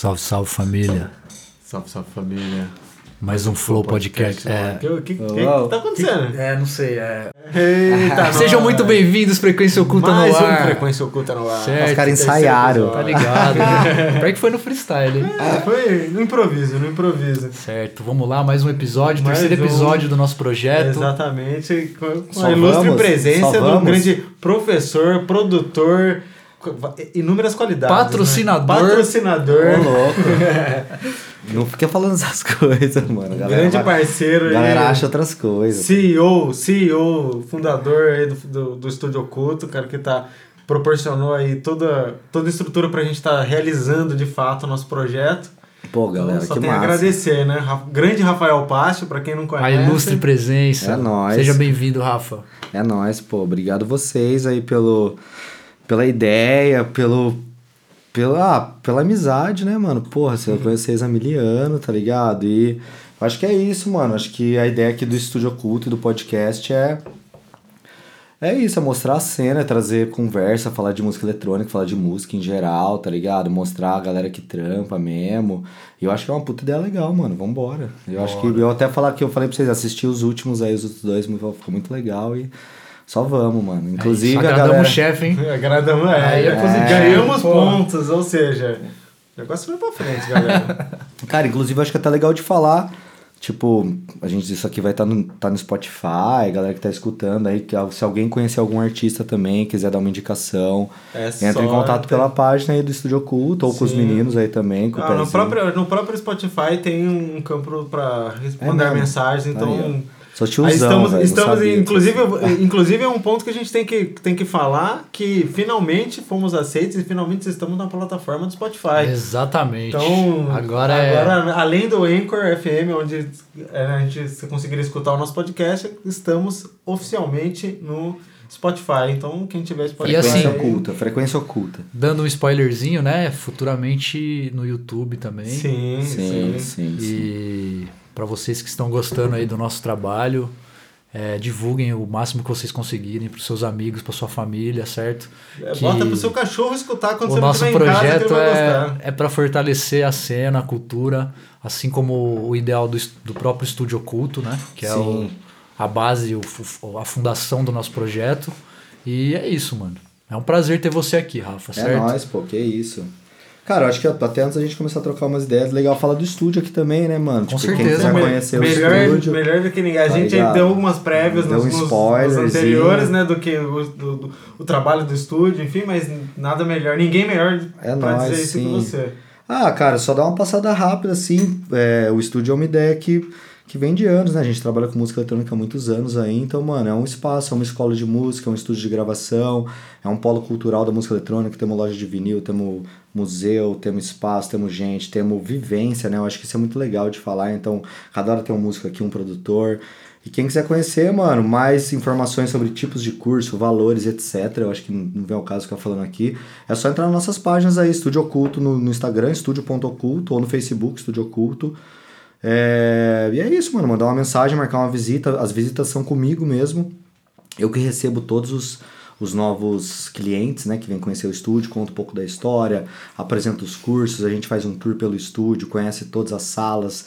Salve, salve família. Salve, salve família. Mais um Flow Podcast. É, O que, que, que, tá acontecendo? é, não sei. É... Eita, Sejam muito bem-vindos, Frequência Oculta Mais no um ar. Frequência Oculta no ar. Certo. Os caras ensaiaram. Tá ligado? Pior que foi no freestyle, hein? É, foi no improviso, no improviso. Certo, vamos lá, mais um episódio, Mais terceiro um. episódio do nosso projeto. Exatamente. Com, com a ilustre vamos, presença só do grande professor, produtor, inúmeras qualidades. Patrocinador. Né? Patrocinador. Ô, louco. Não fica falando essas coisas, mano. A galera, grande parceiro. a aí. galera acha outras coisas. CEO, CEO, fundador aí do, do, do Estúdio Oculto, cara que tá, proporcionou aí toda, toda a estrutura pra gente estar realizando de fato o nosso projeto. Pô, galera, então, só que tem a massa. agradecer, né? Ra- Grande Rafael Pássio, pra quem não A conhece. ilustre presença. É nóis. Seja bem-vindo, Rafa. É nóis, pô. Obrigado vocês aí pelo, pela ideia, pelo. Pela, ah, pela amizade, né, mano? Porra, você eu conheço vocês há mil anos, tá ligado? E eu acho que é isso, mano. Acho que a ideia aqui do Estúdio Oculto e do podcast é. É isso, é mostrar a cena, é trazer conversa, falar de música eletrônica, falar de música em geral, tá ligado? Mostrar a galera que trampa mesmo. E eu acho que é uma puta ideia legal, mano. Vambora. Eu acho que eu até falar que eu falei pra vocês, assisti os últimos aí, os outros dois, ficou muito legal e só vamos, mano. Inclusive é isso, a agradamos galera. o chefe, hein? Agradamos, é, Aí é positivo. ganhamos pô. pontos, ou seja, o negócio foi pra frente, galera. Cara, inclusive eu acho que é até legal de falar. Tipo, a gente, isso aqui vai estar no, tá no Spotify, galera que tá escutando aí, que se alguém conhecer algum artista também, quiser dar uma indicação, É entra em contato pela página aí do Estúdio Oculto, ou com os Sim. meninos aí também, com o Ah, no, próprio, no próprio Spotify tem um campo pra responder É mensagens, então. Aí, Sou Aí tiozão, estamos, não estamos sabia inclusive, inclusive é um ponto que a gente tem que, tem que falar que finalmente fomos aceitos e finalmente estamos na plataforma do Spotify. Exatamente. Então, agora, é. agora além do Anchor FM, onde é, a gente conseguiria escutar o nosso podcast, estamos oficialmente no Spotify. Então, quem tiver Spotify... E assim- oculta, frequência oculta. Dando um spoilerzinho, né? Futuramente no YouTube também. Sim, Sim, sim. sim, sim. Para vocês que estão gostando aí do nosso trabalho, é, divulguem o máximo que vocês conseguirem para seus amigos, para sua família, certo? É, Que Bota pro seu cachorro escutar quando o você nosso casa projeto vai é, é para fortalecer a cena, a cultura, assim como o ideal do, do próprio estúdio oculto, né? Que é o, a base, o a fundação do nosso projeto. E é isso, mano. É um prazer ter você aqui, Rafa, É certo? nóis, pô, que isso. Cara, eu acho que até antes da gente começar a trocar umas ideias, legal falar do estúdio aqui também, né, mano? Com Quem certeza, mano. conhecer o melhor, estúdio. melhor do que ninguém. A Tá gente ligado? deu algumas prévias Deu nos, nos- anteriores, né? Do que o, do, do- o trabalho do estúdio, enfim, mas nada melhor, ninguém melhor É pra nóis, dizer isso sim. que você. Ah, cara, só dá uma passada rápida, assim. É, o estúdio é uma ideia que, que vem de anos, né? A gente trabalha com música eletrônica há muitos anos aí, então, mano, é um espaço, é uma escola de música, é um estúdio de gravação, é um polo cultural da música eletrônica, temos loja de vinil, temos museu, temos espaço, temos gente, temos vivência, né? Eu acho que isso é muito legal de falar, então, cada hora tem um músico aqui, um produtor. E quem quiser conhecer, mano, mais informações sobre tipos de curso, valores, etc. Eu acho que não vem ao caso ficar falando aqui. É só entrar nas nossas páginas aí, Estúdio Oculto no, no Instagram, estúdio.oculto, ou no Facebook, Estúdio Oculto. É, E é isso, mano. Mandar uma mensagem, marcar uma visita. As visitas são comigo mesmo. Eu que recebo todos os, os novos clientes, né, que vêm conhecer o estúdio, conto um pouco da história, apresento os cursos, a gente faz um tour pelo estúdio, conhece todas as salas,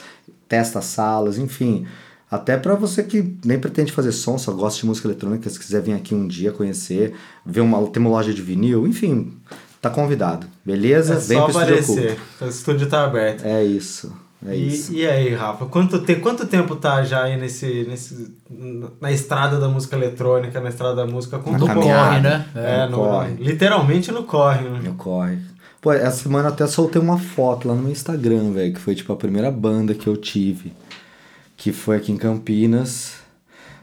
testa as salas, enfim. Até pra você que nem pretende fazer som, só gosta de música eletrônica, se quiser vir aqui um dia conhecer, ver uma, tem uma loja de vinil, enfim, tá convidado. Beleza? É Vem só pro Estúdio aparecer. O estúdio tá aberto. É isso. É isso. E, e aí, Rafa, quanto, te, quanto tempo tá já aí nesse, nesse, na estrada da música eletrônica, na estrada da música? Conta No corre, né? É, No no, corre. literalmente no corre. Né? Meu corre. Pô, essa semana eu até soltei uma foto lá no meu Instagram, velho, que foi tipo a primeira banda que eu tive. Que foi aqui em Campinas.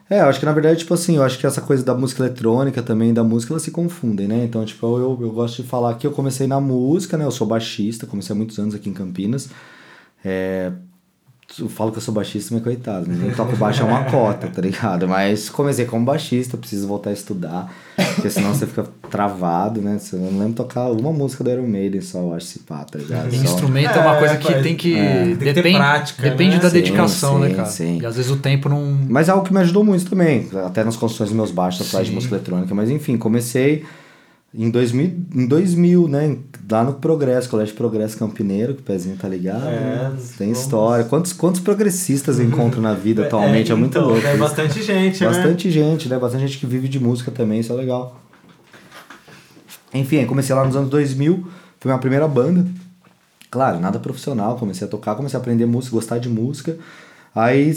É, eu acho que na verdade, tipo assim, eu acho que essa coisa da música eletrônica também, da música, elas se confundem, né? Então, tipo, eu, eu gosto de falar que eu comecei na música, né? Eu sou baixista, comecei há muitos anos aqui em Campinas. É, eu falo que eu sou baixista, mas coitado, né? Eu toco baixo é uma cota, tá ligado? Mas comecei como baixista, preciso voltar a estudar, porque senão você fica travado, né? Você não lembra tocar uma música do Iron Maiden só, eu acho, se pá, tá ligado? Só- Instrumento é, uma É, coisa que tem que. é. Tem que depende prática, depende né? da Sim, dedicação, né, sim, cara? sim. E às vezes o tempo não. Mas é algo que me ajudou muito também, até nas construções dos meus baixos atrás de música eletrônica. Mas enfim, comecei Em 2000, em 2000, né? Lá no Progresso, Colégio Progresso Campineiro, que o pezinho tá ligado. É, né? Tem vamos- história. Quantos, quantos progressistas eu encontro na vida atualmente? É, muito então, louco. É bastante gente, né? Bastante gente, né? Bastante gente que vive de música também, isso é legal. Enfim, comecei lá nos anos 2000, foi minha primeira banda. Claro, nada profissional, comecei a tocar, comecei a aprender música, gostar de música. Aí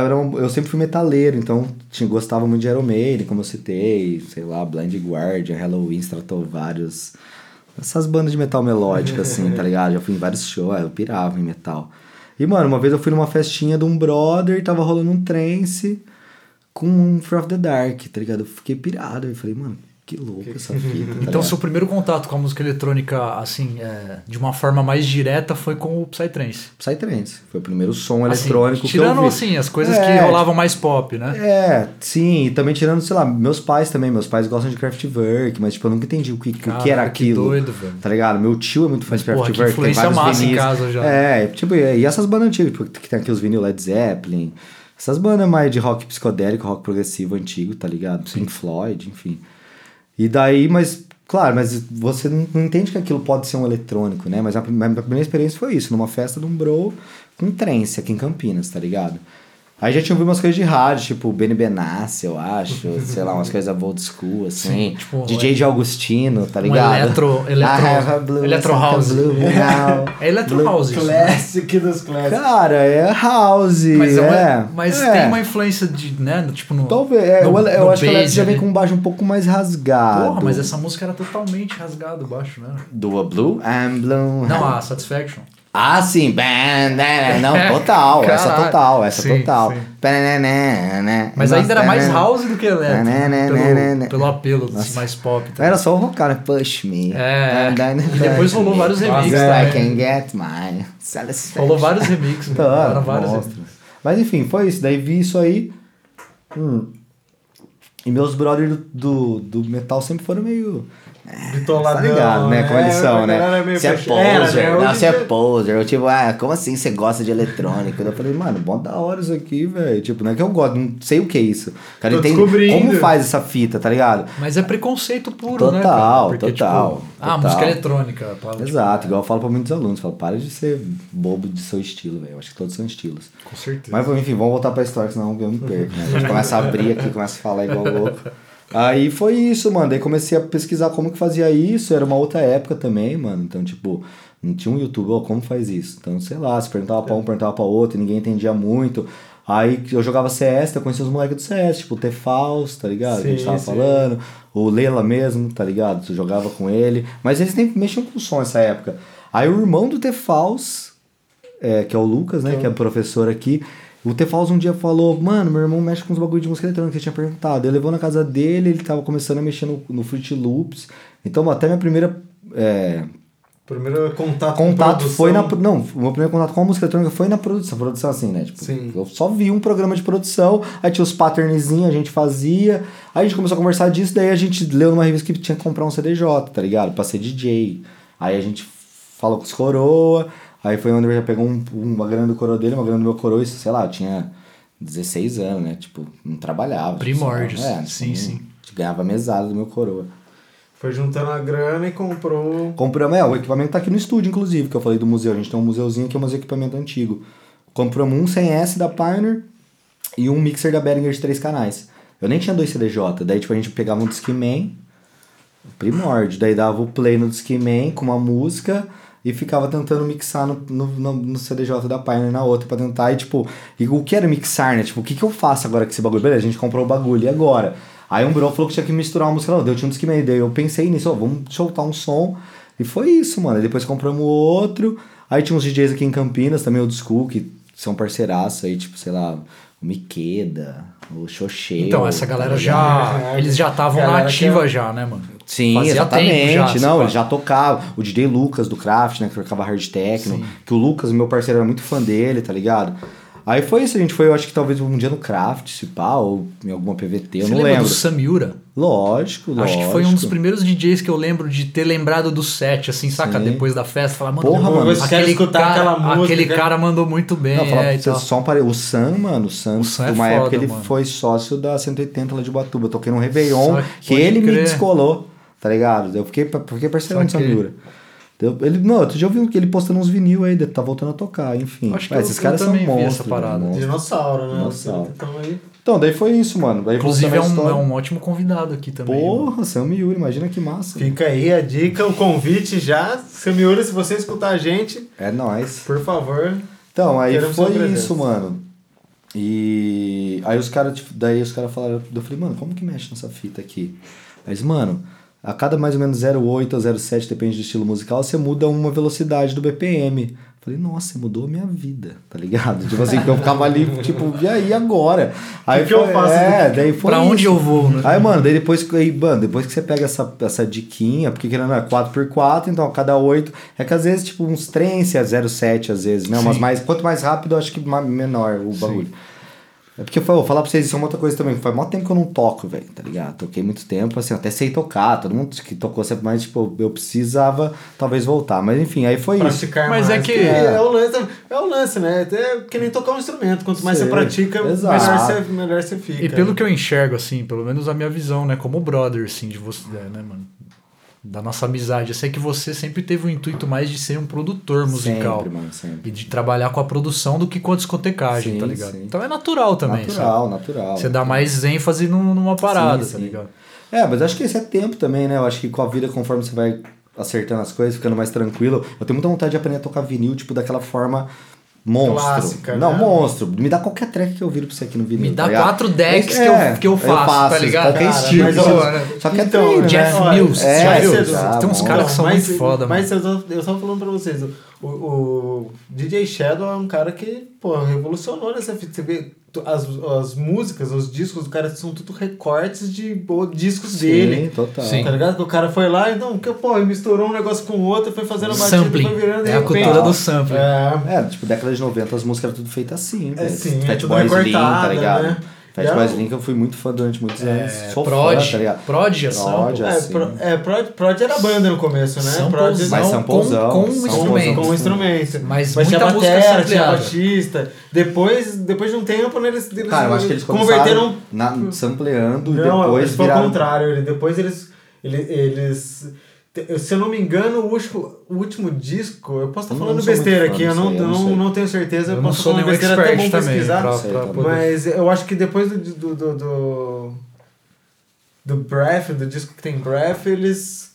era um- eu sempre fui metaleiro, então tinha, gostava muito de Iron Maiden, como eu citei, sei lá, Blind Guardian, Halloween, Stratovarius. Essas bandas de metal melódico, assim, tá ligado? Já fui em vários shows, eu pirava em metal. E, mano, uma vez eu fui numa festinha de um brother, tava rolando um trance com um Fear of the Dark, tá ligado? Eu fiquei pirado. Eu falei, mano, que louco essa fita. tá Então, seu primeiro contato com a música eletrônica, assim, é, de uma forma mais direta, foi com o Psytrance. Psytrance. Foi o primeiro som Assim, eletrônico que eu tirando, assim, as coisas É, que rolavam mais pop, né? É, sim, e também tirando, sei lá, meus pais também, meus pais gostam de Kraftwerk, mas tipo, eu nunca entendi o que, o que era Caraca, que aquilo. doido, velho. Tá ligado? Meu tio é muito fã de Kraftwerk, tem influência vários massa em vinis. casa já. É, tipo, e essas bandas antigas, tipo, que tem aqui os vinil Led Zeppelin, essas bandas mais de rock psicodélico, rock progressivo antigo, tá ligado? Pink Floyd, enfim. E daí, mas, claro, mas você não entende que aquilo pode ser um eletrônico, né? Mas a minha primeira experiência foi isso, numa festa de um bro com trance aqui em Campinas, tá ligado? Aí já tinha ouvido umas coisas de rádio, tipo Benny Benassi, eu acho, sei lá, umas coisas old school, assim. Sim, tipo, DJ de Augustino, tá um ligado? eletro- eletro- a blue eletro house. blue. É eletro Blue house né? Classic dos clássicos. Cara, é house, Mas, é é. uma- mas é. tem uma influência de, né, tipo no... Talvez, é, no- eu, eu no acho que ela já vem ali. com um baixo um pouco mais rasgado. Porra, mas essa música era totalmente rasgado baixo, né? Do A Blue and Blue. Não, a Satisfaction. Ah, sim, banana. Não, total, essa Caralho. total, essa Sim, total. sim. Banana, Mas ainda era mais house do que eletro. Né, pelo, né, né. pelo apelo assim, mais pop. Tá? Era só o rock, cara. Push me. É, e depois rolou vários remixes I também. can get my satisfaction. Rolou vários remixes. Tá, vários monstros. Mas enfim, foi isso. Daí vi isso aí. Hum. E meus brothers do, do, do metal sempre foram meio. Bitoladão. Tá ligado, né? Como eles É, são, a né? é meio Você é fech- Era, poser. né? Não, Hoje você é poser. Eu, tipo, ah, como assim você gosta de eletrônica? Eu falei, mano, bom da hora isso aqui, velho. Tipo, não é que eu gosto, não sei o que é isso. Cara, Tô entende como faz essa fita, tá ligado? Mas é preconceito puro, Total, né? cara? Porque, total, Tipo, ah, total. música eletrônica. a palavra, Exato, tipo, igual eu falo pra muitos alunos. Falo, para de ser bobo de seu estilo, velho. Eu acho que todos são estilos. Com certeza. Mas enfim, vamos voltar pra história, senão eu me perco, né? A gente começa a abrir aqui, começa a falar igual louco. Aí foi isso, mano. Daí comecei a pesquisar como que fazia isso. Era uma outra época também, mano. Então, tipo, não tinha um YouTube, ó, como faz isso? Então, sei lá, se perguntava pra um, perguntava pra outro, ninguém entendia muito. Aí eu jogava CS, eu conhecia os moleques do CS, tipo o Tefaus, tá ligado? que a gente Sim, tava sim. falando. O Lela mesmo, tá ligado? Tu jogava com ele. Mas eles nem mexiam com som nessa época. Aí o irmão do Tefaus, é, que é o Lucas, né? Que é professor aqui. O Tefaus um dia falou, mano, meu irmão mexe com uns bagulho de música eletrônica que eu tinha perguntado. Ele levou na casa dele, ele tava começando a mexer no, no Fruit Loops. Então, até minha primeira é, Primeiro contato contato foi na. Não, o meu primeiro contato com a música eletrônica foi na produção. Produção assim, né? Tipo, Sim. eu só vi um programa de produção, aí tinha os patternzinhos, a gente fazia. Aí a gente começou a conversar disso, daí a gente leu numa revista que tinha que comprar um CDJ, tá ligado? Pra ser DJ. Aí a gente falou com os coroa, aí foi onde eu já pegou um- uma grana do coroa dele, uma grana do meu coroa, isso, sei lá, eu tinha 16 anos, né? Tipo, não trabalhava. Primórdios. Tipo, é, Sim, sim. Ganhava mesada do meu coroa. Foi juntando a grana e comprou. Compramos, é, o equipamento tá aqui no estúdio, inclusive, que eu falei do museu. A gente tem um museuzinho que é um museu de equipamento antigo. Compramos um 100S da Pioneer e um mixer da Behringer de três canais. Eu nem tinha dois CDJ, daí tipo a gente pegava um Discman, primórdio, daí dava o play no Discman com uma música e ficava tentando mixar no, no, no, CDJ da Pioneer na outra pra tentar e tipo, e o que era mixar, né? Tipo, o que que eu faço agora com esse bagulho? Beleza, a gente comprou o bagulho, e agora? Aí um bro falou que tinha que misturar uma música, não, deu tinha um Discman, daí eu pensei nisso, ó, vamos soltar um som, e foi isso, mano. Aí depois compramos outro, aí tinha uns DJs aqui em Campinas, também old school, que são parceiraços aí, tipo, sei lá, o Miqueda, o Xoxê. Então, essa galera tá já. Eles já estavam na ativa que- já, né, mano? Sim, Fazia exatamente. tempo já, não, pá. ele já tocava. O DJ Lucas do Craft, né? Que tocava hard techno. Sim. Que o Lucas, meu parceiro, era muito fã dele, tá ligado? Aí foi isso, a gente foi, eu acho que talvez um dia no Craft, se pá, ou em alguma PVT, eu Você não lembra lembro. do Samiura? Lógico, lógico. Acho que foi um dos primeiros DJs que eu lembro de ter lembrado do set, assim, saca? Sim. Depois da festa, falar, mano, Porra, mano, quero escutar cara, aquela música. Aquele cara mandou muito bem, Não, falar é, pra e tal. só um pare... O Sam, mano, o Sam, O Sam é uma foda, época ele mano. foi sócio da 180 lá de Ubatuba. Eu toquei no Réveillon, Só- que pode ele me crer. descolou. Tá ligado? Eu fiquei, fiquei parceirão de. Sambiura. Ele, não, outro dia eu vi que ele postando uns vinil aí, tá voltando a tocar, enfim. Acho que Mas eu- esses eu caras são essa monstros. parada. né? Monstros. Dinossauro, né? Dinossauro. Então aí. Então, daí foi isso, mano. Daí Inclusive é um, é um ótimo convidado aqui também. mano. Porra, Sam Yuri, imagina que massa. Fica aí a dica, o convite já. Semiura, se você escutar a gente, É nóis. por favor. Então, aí foi isso, mano. E aí os caras, tipo, daí os caras falaram, eu falei, mano, como que mexe nessa fita aqui? Mas, mano, a cada mais ou menos 0,8 ou 0,7, depende do estilo musical, você muda uma velocidade do BPM. Falei, nossa, mudou a minha vida, tá ligado? Tipo assim, que eu ficava ali, tipo, e aí agora? Aí que eu foi- faço? É, daí foi Pra onde isso. eu vou, né? Aí, mano, daí depois, que- aí, mano, depois que você pega essa, essa diquinha, porque querendo ou não, é 4x4, então a cada 8, é que às vezes, tipo, uns trens é 0,7 às vezes, né? Mas Sim. mais, quanto mais rápido, eu acho que menor o bagulho. É porque eu vou falar pra vocês, isso é uma outra coisa também. Faz mó tempo que eu não toco, velho, tá ligado? Toquei muito tempo, assim, até sei tocar, todo mundo que tocou sempre, mas, tipo, eu precisava talvez voltar. Mas enfim, aí foi isso. Praticar Mas mais. é que- Porque É. o lance, é o lance, né? Até que nem tocar um instrumento. Quanto mais Sim, você pratica, exato. melhor você, melhor você fica. E pelo que eu enxergo, assim, pelo menos a minha visão, né? Como brother, assim, de você, né, mano? Da nossa amizade. Eu sei que você sempre teve o intuito mais de ser um produtor musical. Sempre, mano, sempre. E de trabalhar com a produção do que com a discotecagem, Sim, tá ligado? sim. Então é natural também, natural, sabe? natural. Você dá mais ênfase num- numa parada, Sim, tá ligado? É, mas acho que esse é tempo também, né? Eu acho que com a vida, conforme você vai acertando as coisas, ficando mais tranquilo, eu tenho muita vontade de aprender a tocar vinil, tipo, daquela forma monstro. Clássica, Não, né? monstro. Me dá qualquer track que eu viro pra você aqui no vinil. Me dá tá quatro decks É, que eu- que eu faço, tá ligado? Qualquer Cara, estilo. mas, só- ó, só que é então, treino, Jeff né? Olha, Mills, é, já viu? já, Tem uns caras que são mas, muito foda, Mas mano. eu, tô- eu tava falando pra vocês, o, o DJ Shadow é um cara que, pô, revolucionou nessa fita. Você vê, as, as músicas, os discos do cara são tudo recortes de discos Sim, dele. total. Sim. Tá ligado? Que o cara foi lá, então, que, pô, ele misturou um negócio com o outro, foi fazendo a batida, Sampling. foi virando É a repente. cultura do sampling. É, É, tipo, década de 90 as músicas eram tudo feitas assim, velho. sim, é Fat tudo Boys Slim, tá ligado? né? Fat E é Boys um- que eu fui muito fã durante muitos anos. É, Sou prod, fã, tá ligado? prod é. Prod, É, assim. pro, é prod, prod era banda no começo, né? Prod Samplezão Mas samplezão, com, com samplezão. instrumento. com instrumento. Mas tinha muita música batera, tinha baixista. Depois, depois de um tempo, né, eles, eles Cara, eu acho que eles converteram. na, sampleando e Não, depois foi o viraram... contrário. Depois eles. Eles. eles se eu não me engano, o último, o último disco, eu posso estar Eu falando besteira aqui, eu não, eu não não, não tenho certeza, Eu posso falar nenhum besteira, até bom também. pesquisar. Pra, Sei, pra tá Mas eu acho que depois do. do, do, do, do Breath, do disco que tem Breath, eles.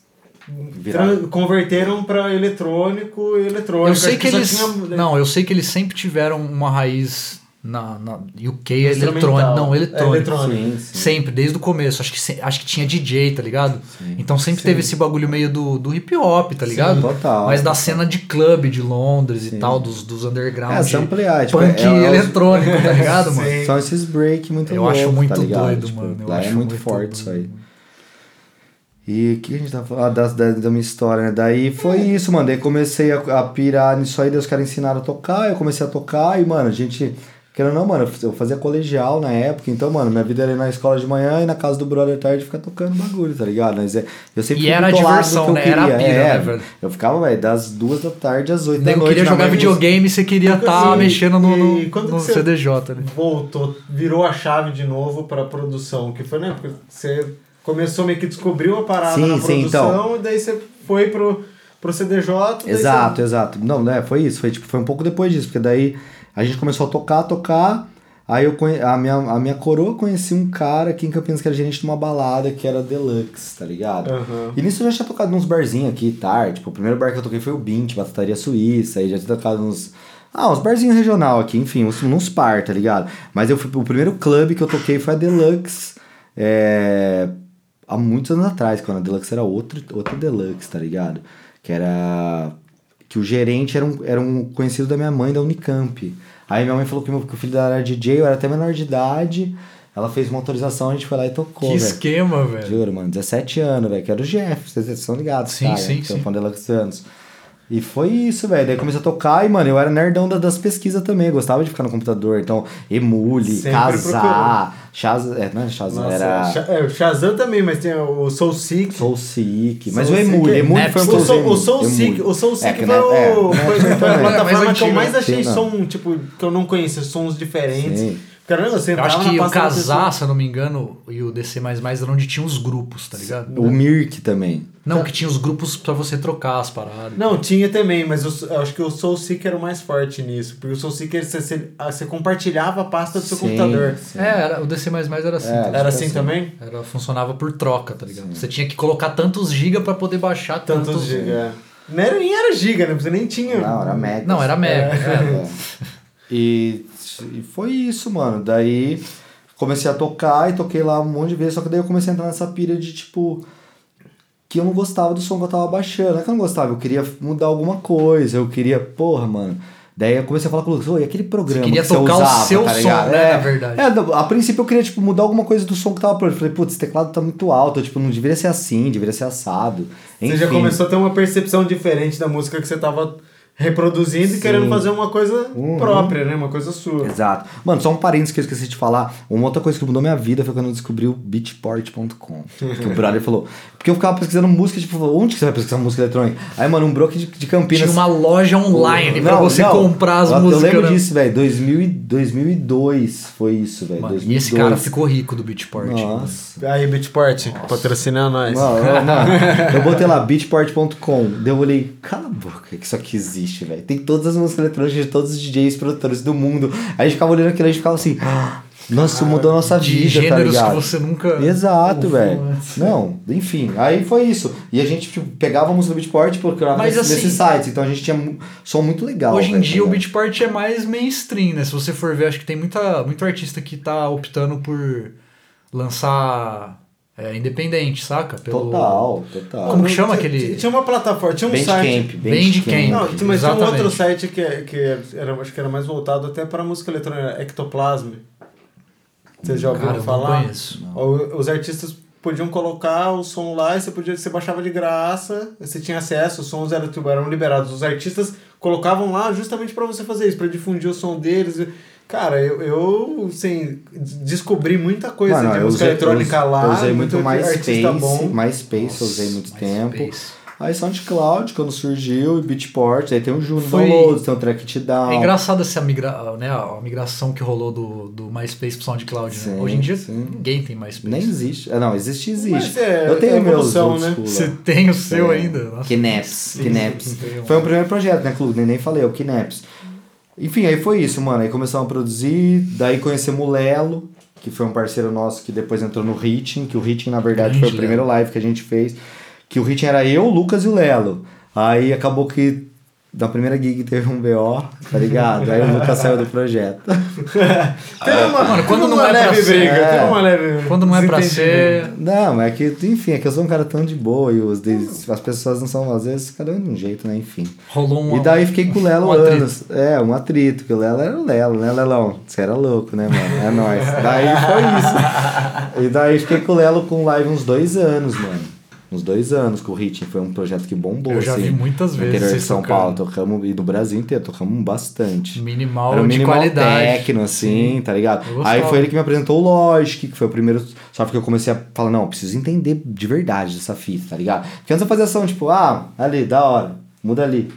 Converteram pra eletrônico e eletrônico. Eu sei que só eles. tinha- Não, eu sei que eles sempre tiveram uma raiz na, na UK é Instrumental. eletrônico. Não, É eletrônico. eletrônico. Sim, sim. Sempre, desde o começo. Acho que, se- acho que tinha DJ, tá ligado? Sim. Então sempre Sim. teve esse bagulho meio do, do hip hop, tá ligado? total. Mas da cena de clube de Londres Sim. e tal, dos, dos underground. É, samplear, tipo, punk é- é eletrônico, tá ligado, mano? São esses break muito Eu acho muito tá ligado? doido, Tipo, mano, eu é acho muito, muito forte doido. isso aí. E o que a gente tá falando? Ah, das- da, da minha história, né? Daí foi isso, mano. Daí comecei a, a pirar nisso aí, daí os caras ensinaram a tocar, eu comecei a tocar e, mano, a gente. Querendo não, mano, eu fazia colegial na época, então, mano, minha vida era ir na escola de manhã e na casa do brother tarde ficar tocando bagulho, tá ligado? Mas é, eu sempre E era diversão, que eu né? Era queria. a pira, é, né, velho? Eu ficava, velho, das duas da tarde às oito da noite. queria minha jogar videogame e você queria estar Sim, mexendo no, no, quando no CDJ, né? voltou, virou a chave de novo pra produção, que foi, né? Porque você começou meio que descobriu a parada Sim, na sim, então. produção e daí você foi pro, pro CDJ. Exato, você- exato. Não, né? Foi isso. Foi, tipo, foi um pouco depois disso, porque daí a gente começou a tocar, tocar. Aí eu conhe... a, minha, a minha coroa conheci um cara aqui em Campinas que era gerente de uma balada que era Deluxe, tá ligado? Aham. E nisso eu já tinha tocado nos barzinhos aqui, tarde. Tipo, o primeiro bar que eu toquei foi o Bint, Batataria Suíça. Aí já tinha tocado nos. Ah, uns barzinhos regional aqui, enfim, uns, uns par, tá ligado? Mas eu fui, o primeiro clube que eu toquei foi a Deluxe. É, há muitos anos atrás, quando a Deluxe era outro, outro Deluxe, tá ligado? Que era. Que o gerente era um, era um conhecido da minha mãe da Unicamp. Aí minha mãe falou que, meu, que o filho dela era DJ, eu era até menor de idade. Ela fez uma autorização, a gente foi lá e tocou, Que velho. esquema, velho. Juro, mano, 17 anos, velho, que era o Jeff, vocês são ligados, Sim, cara, sim, que é sim. o fã Deluxe anos. E foi isso, velho. Daí comecei a tocar e, mano, eu era nerdão da- das pesquisas também. eu Gostava de ficar no computador. Então, emule, Sempre casar, Shazam. É, não é Shazam, Nossa, era é, o Shazam também, mas tem o Soul Seek. Soul Seek. Mas Soul o emule, é- emule foi um o Soul, o Soul Seek, o Soul É, Seek que foi, na- o, é, foi, foi a plataforma que eu mais achei Sim, som, tipo, que eu não conhecia, sons diferentes. Sim. Caramba, você Eu acho que o Casar, se eu não me engano, e o DC era onde tinha os grupos, tá ligado? O Mirk também. Não, que tinha os grupos pra você trocar as paradas. Não, tinha também, mas eu, eu acho que o Soul Seeker era o mais forte nisso. Porque o Soul Seeker, você, você, ah, você compartilhava a pasta do seu Sim, computador. sim. É, era, o DC era assim. É, tá Era assim assim. também? Era, funcionava por troca, tá ligado? Você tinha que colocar tantos giga pra poder baixar tantos, Tantos giga. é. Não era, nem era giga, né? Você nem tinha. Não, era mega. Não, era mega. é. É. E, e foi isso, mano. Daí comecei a tocar e toquei lá um monte de vezes, só que daí eu comecei a entrar nessa pira de tipo. Que eu não gostava do som que eu tava baixando. Não é que eu não gostava, eu queria mudar alguma coisa, eu queria, porra, mano. Daí eu comecei a falar com o Lucas, oi, aquele programa queria que você tocar o usava, seu tá som, né, É, na verdade. É, a princípio eu queria, tipo, mudar alguma coisa do som que tava pronto. Eu falei, putz, esse teclado tá muito alto, tipo, não deveria ser assim, deveria ser assado. Você já Enfim. começou a ter uma percepção diferente da música que você tava reproduzindo e querendo fazer uma coisa Uhum. própria, né? Uma coisa sua. Exato. Mano, só um parênteses que eu esqueci de falar. Uma outra coisa que mudou minha vida foi quando eu descobri o beatport.com. que o brother falou. Porque eu ficava pesquisando música, tipo, onde que você vai pesquisar música eletrônica? Aí, mano, um broker de, de Campinas. Tinha uma loja online pra Não, você não. comprar as eu, músicas. Eu lembro né? disso, velho. 2000 e- 2002 foi isso, velho. Mano, 2002. e esse cara ficou rico do Beatport. Nossa. Aí, Beatport, patrocina nós. Mano, eu botei lá beatport.com, daí eu olhei, cala a boca, que isso aqui existe, velho. Tem todas as músicas eletrônicas de todos os DJs, produtores do mundo. Aí a gente ficava olhando aquilo e a gente ficava assim, "Ah, nossa, isso mudou a nossa De vida, tá gêneros ligado? que você nunca. Exato, velho. Não, enfim, aí foi isso. E a gente tipo, pegava a música do Beatport e procurava nesse- assim, nesses sites, então a gente tinha som muito legal. Hoje em velho, dia tá o? Beatport é mais mainstream, né? Se você for ver, acho que tem muita, muito artista que tá optando por lançar é, independente, saca? Pelo... Total, total. Como que Não, chama aquele- Tinha uma plataforma, tinha um site. Bandcamp, Bandcamp. Não, Bandcamp. mas tinha um outro Exatamente. site que, que era, acho que era mais voltado até para música eletrônica, Ectoplasm. Você já ouviu Cara, eu não falar? conheço. O- Os artistas podiam colocar o som lá e você podia você baixava de graça, você tinha acesso, os sons eram, tipo, eram liberados. Os artistas colocavam lá justamente para você fazer isso, para difundir o som deles. Cara, eu, eu assim, descobri muita coisa Mano, de eu música usei- eletrônica eu, lá. Eu usei muito bom. MySpace eu usei muito tempo. MySpace. Aí SoundCloud, quando surgiu, e Beatport, aí tem o Juno Foi- Downloads, tem o Track It Down. É engraçado essa migra... né, a migração que rolou do, do MySpace pro SoundCloud, né? Sim, Hoje em dia sim. ninguém tem MySpace. Nem existe. Ah, não, existe, existe. Mas é- eu tenho é meus old né? Você tem o seu É. ainda? Nossa. Kinaps, Kinaps. Um- Foi o primeiro projeto, né, Clube? Nem, nem falei, o Kinaps. Enfim, aí foi isso, mano. Aí começamos a produzir, daí conhecemos o Lelo, que foi um parceiro nosso que depois entrou no Hitting, que o Hitting, na verdade, Grande foi o primeiro live que a gente fez. Que o Hitting era eu, o Lucas e o Lelo. Aí acabou que na primeira gig teve um BO, tá ligado? Aí o Lucas saiu do projeto. Teve uma, Mano, quando teve não uma é pra leve ser- briga, é. teve uma leve Quando não é pra ser. Não, é que, enfim, é que eu sou um cara tão de boa e os, as pessoas não são, às vezes, cada um de um jeito, né? Enfim. Rolou um. E daí fiquei com o Lelo um anos. É, um atrito, que o Lelo era o Lelo, né, Lelão? Você era louco, né, mano? É nóis. Daí foi isso. E daí fiquei com o Lelo com live uns dois anos, mano. Uns dois anos que o Ritmo foi um projeto que bombou. Eu já assim, vi muitas no vezes interior de São tocando. Paulo, tocamos, e no Brasil inteiro, tocamos bastante. Minimal Era um de minimal qualidade. techno, assim, tá ligado? Aí foi ele que me apresentou o Logic, que foi o primeiro. Só porque eu comecei a falar, não, eu preciso entender de verdade dessa fita, tá ligado? Porque antes eu fazia ação, tipo, ah, ali, da hora, muda ali.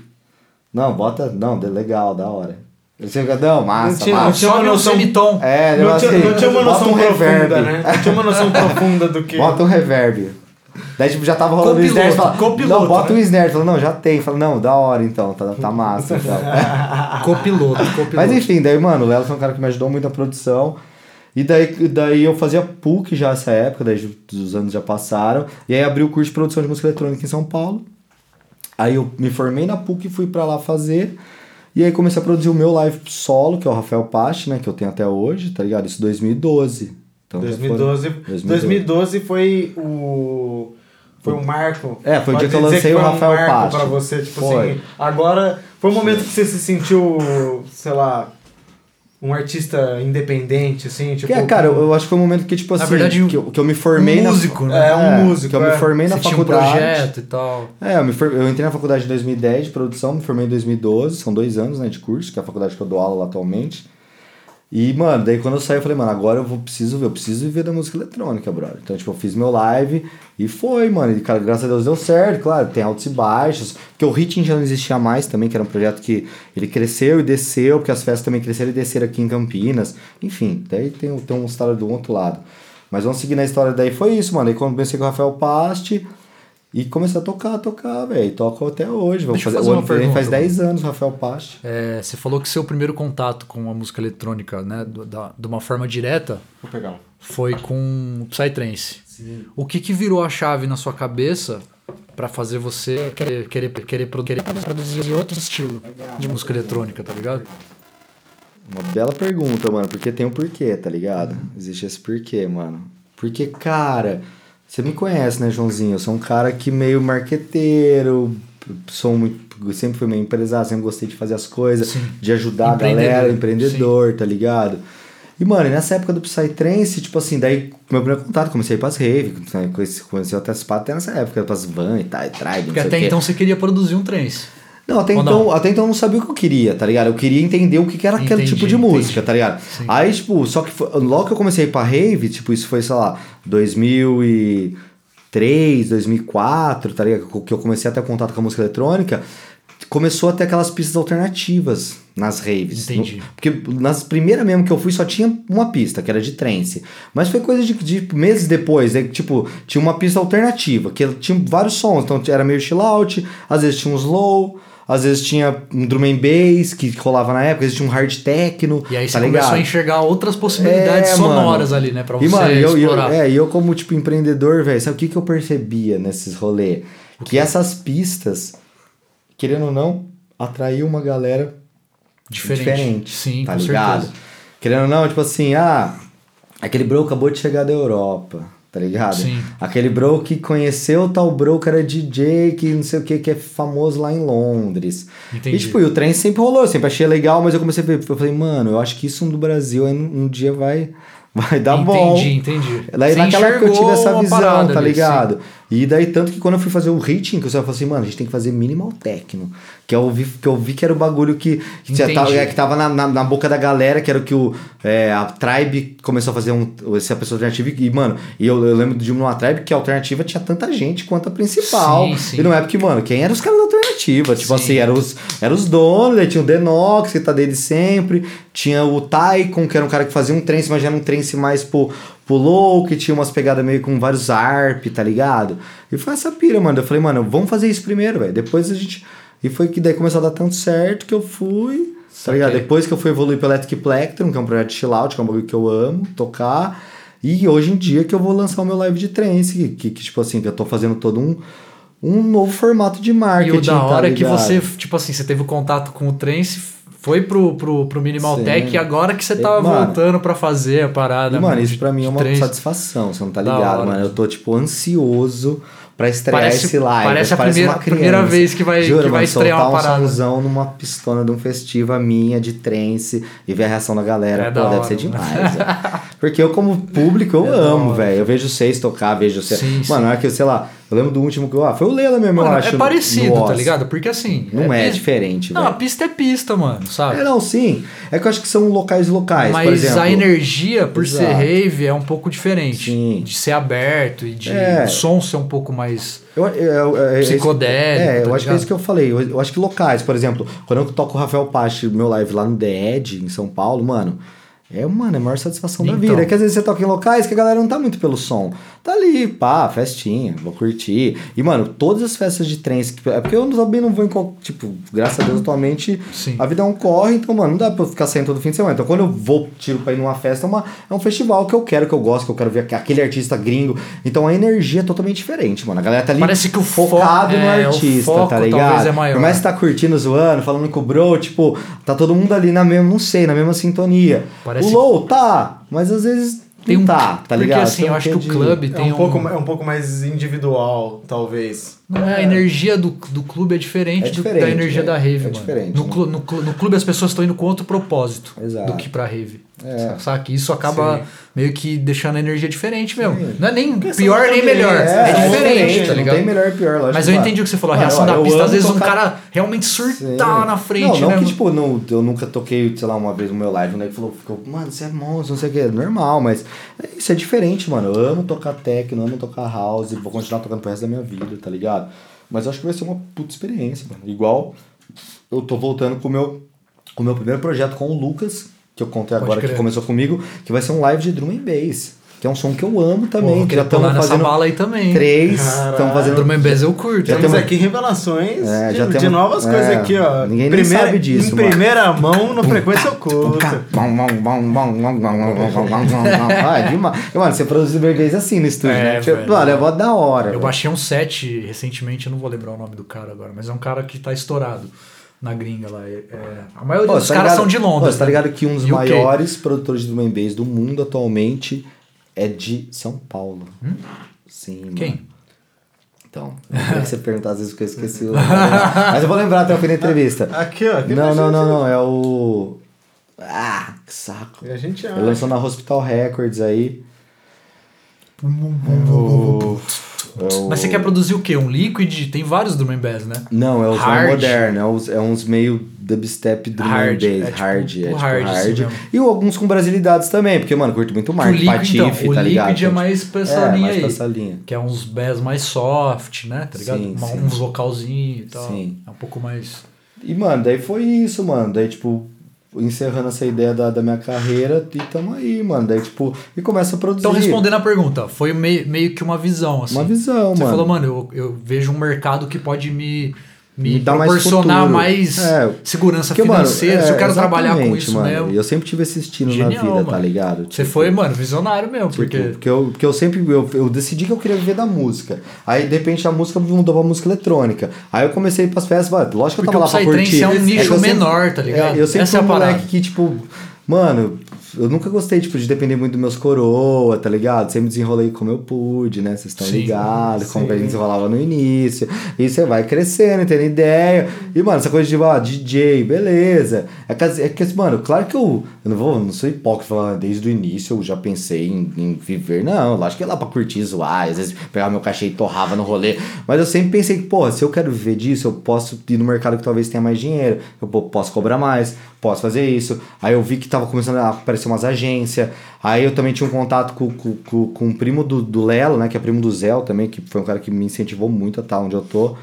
Não, bota. Não, de- legal, da hora. Ele fica, não, massa, Não tinha- massa. não tinha uma um noção- semitom. É, Não eu tinha, assim, não tinha uma bota noção um profunda, reverb. né? Não tinha uma noção profunda do que. Bota um reverb. Daí, tipo, já tava rolando o snare. Fala, copiloto, não, bota né? um snare. Fala, não, já tem. Fala, não, da hora então, tá, tá massa. Então. Copiloto, copiloto. Mas enfim, daí, mano, o Lelo foi um cara que me ajudou muito na produção. E daí, daí eu fazia PUC já nessa época, daí os anos já passaram. E aí abri o curso de produção de música eletrônica em São Paulo. Aí eu me formei na PUC e fui pra lá fazer. E aí comecei a produzir o meu live solo, que é o Rafael Pache, né? Que eu tenho até hoje, tá ligado? Isso em 2012. Então, já 2012, foram- 2012 foi o. Foi um marco. É, foi o dia que eu lancei o foi um Rafael marco Patti. pra você, tipo Foi. assim. Agora, foi um momento que você se sentiu, sei lá, um artista independente, assim, tipo. Que é, cara, eu, eu acho que foi um momento que, tipo Na assim, verdade, que, eu, que eu me formei um na... músico, né? É, um músico, Que eu é. me formei na Você tinha um faculdade. projeto e tal. É, eu, me for- eu entrei na faculdade em 2010 de produção, me formei em 2012, são dois anos né, de curso, que é a faculdade que eu dou aula atualmente. E, mano, daí quando eu saí, eu falei, mano, agora eu vou, preciso ver, eu preciso viver da música eletrônica, brother. Então, tipo, eu fiz meu live e foi, mano. E, cara, graças a Deus deu certo, claro, tem altos e baixos. Porque o Hitting já não existia mais também, que era um projeto que ele cresceu e desceu, porque as festas também cresceram e desceram aqui em Campinas. Enfim, daí tem, tem uma história do outro lado. Mas vamos seguir na história daí, foi isso, mano. Aí quando comecei com o Rafael Paste e comecei a tocar, tocar, velho. Toco até hoje. Vamos fazer, fazer o ano pergunta, faz 10 anos, Rafael Paste. É, você falou que seu primeiro contato com a música eletrônica, né, do- da, de uma forma direta, Vou pegar um. foi com Psytrance. O que que virou a chave na sua cabeça pra fazer você querer, querer, querer, produ- querer produzir outro estilo de música eletrônica, tá ligado? Uma bela pergunta, mano, porque tem um porquê, tá ligado? Existe esse porquê, mano. Porque, cara, você me conhece, né, Joãozinho? Eu sou um cara que meio marqueteiro, sou muito, sempre fui meio empresário, sempre gostei de fazer as coisas, Sim. de ajudar a galera, empreendedor, tá ligado? E, mano, nessa época do Psytrance, tipo assim, daí, meu primeiro contato, comecei a ir pras rave, né, conheci, conheci até nessa época, pras van e tal, e tribe, não Porque até então você queria produzir um trance. Não, até Ou então, não? até então eu não sabia o que eu queria, tá ligado? Eu queria entender o que, era aquele tipo de música, entendi. tá ligado? Sim. Aí, tipo, só que foi- logo que eu comecei a ir pra rave, tipo, isso foi, sei lá, 2003, 2004, tá ligado? Que eu comecei a ter contato com a música eletrônica, começou a ter aquelas pistas alternativas nas raves. Entendi. No- porque nas primeiras mesmo que eu fui só tinha uma pista, que era de trance. Mas foi coisa de, de meses depois, né? Tipo, tinha uma pista alternativa, que tinha vários sons. Então era meio chill out, às vezes tinha um slow, às vezes tinha um drum and bass que rolava na época, às vezes tinha um hard techno. E aí você tá começou ligado? a enxergar outras possibilidades É, sonoras mano. ali, né? Pra você E, mano, e eu, eu, explorar. é, e eu como, tipo, empreendedor, velho, sabe o que, que eu percebia nesses rolês? Que essas pistas, querendo ou não, atraíam uma galera diferente. diferente. Sim, tá com ligado? certeza. Querendo ou não, tipo assim, ah, aquele bro acabou de chegar da Europa, tá ligado? Sim. Aquele bro que conheceu tal bro que era DJ, que não sei o que, que é famoso lá em Londres. Entendi. E tipo, e o trem sempre rolou, eu sempre achei legal, mas eu comecei a ver, eu falei, mano, eu acho que isso no Brasil um dia vai, vai dar bom. Entendi, entendi. Daí Você naquela época eu tive essa visão, parada tá ligado? E daí, tanto que quando eu fui fazer o hitting, que eu só falei assim, mano, a gente tem que fazer minimal techno. Que eu vi que, eu vi que era o bagulho que, que, Entendi. tava, é, que tava na, na, na boca da galera, que era o que o, é, a Tribe começou a fazer um, essa pessoa alternativa. E, mano, e eu, eu lembro de uma Tribe que a alternativa tinha tanta gente quanto a principal. Sim, sim. E não é porque, mano, quem eram os caras da alternativa? Tipo Sim. assim, eram os, eram os donos, daí tinha o Denox, que tá desde sempre. Tinha o Taikon, que era um cara que fazia um trance, mas já era um trance mais pro, pro low, que tinha umas pegadas meio com vários ARP, tá ligado? E foi essa pira, mano. Eu falei, mano, vamos fazer isso primeiro, velho. Depois a gente. E foi que daí começou a dar tanto certo que eu fui. Tá ligado? Saquei. Depois que eu fui evoluir pro Electric Plectrum, que é um projeto de chill out, que é um bagulho que eu amo tocar. E hoje em dia que eu vou lançar o meu live de trance, que, que, que, tipo assim, que eu tô fazendo todo um, um novo formato de E marketing. o da tá hora é que você, tipo assim, você teve o contato com o trance, foi pro, pro, pro Minimal Sim. Tech e agora que você E, tava mano, voltando pra fazer a parada. E, mano, isso pra mim é uma trance. satisfação, você não tá ligado, mano. Eu tô, tipo, ansioso pra estrear Parece- esse live. parece a Parece primeira- primeira vez que vai- Juro, que vai mano, estrear uma um parada. somzão numa pistona de um festiva minha de trance e ver a reação da galera. É Pô, da deve hora, ser demais. Porque eu, como público, eu É amo, velho. Eu vejo vocês tocar, vejo vocês. Sim, mano, sim. é que, sei lá, eu lembro do último que eu. Ah, foi o Lela mesmo, Mano, eu acho. é no- parecido, no tá Oz. ligado? Porque assim. Não é, pista- diferente, Não, velho. a pista é pista, mano, sabe? É, não, sim. É que eu acho que são locais locais, Mas por exemplo. a energia, por ser Exato. rave, é um pouco diferente. Sim. De ser aberto e de É. o som ser um pouco mais. Eu, eu, eu, é isso- Psicodélico, É, eu tá acho que é ligado? isso que eu falei. Eu, eu acho que locais, por exemplo, quando eu toco o Rafael Pache no meu live lá no The Edge, em São Paulo, mano. É, mano, é a maior satisfação da Então. vida. É que às vezes você toca em locais que a galera não tá muito pelo som. Tá ali, pá, festinha, vou curtir. E, mano, todas as festas de trance. que- É porque eu também não vou em. Tipo, graças a Deus, atualmente, Sim. a vida é um corre, então, mano, não dá pra eu ficar saindo todo fim de semana. Então, quando eu vou, tiro pra ir numa festa, é, uma, é um festival que eu quero, que eu gosto, que eu quero ver aquele artista gringo. Então a energia é totalmente diferente, mano. A galera tá ali Parece que o fo- focado no é, artista, foco tá ligado? talvez é maior. Por mais que tá curtindo, zoando, falando com o bro, tipo, tá todo mundo ali na mesma, não sei, na mesma sintonia. Parece- O low tá, mas às vezes não tá, tá porque ligado? assim, Tem eu um acho que o clube É tem um, pouco, é um pouco mais individual, talvez. Não é, a energia do, do clube é diferente, É do- diferente, da energia é. da rave, É mano. diferente, no, né? clu- no, clu- no clube as pessoas estão indo com outro propósito Exato. do que pra rave. É. Saca? Isso acaba Sim. meio que deixando a energia diferente mesmo. Sim. Não é nem pior nem melhor. é, É, é diferente, tá não ligado? tem melhor e pior, lógico. Mas eu entendi o que você falou. A reação olha, da eu pista, às vezes, um tocar- cara realmente surtar Sim. na frente, não, não né? que, tipo, não, eu nunca toquei, sei lá, uma vez no meu live, o nego falou, ficou, mano, você é monstro, não sei o que, normal, mas é- isso é diferente, mano. Eu amo tocar techno, amo tocar house, vou continuar tocando pro resto da minha vida, tá ligado? Mas eu acho que vai ser uma puta experiência, mano. Igual eu tô voltando com o meu, com o meu primeiro projeto com o Lucas, que eu contei Pode agora que começou comigo, que vai ser um live de drum and bass. Que é um som que eu amo também. Porra, que já estamos nessa fazendo bala aí também. três. Estamos fazendo Drum and Bass eu curto. Já Temos temos- aqui revelações É, de, já de temos- novas é, coisas aqui, ó. ninguém nem sabe disso, Em mano. primeira mão, no Frequência Oculta. ah, é demais. Mano, você produz bebês assim no estúdio, É, né? Tipo, velho. Mano, é mó da hora. Eu velho. baixei um set recentemente, eu não vou lembrar o nome do cara agora, mas é um cara que tá estourado na gringa lá. É, é- a maioria Pô, dos tá caras ligado- são de Pô, Londres. você tá né? ligado que um dos UK. maiores produtores de drum and bass do mundo atualmente é de São Paulo. Sim, mano. Hum? Quem? Então, eu você perguntar às vezes que eu esqueci o nome. Mas eu vou lembrar até o fim da entrevista. Aqui, ó. aqui Não, pra não, não, não. É o. Ah, que saco. E a gente Ele acha. lançou na Hospital Records aí. O- é o- Mas você quer produzir o quê? Um liquid? Tem vários drum and bass, né? Não, é os Hard. mais modernos, é, uns, é uns meio dubstep drum Hard, and bass, é tipo hard, o é tipo hard, hard. assim mesmo. e alguns com brasilidades também, porque, mano, curto muito o Mark, Patife, então, o tá ligado? liquid é mais pra essa é, linha mais aí. essa linha. Que é uns bass mais soft, né? Tá ligado? Sim, Uma- sim. Uns vocalzinhos e tal. Sim. É um pouco mais. E, mano, daí foi isso, mano, daí, tipo, encerrando essa ideia da, da minha carreira e tamo aí, mano, daí, tipo, e começa a produzir. Então, respondendo a pergunta, foi meio, meio que uma visão, assim. Uma visão, Você mano. falou, mano, eu, eu vejo um mercado que pode me, me, Me dá mais proporcionar futuro. mais, É, segurança Porque, mano, financeira. se eu é, quero trabalhar com isso mano, mesmo. Eu sempre tive esse estilo Genial, na vida, tá mano. ligado? Você Tipo, foi, mano, visionário mesmo, Tipo, porque. porque eu, porque eu sempre eu, eu decidi que eu queria viver da música. Aí de repente a música mudou pra música eletrônica. Aí eu comecei a ir pras festas, mano, lógico que eu tava lá pra curtir. é um nicho sempre- menor, tá ligado? É, eu sempre Essa fui é a um moleque que, tipo, mano, eu nunca gostei, tipo, de depender muito dos meus coroa, tá ligado? Sempre desenrolei como eu pude, né? Vocês estão Sim, ligados, como que a gente desenrolava no início. E você vai crescendo, tendo ideia. E, mano, essa coisa de, ah, DJ, beleza. É que, é que, mano, claro que eu, eu não vou, não sou hipócrita desde o início eu já pensei em, em viver. Não, acho que é lá pra curtir, zoar, às vezes pegar meu cachê e torrava no rolê. Mas eu sempre pensei que, pô, se eu quero viver disso, eu posso ir no mercado que talvez tenha mais dinheiro, eu posso cobrar mais, posso fazer isso. Aí eu vi que tava começando a aparecer umas agências. Aí eu também tinha um contato com, com, com, um primo do, do Lelo, né? Que é primo do Zé também, que foi um cara que me incentivou muito a estar onde eu tô.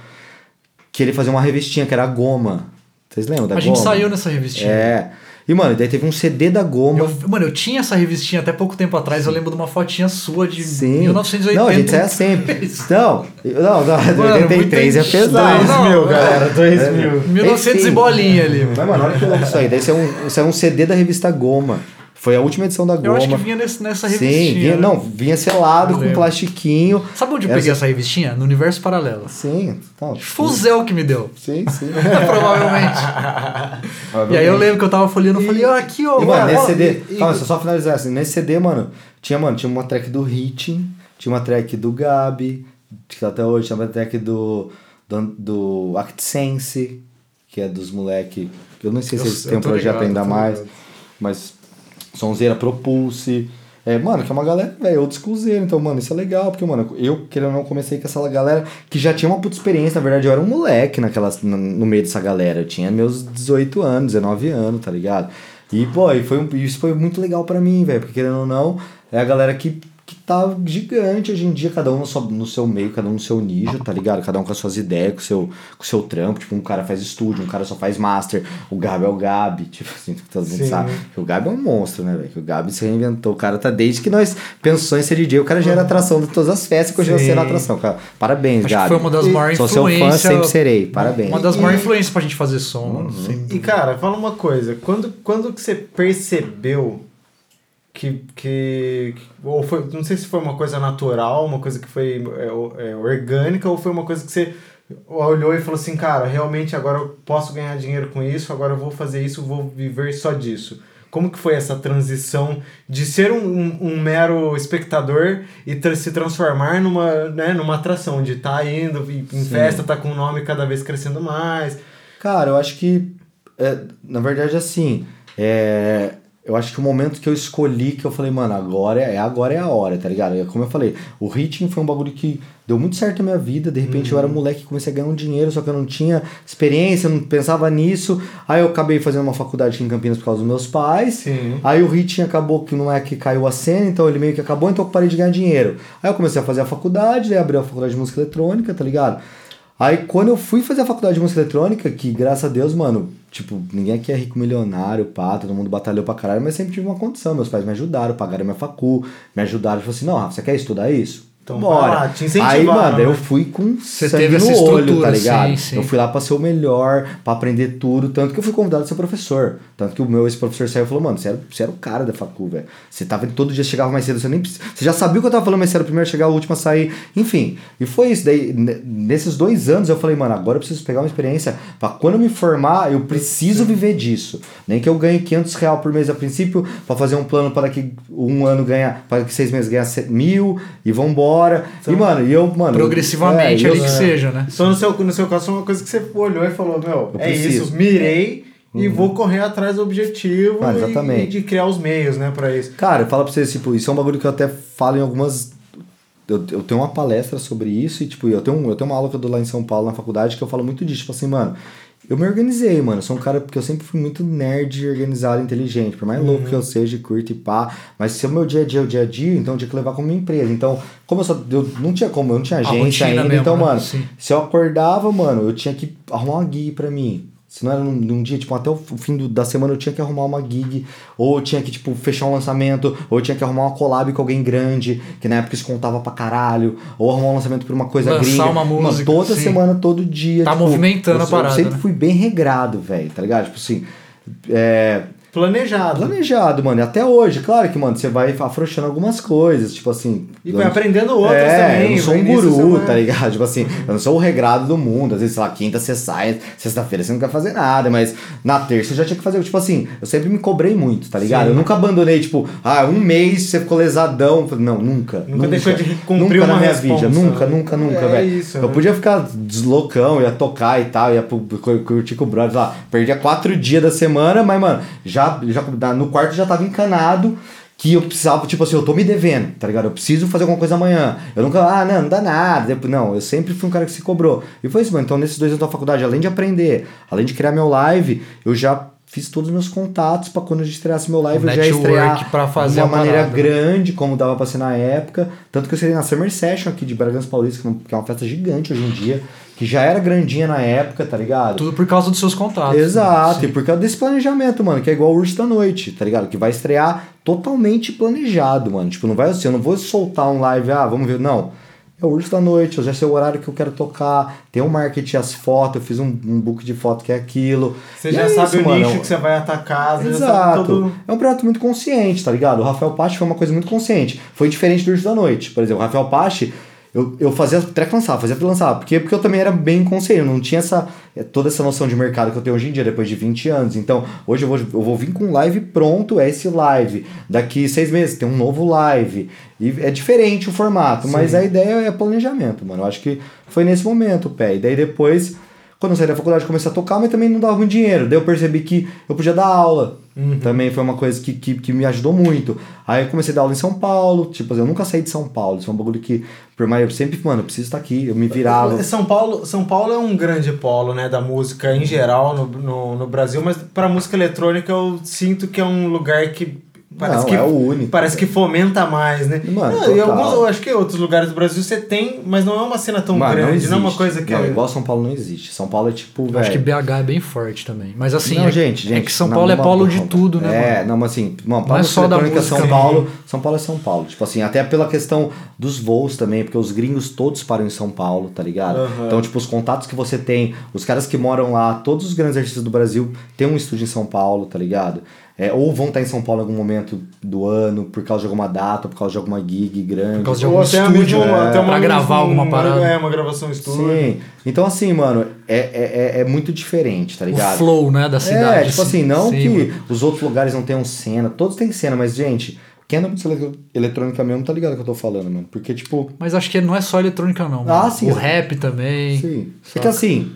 Que ele fazia uma revistinha que era a Goma. Vocês lembram da a Goma? gente saiu nessa revistinha. É. E, mano, daí teve um CD da Goma. Eu- mano, eu tinha essa revistinha até pouco tempo atrás, eu lembro de uma fotinha sua de Sim. 1980. Não, a gente saia sempre. Não, não, não, Mano, 83 é pesado. Não, 2000, não, galera, 2000. 1900 Enfim. e bolinha ali. mano. Mas, mano, olha que louco isso aí. Daí isso é um, é um CD da revista Goma. Foi a última edição da Goma. Eu acho que vinha nesse- nessa Sim, revistinha. vinha, né? não, vinha selado com plastiquinho. Sabe onde eu Essa- peguei essa revistinha? No Universo Paralelo. Sim, então, Fuzel que me deu. Sim, sim. Provavelmente. E aí eu lembro que eu tava folheando, eu falei, ó, aqui, ó. E, mano, nesse ó. CD. e- Calma, deixa eu só finalizar assim. Nesse CD, mano, tinha, mano, tinha uma track do Hitting, tinha uma track do Gabi, que até hoje, tinha uma track do. do, do ActSense, que é dos moleque. que Eu não sei se eles têm um projeto ligado, ainda mais, ligado. mas. Sonzeira Propulse. É, mano, que é uma galera, velho, old schoolzeira. Então, mano, isso é legal, porque, mano, eu, querendo ou não, comecei com essa galera que já tinha uma puta experiência. Na verdade, eu era um moleque naquelas, no, meio dessa galera. Eu tinha meus 18 anos, 19 anos, tá ligado? E, pô, e foi isso foi muito legal pra mim, velho, porque, querendo ou não, é a galera que, que tá gigante hoje em dia, cada um no seu, no seu meio, cada um no seu nicho, tá ligado? Cada um com as suas ideias, com o seu, com o seu trampo. Tipo, um cara faz estúdio, um cara só faz master, o Gabi é o Gabi, tipo assim, todo mundo Sim. sabe. Que o Gabi é um monstro, né, velho? Que o Gabi se reinventou. O cara tá desde que nós pensou em ser DJ, o cara já era atração de todas as festas e continua sendo atração, cara. Parabéns, Acho Gabi. que foi uma das maiores Sou seu fã, influências. sempre serei. Parabéns. Uma das E- maiores influências pra gente fazer som. sem E cara, fala uma coisa, quando, quando que você percebeu que, que, que- ou foi, não sei se foi uma coisa natural, uma coisa que foi é, é, orgânica, ou foi uma coisa que você olhou e falou assim, cara, realmente agora eu posso ganhar dinheiro com isso, agora eu vou fazer isso, vou viver só disso. como que foi essa transição de ser um, um, um mero espectador e tra se transformar numa, né, numa atração, de estar tá indo em Sim. festa, tá com o nome cada vez crescendo mais. Cara, eu acho que, é, na verdade, assim, é, eu acho que o momento que eu escolhi, que eu falei, mano, agora é, agora é a hora, tá ligado? Como eu falei, o ritmo foi um bagulho que deu muito certo na minha vida. De repente uhum. eu era uhum. moleque comecei a ganhar um dinheiro, só que eu não tinha experiência, não pensava nisso. Aí eu acabei fazendo uma faculdade aqui em Campinas por causa dos meus pais. Sim. Aí o ritmo acabou que não é que caiu a cena, então ele meio que acabou, então eu parei de ganhar dinheiro. Aí eu comecei a fazer a faculdade, aí abri a faculdade de música eletrônica, tá ligado? Aí quando eu fui fazer a faculdade de música eletrônica, que graças a Deus, mano, tipo, ninguém aqui é rico milionário, pá, todo mundo batalhou pra caralho, mas sempre tive uma condição. Meus pais me ajudaram, pagaram minha facu, me ajudaram, tipo assim, não, Rafa, você quer estudar isso? Então, bora. Lá, te Aí, mano, né? eu fui com Você sangue no olho, tá ligado? Sim, sim. Eu fui lá pra ser o melhor, pra aprender tudo. Tanto que eu fui convidado a ser professor. Tanto que o meu ex-professor saiu e falou, mano, você era, você era o cara da facu, velho. Você tava todo dia, chegava mais cedo, você nem Você já sabia o que eu tava falando, mas você era o primeiro a chegar, o último a sair. Enfim, e foi isso. Daí, nesses dois anos, eu falei, mano, agora eu preciso pegar uma experiência pra quando eu me formar, eu preciso viver disso. Nem que eu ganhe 500 real por mês a princípio, pra fazer um plano para daqui um ano ganhar, para daqui seis meses ganhar mil e vambora. Então, e, mano, e eu, mano. Progressivamente é, ali eu, que seja, né? Então, no seu, no seu caso, foi uma coisa que você olhou e falou: Meu, eu é preciso. isso, mirei. Uhum. E vou correr atrás do objetivo ah, exatamente. E, e, de criar os meios, né, pra isso. Cara, fala pra vocês, tipo, isso é um bagulho que eu até falo em algumas. Eu, eu tenho uma palestra sobre isso e, tipo, eu tenho, eu tenho uma aula que eu dou lá em São Paulo, na faculdade, que eu falo muito disso. Tipo assim, mano, eu me organizei, mano. Eu sou um cara porque eu sempre fui muito nerd, organizado, inteligente. Por mais uhum. louco que eu seja, curto e pá. Mas se o meu dia a dia é o dia a dia, então eu tinha que levar como minha empresa. Então, como eu só. Eu não tinha como, eu não tinha agência ainda. Mesmo, então, né? mano, Sim. se eu acordava, mano, eu tinha que arrumar uma guia pra mim. Se não era num, num, dia, tipo, até o fim do, da semana eu tinha que arrumar uma gig, ou tinha que, tipo, fechar um lançamento, ou tinha que arrumar uma collab com alguém grande, que na época isso contava pra caralho, ou arrumar um lançamento por uma coisa Lançar gringa. uma música. Mano, toda sim. semana, todo dia. Tá tipo, movimentando eu, a parada. Eu sempre né? fui bem regrado, velho, tá ligado? Tipo assim. É, Planejado. Planejado, mano. E até hoje, claro que, mano, você vai afrouxando algumas coisas, tipo assim. E vai aprendendo outras é, também. Eu não sou um guru, tá ligado? Tipo assim, eu não sou o regrado do mundo. Às vezes, sei lá, quinta você sai, sexta-feira você não quer fazer nada, mas na terça eu já tinha que fazer. Tipo assim, eu sempre me cobrei muito, tá ligado? Sim. Eu nunca abandonei, tipo, ah, um mês você ficou lesadão. Não, nunca. Nunca, nunca deixou de cumprir nunca uma na minha vida. Nunca, nunca, nunca, é velho. Eu né? podia ficar deslocão, ia tocar e tal, ia curtir com o brother lá. Perdia quatro dias da semana, mas, mano, já, já no quarto já tava encanado que eu precisava, tipo assim, eu tô me devendo, tá ligado? Eu preciso fazer alguma coisa amanhã. Eu nunca, ah, não, não dá nada. Não, eu sempre fui um cara que se cobrou. E foi isso, mano. Então, nesses dois anos da faculdade, além de aprender, além de criar meu live, eu já fiz todos os meus contatos para quando a gente estreasse meu live, o eu já estrear pra fazer de uma maneira parada, né? grande, como dava pra ser na época. Tanto que eu serei na Summer Session aqui de Bragança Paulista, que é uma festa gigante hoje em dia que já era grandinha na época, tá ligado? Tudo por causa dos seus contatos. Né? Exato, né? e por causa desse planejamento, mano, que é igual o Urso da Noite, tá ligado? Que vai estrear totalmente planejado, mano. Tipo, não vai assim, eu não vou soltar um live, ah, vamos ver, não. É o Urso da Noite, eu já sei o horário que eu quero tocar, tem o marketing, as fotos, eu fiz um, um book de foto que é aquilo. Você já é sabe isso, o mano. nicho que você vai atacar, Exato. Todo... É um projeto muito consciente, tá ligado? O Rafael Pache foi uma coisa muito consciente. Foi diferente do Urso da Noite. Por exemplo, o Rafael Pache eu, eu fazia track lançar, fazia lançar. Porque, porque eu também era bem eu não tinha essa, eh, toda essa noção de mercado que eu tenho hoje em dia, depois de 20 anos. Então, hoje eu vou, eu vou vir com live pronto, é esse live. Daqui seis meses tem um novo live. E é diferente o formato, Sim. mas a ideia é planejamento, mano. Eu acho que foi nesse momento, pé. E daí depois, quando eu saí da faculdade, comecei a tocar, mas também não dava muito dinheiro. Daí eu percebi que eu podia dar aula. Uhum. Também foi uma coisa que, que, que, me ajudou muito. Aí eu comecei a dar aula em São Paulo, tipo, eu nunca saí de São Paulo. Isso é um bagulho que, por mais eu sempre, mano, eu preciso estar aqui, eu me virava. São Paulo, São Paulo é um grande polo, né, da música em geral no, no, no Brasil, mas para música eletrônica eu sinto que é um lugar que Parece não, que, é o único. Parece que fomenta mais, né? Mano, não, e alguns, eu acho que outros lugares do Brasil você tem, mas não é uma cena tão Mano, grande, não, não, é uma coisa que. Não, igual São Paulo não existe. São Paulo é tipo. Véio... Acho que BH é bem forte também. Mas assim. Não, é, gente, gente. É que São Paulo é polo de tudo, né? É, não, mas assim, mano, não é só da música, São Paulo. São Paulo é São Paulo. Tipo assim, até pela questão dos voos também, porque os gringos todos param em São Paulo, tá ligado? Uhum. Então, tipo, os contatos que você tem, os caras que moram lá, todos os grandes artistas do Brasil têm um estúdio em São Paulo, tá ligado? É, ou vão estar em São Paulo em algum momento do ano, por causa de alguma data, por causa de alguma gig grande. Por causa de Ou algum até estúdio, mesmo- é, até uma- pra gravar alguma uma- parada. É, uma gravação estúdio. Sim. Então, assim, mano, é, é, é- é muito diferente, tá O ligado? flow, né, da cidade. É, tipo assim, não Sim, que mano. os outros lugares não tenham cena, todos têm cena, mas, gente, quem anda muito ele- eletrônica mesmo tá ligado o que eu tô falando, mano. Porque, tipo, Mas acho que não é só eletrônica, não. mano. Ah, sim. O rap também. sim. É que assim,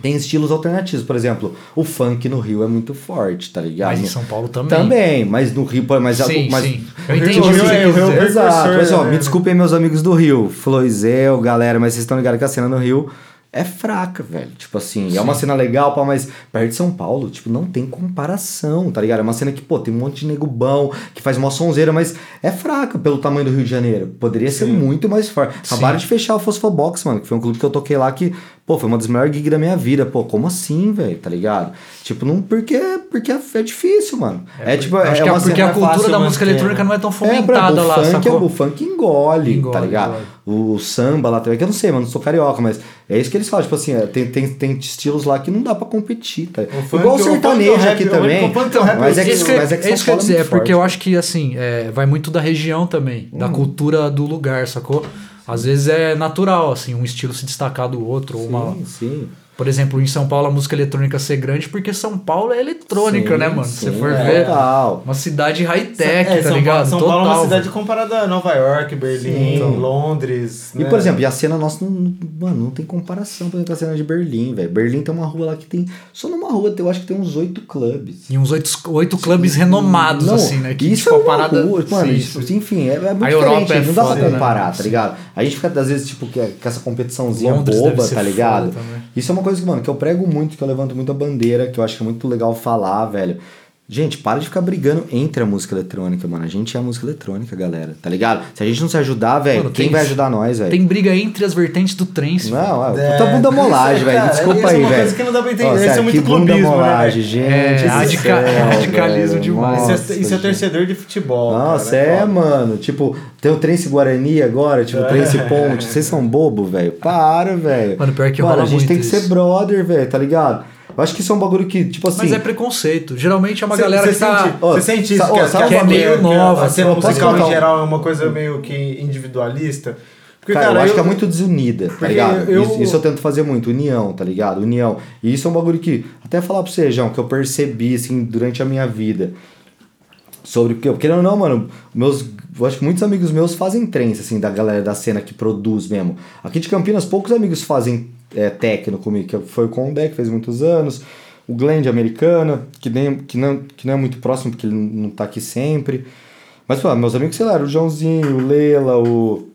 tem estilos alternativos. Por exemplo, o funk no Rio é muito forte, tá ligado? Mas em São Paulo também. Também, mas no Rio, pô, mas, Sim, mas sim. Eu entendi o Rio é- o Rio é. Exato, pessoal, né? me desculpem meus amigos do Rio, Floizeu, galera, mas vocês estão ligados que a cena no Rio é fraca, velho. Tipo assim, é uma cena legal, pá, mas perto de São Paulo, tipo, não tem comparação, tá ligado? É uma cena que, pô, tem um monte de nego bom, que faz uma sonzeira, mas é fraca pelo tamanho do Rio de Janeiro. Poderia ser muito mais forte. Acabaram de fechar o Fosfobox, mano, que foi um clube que eu toquei lá que, pô, foi uma das melhores gigs da minha vida. Pô, como assim, velho? Tá ligado? Tipo, não, porque, porque é difícil, mano. É, tipo, Acho é que é uma porque a cultura fácil da música eletrônica não é tão é, fomentada lá, o funk, sacou? o funk engole, Engole, tá ligado? engole. O samba lá também, que eu não sei, mano, não sou carioca, mas é isso que eles falam, tipo assim, é, tem, tem, tem estilos lá que não dá pra competir, tá? funk- Igual o o funk sertanejo é o rap, aqui o também, funk é o rap, mas é que, isso que, mas é que é isso que eu ia São Paulo dizer, é é porque eu acho que assim, é, vai muito da região também, da cultura do lugar, sacou? Às vezes é natural, assim, um estilo se destacar do outro, ou uma, Sim, sim. Por exemplo, em São Paulo a música eletrônica ser grande porque São Paulo é eletrônica, Sim, né, mano? Se sim, você for é, ver. Total. Uma cidade high-tech, É, tá São ligado? Paulo, São Total. Paulo é uma cidade velho. comparada a Nova York, Berlim, Sim. Londres. E, né? por exemplo, e a cena nossa, não, mano, não tem comparação por exemplo, com a cena de Berlim, velho. Berlim tem uma rua lá que tem. Só numa rua, eu acho que tem uns oito clubes. E uns oito, oito clubes renomados, Não, assim, né? Que, isso tipo, é uma parada. rua, mano, Sim, isso, sim. enfim, é, é muito A Europa diferente, é não dá foda, pra né? comparar, tá Sim. ligado? A gente fica, às vezes, tipo, que é- com essa competiçãozinha Londres boba, tá ligado? Isso é uma coisa que, mano, que eu prego muito, que eu levanto muito a bandeira, que eu acho que é muito legal falar, velho. Gente, para de ficar brigando entre a música eletrônica, mano. A gente é a música eletrônica, galera, tá ligado? Se a gente não se ajudar, velho, quem vai ajudar nós, velho? Tem briga entre as vertentes do trance. velho. Não, é, É, puta bunda molagem, isso é, velho. Desculpa isso é aí, uma velho. coisa que não dá pra entender, isso é muito clubismo, né, molagem, velho? gente. É, do radica- céu, radicalismo demais. Isso é, isso é torcedor de futebol. Nossa, cara, é, mano. Tipo, tem o Trance Guarani agora, tipo, Trance Ponte. Vocês são bobo, velho. Para, velho. Mano, pior que Mano, a gente tem que isso. ser brother, velho, tá ligado? Eu acho que isso é um bagulho que, tipo assim. Mas é preconceito. Geralmente é uma Cê- galera cê que tá. sente- Ó, Você sente isso? que, a- sabe que, a- meio que nova, A cena eu musical em geral é uma coisa meio que individualista. Porque, Cara, cara, eu acho que é muito desunida, tá Porque ligado? eu- Isso, isso eu tento fazer muito, união, tá ligado? União. E isso é um bagulho que, até falar pra você, João, que eu percebi, assim, durante a minha vida. Sobre, porque, querendo ou não, mano, meus, eu acho que muitos amigos meus fazem trance, assim, da galera da cena que produz mesmo. Aqui de Campinas, poucos amigos fazem é, techno comigo, que foi o Condé, que fez muitos anos, o Glenn de Americana, que, nem, que, não, que não é muito próximo, porque ele não tá aqui sempre. Mas, pô, meus amigos, sei lá, o Joãozinho, o Lela, o,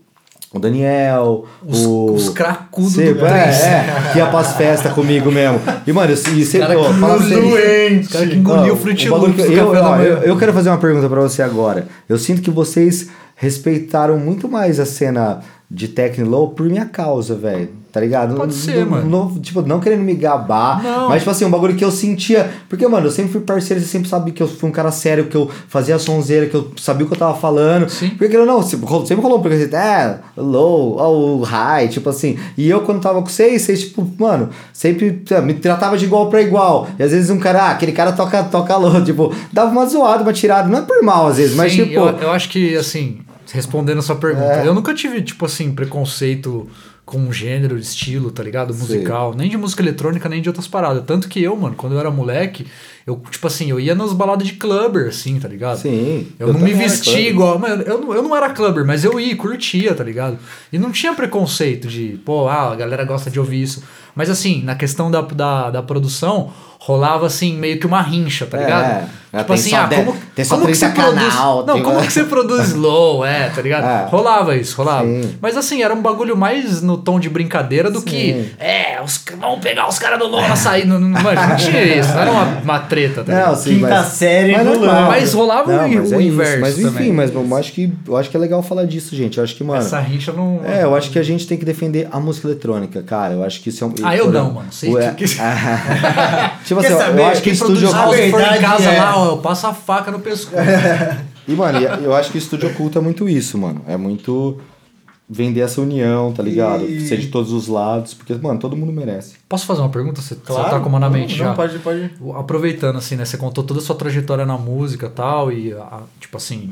o Daniel, Os, o... os cracudos Cê- do é, é, que ia pras festas comigo mesmo. E, mano, eu- e você, Cara ó, fala pra que engoliu o Fruit Loops eu, ó, eu, eu quero fazer uma pergunta pra você agora. Eu sinto que vocês respeitaram muito mais a cena de Techno Low por minha causa, velho. Tá ligado? Pode Não- ser, não- mano. não- tipo, não querendo me gabar, Não. mas, tipo assim, um bagulho que eu sentia. Porque, mano, eu sempre fui parceiro, você sempre sabe que eu fui um cara sério, que eu fazia a sonzeira, que eu sabia o que eu tava falando. Sim. Porque, não, sempre rolou um preconceito, é, low, ou high, tipo assim. E eu, quando tava com vocês, vocês, tipo, mano, sempre é, me tratava de igual pra igual. E às vezes um cara, ah, aquele cara toca, toca low, tipo, dava uma zoada, uma tirada. Não é por mal, às vezes, mas, Sim, tipo. eu, eu acho que, assim, respondendo a sua pergunta, É. eu nunca tive, tipo assim, preconceito com gênero, estilo, tá ligado? Musical. Nem de música eletrônica, nem de outras paradas. Tanto que eu, mano, quando eu era moleque, eu, tipo assim, eu ia nas baladas de clubber, assim, tá ligado? Sim. Eu, não me clubber. igual. Mano, eu, não- eu não era clubber, mas eu ia, curtia, tá ligado? E não tinha preconceito de, pô, ah, a galera gosta de ouvir isso. Mas assim, na questão da, da, da produção, rolava assim, meio que uma rincha, tá É, ligado? é, tipo assim, ah, como, tem só como que 30 você produz. canal, Não, tem- como que você produz slow, é, tá ligado? É. Rolava isso, rolava. Sim. Mas assim, era um bagulho mais no tom de brincadeira do Sim. que, é, os, vamos pegar os caras do low na saída. Não, não, não tinha isso, não era uma, uma treta, tá? Não, sim, Quinta mas... série mas. Mas rolava Não, o, mas o é isso. inverso Mas enfim, também. mas eu acho, que, eu acho que é legal falar disso, gente. Eu acho que, mano. Essa rixa não... É, eu acho que a gente tem que defender a música eletrônica, cara. Eu acho que isso é um. Ah, eu não, mano. Sei Ué, que- tipo Quer assim, saber? eu acho que estúdio Ah, A se for em casa é- lá, ó, eu passo a faca no pescoço. E, mano, eu acho que estúdio oculto é muito isso, mano. É muito. Vender essa união, tá ligado? E- Ser de todos os lados, porque, mano, todo mundo merece. Posso fazer uma pergunta? Você, Claro. você tá com uma na mente não, já? Não, pode, pode. Aproveitando, assim, né? Você contou toda a sua trajetória na música e tal, e, a- tipo assim,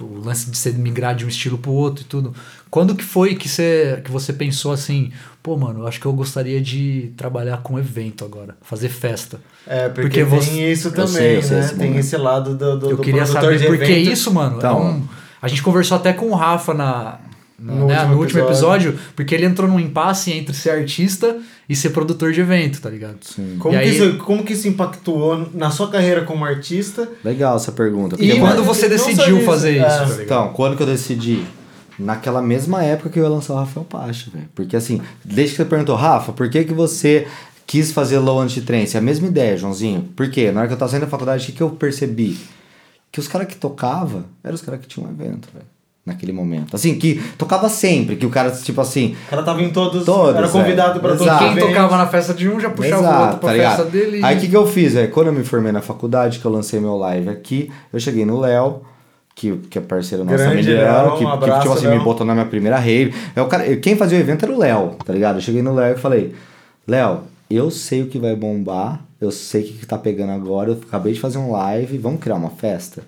o lance de você migrar de um estilo pro outro e tudo. Quando que foi que você, que você pensou assim, pô, mano, eu acho que eu gostaria de trabalhar com evento agora, fazer festa? É, porque, Porque tem você- isso também, sei, né? esse tem momento. esse lado do, do, eu do queria saber porque evento. isso, mano, é Então. um- a gente conversou até com o Rafa na, No né, último no último episódio. episódio, porque ele entrou num impasse entre ser artista e ser produtor de evento, tá ligado? Sim. Como, E que aí- isso, como que isso impactuou na sua carreira como artista? Legal essa pergunta. E quando você decidiu isso, fazer é. isso, tá? Então, quando que eu decidi? Naquela mesma época que eu ia lançar o Rafael Pacha, velho. Porque assim, desde que você perguntou, Rafa, por que que você quis fazer low anti-trance? É a mesma ideia, Joãozinho. Por quê? Na hora que eu tava saindo da faculdade, o que, que eu percebi? Que os caras que tocavam eram os caras que tinham um evento, velho. Naquele momento. Assim, que tocava sempre, que o cara, tipo assim, O cara tava em todos, Todos, era convidado é. pra todos Quem tocava na festa de um já puxava o Exato, outro pra tá festa ligado? dele. Aí o que, que eu fiz, velho? Quando eu me formei na faculdade, que eu lancei meu live aqui, eu cheguei no Léo, que, que é parceiro nosso Léo, que, um que abraço, tipo assim, Léo. me botou na minha primeira rave. É o cara, quem fazia o evento era o Léo, tá ligado? Eu cheguei no Léo e falei, Léo, eu sei o que vai bombar, eu sei o que, que tá pegando agora, eu acabei de fazer um live, vamos criar uma festa?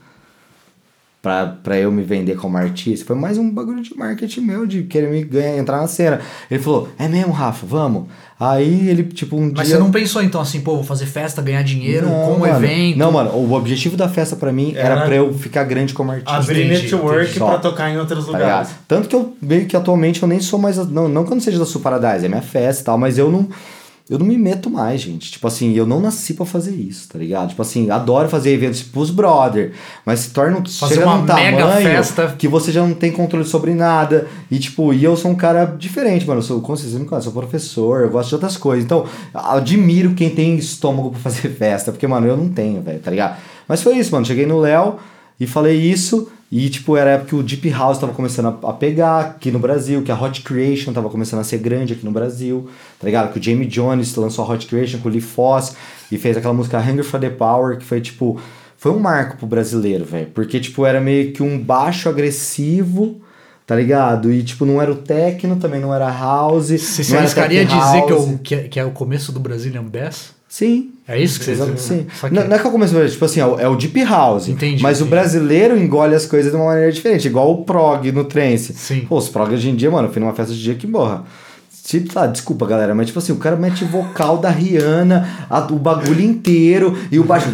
Pra, pra eu me vender como artista. Foi mais um bagulho de marketing meu, de querer me ganhar, entrar na cena. Ele falou, é mesmo, Rafa, vamos. Aí ele, tipo, um Mas dia... você não pensou então assim, pô, vou fazer festa, ganhar dinheiro Não, com o evento? Não, mano, o objetivo da festa pra mim era, Era pra eu ficar grande como artista. Abrir Entendi, network entendi. pra Só. tocar em outros tá lugares. ligado? Tanto que eu meio que atualmente eu nem sou mais. Não, não que eu não seja da Sul Paradise, é minha festa e tal, mas eu não. Eu não me meto mais, gente. Tipo assim, eu não nasci pra fazer isso, tá ligado? Tipo assim, adoro fazer eventos pros brother, mas se torna um, Fazer chega uma num mega tamanho festa. que você já não tem controle sobre nada. E tipo, e eu sou um cara diferente, mano. Eu sou, como vocês me conhecem, eu sou professor, eu gosto de outras coisas. Então, admiro quem tem estômago pra fazer festa, porque, mano, eu não tenho, velho, tá ligado? Mas foi isso, mano. Cheguei no Léo e falei isso. E, tipo, era a época que o Deep House tava começando a, pegar aqui no Brasil, que a Hot Creation tava começando a ser grande aqui no Brasil, tá ligado? Que o Jamie Jones lançou a Hot Creation com o Lee Foss e fez aquela música Hunger for the Power, que foi, tipo, foi um marco pro brasileiro, velho. Porque, tipo, era meio que um baixo agressivo, tá ligado? E, tipo, não era o techno, também não era house. Você arriscaria dizer que, house. eu, que, é, que é o começo do Brazilian Bass? Sim, É isso que você Exato, sim. Não, não é que eu comecei, tipo assim, é o, é o Deep House. Entendi, Mas o entendi. brasileiro engole as coisas de uma maneira diferente, igual o prog no trance. Sim. Pô, os prog hoje em dia, mano, eu fui numa festa de dia que morra. Tipo, tá, desculpa, galera, mas tipo assim, o cara mete vocal da Rihanna, a- o bagulho inteiro, e o baixo.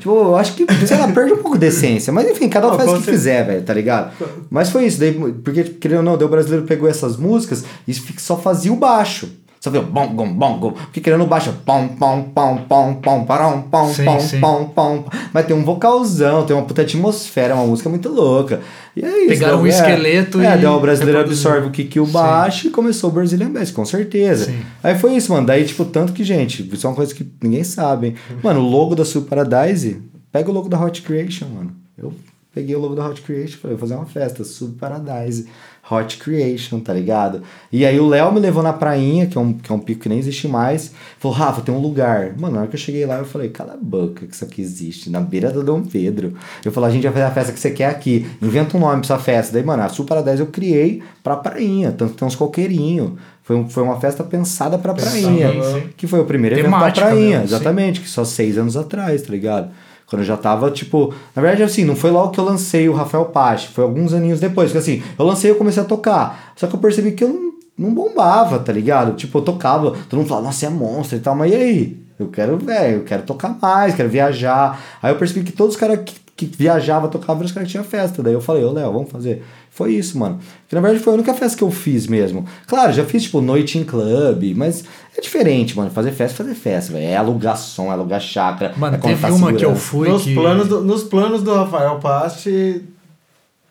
tipo, eu acho que, sei lá, perde um pouco de essência. Mas enfim, cada um faz o que quiser, velho, tá ligado? Mas foi isso, daí, porque, querendo ou não, daí o brasileiro pegou essas músicas e só fazia o baixo. Só viu bom, bom, bom, bom. Porque querendo o baixo, pom, pom, pom, pom, pom, parão, pom, Sim, pom, sim. pom, pom. Mas tem um vocalzão, tem uma puta atmosfera, uma música muito louca. E é isso. Pegaram um é, esqueleto É, e daí o brasileiro absorve o kick e o Sim. baixo e começou o Brazilian Bass, com certeza. Sim. Aí foi isso, mano. Daí, tipo, tanto que, gente, isso é uma coisa que ninguém sabe, hein? Mano, o logo da Super Paradise, pega o logo da Hot Creation, mano. Eu peguei o logo da Hot Creation e falei, vou fazer uma festa, Super Paradise, Hot Creation, tá ligado? E aí o Léo me levou na prainha, que é, um, que é um pico que nem existe mais, falou, Rafa, tem um lugar. Mano, na hora que eu cheguei lá, eu falei, cala a boca que isso aqui existe, na beira do Dom Pedro. Eu falei, a gente vai fazer a festa que você quer aqui, inventa um nome pra essa festa. Daí, mano, a Super Paradise eu criei pra prainha, tanto tem uns coqueirinhos. Foi, um- foi uma festa pensada pra prainha, sim. que foi o primeiro evento pra prainha, mesmo, sim. exatamente, que só seis anos atrás, tá ligado? Quando eu já tava, tipo. Na verdade, assim, não foi logo que eu lancei o Rafael Pache, foi alguns aninhos depois. Porque assim, eu lancei e comecei a tocar. Só que eu percebi que eu não, não bombava, tá ligado? Tipo, eu tocava, todo mundo falava, nossa, é monstro e tal, mas e aí? Eu quero, velho, eu quero tocar mais, quero viajar. Aí eu percebi que todos os caras que, que viajavam tocavam os caras que tinham festa. Daí eu falei, ô Léo, vamos fazer. Foi isso, mano. Que na verdade foi a única festa que eu fiz mesmo. Claro, já fiz, tipo, noite em clube, mas é diferente, mano. Fazer festa, é fazer festa, velho. É alugar som, é alugar chácara. Mano, é teve uma que eu segurança. fui nos, que... planos do, nos planos do Rafael Pasti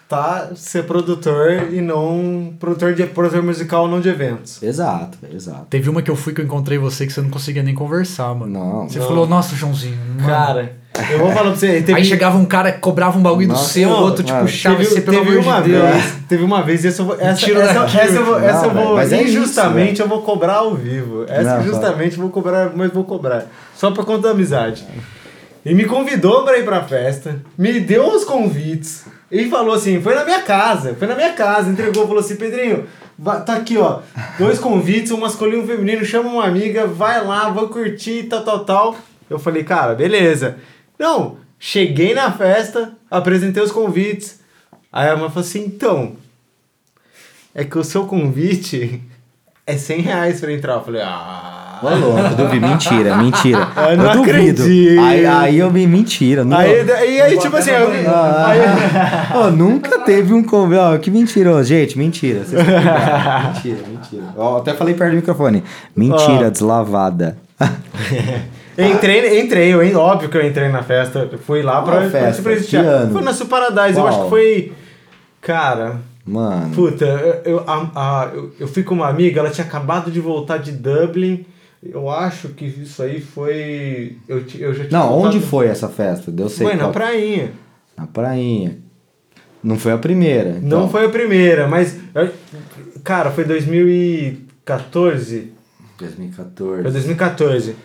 tá ser produtor e não produtor de produtor musical não de eventos. Exato, exato. Teve uma que eu fui que eu encontrei você que você não conseguia nem conversar, mano. Não. Você Não. falou, nossa, Joãozinho. mano." Cara, eu vou falar pra você, teve, Aí chegava um cara que cobrava um bagulho do Nossa, seu, o outro te mano, puxava teve, e você, pelo teve amor uma de Deus. vez, teve uma vez, essa, eu vou- essa, Tiro essa, daqui, essa eu vou, não, essa eu vou mas é isso, injustamente eu vou cobrar ao vivo. Essa Não, justamente eu vou cobrar, mas vou cobrar. Só por conta da amizade. E me convidou pra ir pra festa, me deu os convites e falou assim: foi na minha casa, foi na minha casa, entregou, falou assim: Pedrinho, tá aqui ó, dois convites, um masculino e um feminino, chama uma amiga, vai lá, vou curtir, tal, tal, tal. Eu falei: cara, beleza. Não, cheguei na festa, apresentei os convites. Aí a mãe falou assim: então, é que o seu convite é 100 reais pra entrar. Eu falei: ah. Ô, louco, duvido. Mentira, mentira. Eu não duvido. acredito. Aí, aí eu vi mentira. Não, Aí, e aí, tipo assim, eu, Ah, aí, Ó, nunca teve um convite. Ó, que mentira, ó. gente, mentira. Vocês mentira, mentira. Ó, até falei perto do microfone. Mentira, Ó. deslavada. entrei, entrei, eu, óbvio que eu entrei na festa. Fui lá pra, pra festa? prestigiar. Que ano? Foi na Sul Paradise, eu acho que foi. Cara, Mano. puta, eu, eu, a- a- eu, eu fui com uma amiga, ela tinha acabado de voltar de Dublin. Eu acho que isso aí foi. Eu, eu já tinha Não, onde voltado- foi essa festa? Deu sei Foi na qual- prainha. Na prainha. Não foi a primeira. Não então. foi a primeira, mas. Cara, foi 2014. 2014. Foi 2014.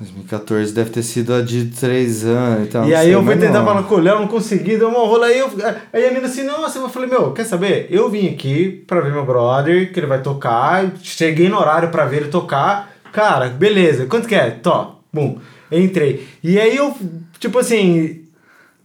2014 deve ter sido a de 3 anos. Então, e não aí sei, eu fui tentar falar com o Léo, não consegui, deu uma rola aí. Eu, aí a menina assim, nossa, eu falei, meu, quer saber? Eu vim aqui pra ver meu brother, que ele vai tocar. Cheguei no horário pra ver ele tocar. Cara, beleza, quanto que é? Tó, bum. Entrei. E aí eu, tipo assim,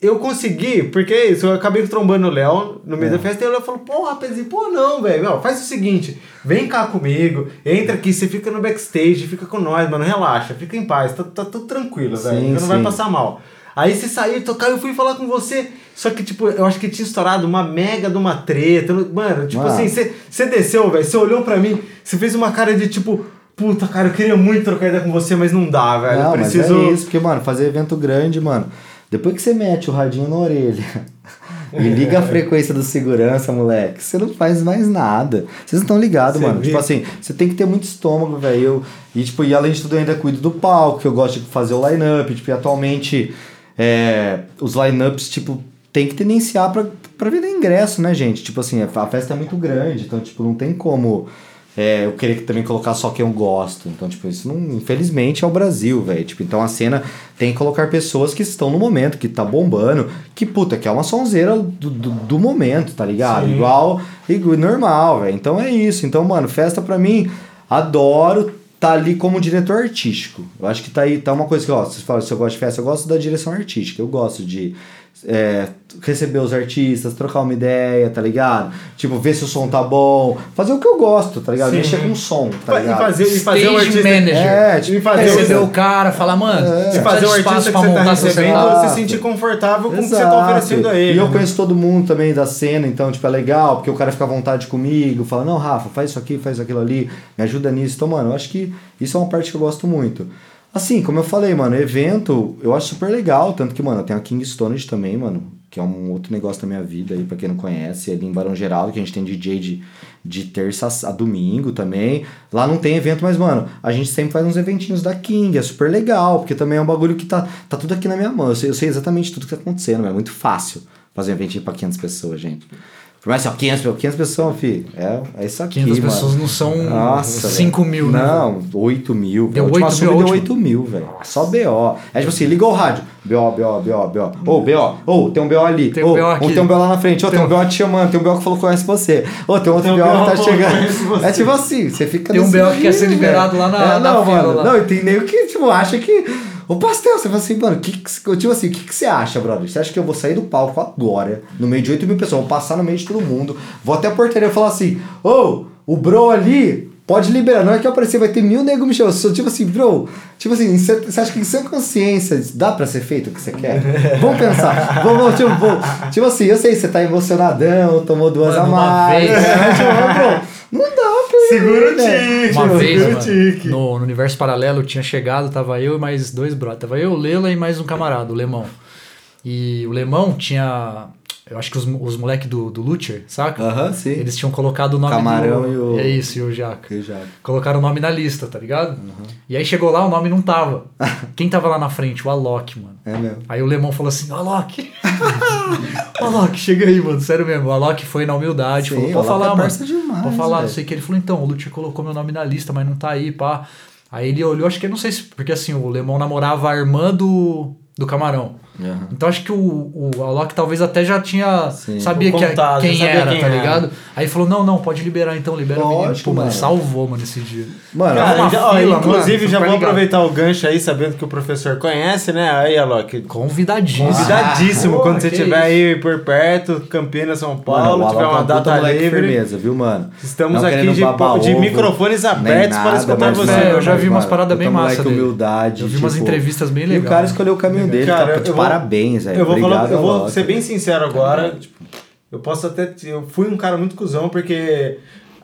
eu consegui, porque é isso, eu acabei trombando o Léo no meio É. da festa e o Léo falou, pô, rapazinho, pô, não, velho, faz o seguinte, vem cá comigo, entra aqui, você fica no backstage, fica com nós, mano, relaxa, fica em paz, tá, tá tudo tranquilo, velho, Sim, não vai passar mal. Aí você saiu, tocar, eu fui falar com você, só que, tipo, eu acho que tinha estourado uma mega de uma treta, mano, tipo Mano. assim, você, você desceu, velho, você olhou pra mim, você fez uma cara de, tipo, puta, cara, eu queria muito trocar ideia com você, mas não dá, velho, eu Não, preciso... mas é isso, porque, mano, fazer evento grande, mano, depois que você mete o radinho na orelha e liga a frequência do segurança, moleque, você não faz mais nada. Vocês não estão ligados, mano. vê? Tipo assim, você tem que ter muito estômago, velho. E, tipo, e além de tudo, eu ainda cuido do palco, que eu gosto de fazer o line-up. Tipo, e atualmente, é, os line-ups, tipo, tem que tendenciar pra, pra vender ingresso, né, gente? Tipo assim, a festa é muito grande, então, tipo, não tem como é, eu querer também colocar só quem eu gosto. Então, tipo, isso não, infelizmente é o Brasil, velho. Tipo, então a cena tem que colocar pessoas que estão no momento, que tá bombando, que puta, que é uma sonzeira do, do, do momento, tá ligado? Sim. Igual, igual normal, velho. Então é isso. Então, mano, festa pra mim, adoro tá ali como diretor artístico. Eu acho que tá aí, tá uma coisa que, ó, vocês falam, se eu gosto de festa, eu gosto da direção artística. Eu gosto de é, receber os artistas, trocar uma ideia, tá ligado? Tipo, ver se o som tá bom. Fazer o que eu gosto, tá ligado? Sim. Mexer com o som, tá Fa- e ligado? fazer, e fazer o artista... manager. É, tipo, e fazer Receber o, o cara, falar, mano, É. você e fazer o artista pra você tá montar seu recebendo cenário. se Exato. sentir confortável com o que você tá Exato. oferecendo a ele. E eu né? conheço todo mundo também da cena, então, tipo, é legal, porque o cara fica à vontade comigo, fala, não, Rafa, faz isso aqui, faz aquilo ali, me ajuda nisso. Então, mano, eu acho que isso é uma parte que eu gosto muito. Assim, como eu falei, mano, evento eu acho super legal, tanto que, mano, tenho a King Stonage também, mano, que é um outro negócio da minha vida aí, pra quem não conhece, ali em Barão Geraldo, que a gente tem DJ de, de terça a domingo também. Lá não tem evento, mas, mano, a gente sempre faz uns eventinhos da King, é super legal, porque também é um bagulho que tá, tá tudo aqui na minha mão. Eu sei, eu sei exatamente tudo que tá acontecendo, é muito fácil fazer um eventinho pra 500 pessoas, gente. Por mais assim, ó, 500, pessoas- 500 pessoas, filho, é, é isso aqui, 500 mano. pessoas não são Nossa, 5 velho. mil, né? Não, 8 mil. Deu velho. A última 8 sub mil, deu última. 8 mil, velho. Só BO. É tipo assim, liga o rádio. BO, BO, BO, BO. Ô, BO. Ô, tem um BO ali. Tem um Ô, BO aqui. Ou tem um BO lá na frente. Ô, tem Tem um BO te chamando. Tem um BO que falou que conhece você. Ô, tem outro Tem BO que BO tá que que chegando. É tipo assim, você fica Tem um BO que quer ser liberado lá na- é, na não, fila mano. lá. Não, e tem nego que, tipo, acha que... O pastel, você fala assim, mano, que, que- tipo assim, o que, que você acha, brother? Você acha que eu vou sair do palco agora, no meio de 8 mil pessoas, vou passar no meio de todo mundo, vou até a portaria e falar assim, ô, o bro ali, pode liberar, não é que eu aparecer, vai ter mil nego me chamando. Sou tipo assim, bro, tipo assim, você acha que em sua consciência dá pra ser feito o que você quer? Vamos pensar, vamos, tipo, vamos, tipo assim, eu sei, você tá emocionadão, tomou duas Mano, a mais, vez- né? Tipo, bro, não dá pra Segura o né? tique, Uma vez, mano, tique. no, no universo paralelo, tinha chegado, tava eu e mais dois brothers. Tava eu, o Lela e mais um camarada, o Lemão. E o Lemão tinha. Eu acho que os, os moleques do, do Lutcher, saca? Aham, sim. Eles tinham colocado o nome Camarão do. e o- É isso, e o Jaca. Que já- Colocaram o nome na lista, tá ligado? E aí chegou lá, o nome não tava. Quem tava lá na frente? O Alok, mano. É mesmo. Aí o Lemão falou assim: Alok! Alok, chega aí, mano. Sério mesmo. O Alok foi na humildade, Sim, falou: o pode Alok falar, é mano. demais, Pode falar, não sei o que. Ele falou: então, o Lutcher colocou meu nome na lista, mas não tá aí, pá. Aí ele olhou, acho que eu não sei se. Porque assim, o Lemon namorava a irmã do, do Camarão. Aham. Então acho que o, o Alok talvez até já tinha. Sim. Sabia O que, quem sabia era, quem tá era. ligado? Aí falou: não, não, pode liberar então, libera o menino. Lógico, Pô, mano, mano. salvou, mano, esse dia. Mano, Cara, uma já- ó, fila, inclusive, mano, já vou ligado. aproveitar o gancho aí, sabendo que o professor conhece, né? Aí, Alok, Convidadíssimo. convidadíssimo Ah, quando porra, você estiver aí por perto, Campinas, São Mano, Paulo, o tiver é uma um data livre. firmeza, viu, mano? Estamos Não aqui de, babar de ovo, microfones abertos para nada, escutar mas, você. É, eu já mano, vi umas mano, paradas bem massa humildade. Eu vi umas tipo, entrevistas bem E o legais. cara escolheu o caminho dele, Cara, tá? Eu de vou- parabéns, velho. Eu vou falar, Obrigado, eu vou ser bem sincero agora. tipo, eu posso até. Eu fui um cara muito cuzão, porque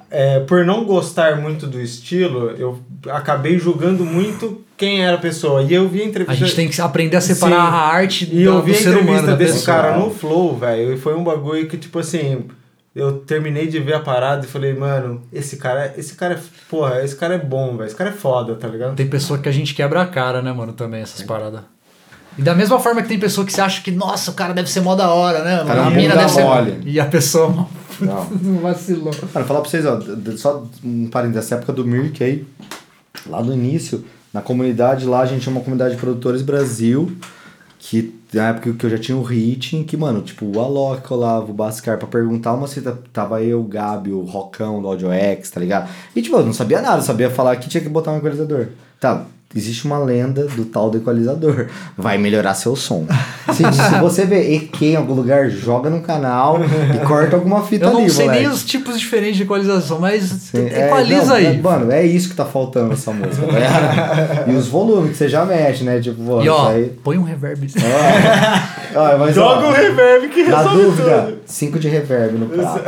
é, por não gostar muito do estilo, eu acabei julgando muito quem era a pessoa. E eu vi a A entrevista. gente tem que aprender a separar Sim. a arte E da- eu do vi a ser humano. entrevista desse pessoa. cara no Flow, velho. E foi um bagulho que, tipo assim. Eu terminei de ver a parada e falei, mano, esse cara, esse cara é. Porra, esse cara é bom, velho. Esse cara é foda, tá ligado? Tem pessoa que a gente quebra a cara, né, mano, também, essas paradas. E da mesma forma que tem pessoa que você acha que, nossa, o cara deve ser mó da hora, né? Cara, a mina deve ser. mole. E a pessoa Não. vacilou. Mano, falar pra vocês, ó, só um parênteses, dessa época do Mirk aí, lá no início, na comunidade lá, a gente tinha uma comunidade de produtores Brasil, que na época que eu já tinha o Hit, que, mano, tipo, o Alok colava, o Bascar, pra perguntar uma cita, tava eu, o Gabi, o Rocão do Audio X, tá ligado? E, tipo, eu não sabia nada, eu sabia falar que tinha que botar um equalizador. Tá, existe uma lenda do tal do equalizador. Vai melhorar seu som. Se, se você vê EQ em algum lugar, joga no canal e corta alguma fita Eu não ali, sei nem moleque. os tipos diferentes de equalização, mas Sim, é, equaliza não, aí. é, mano, é isso que tá faltando nessa música. ligado? e os volumes que você já mexe, né? Tipo, pô, E ó, aí. põe um reverb. Ó, mas, Joga ó, o reverb que Na resolve dúvida, tudo. 5 de reverb no prato.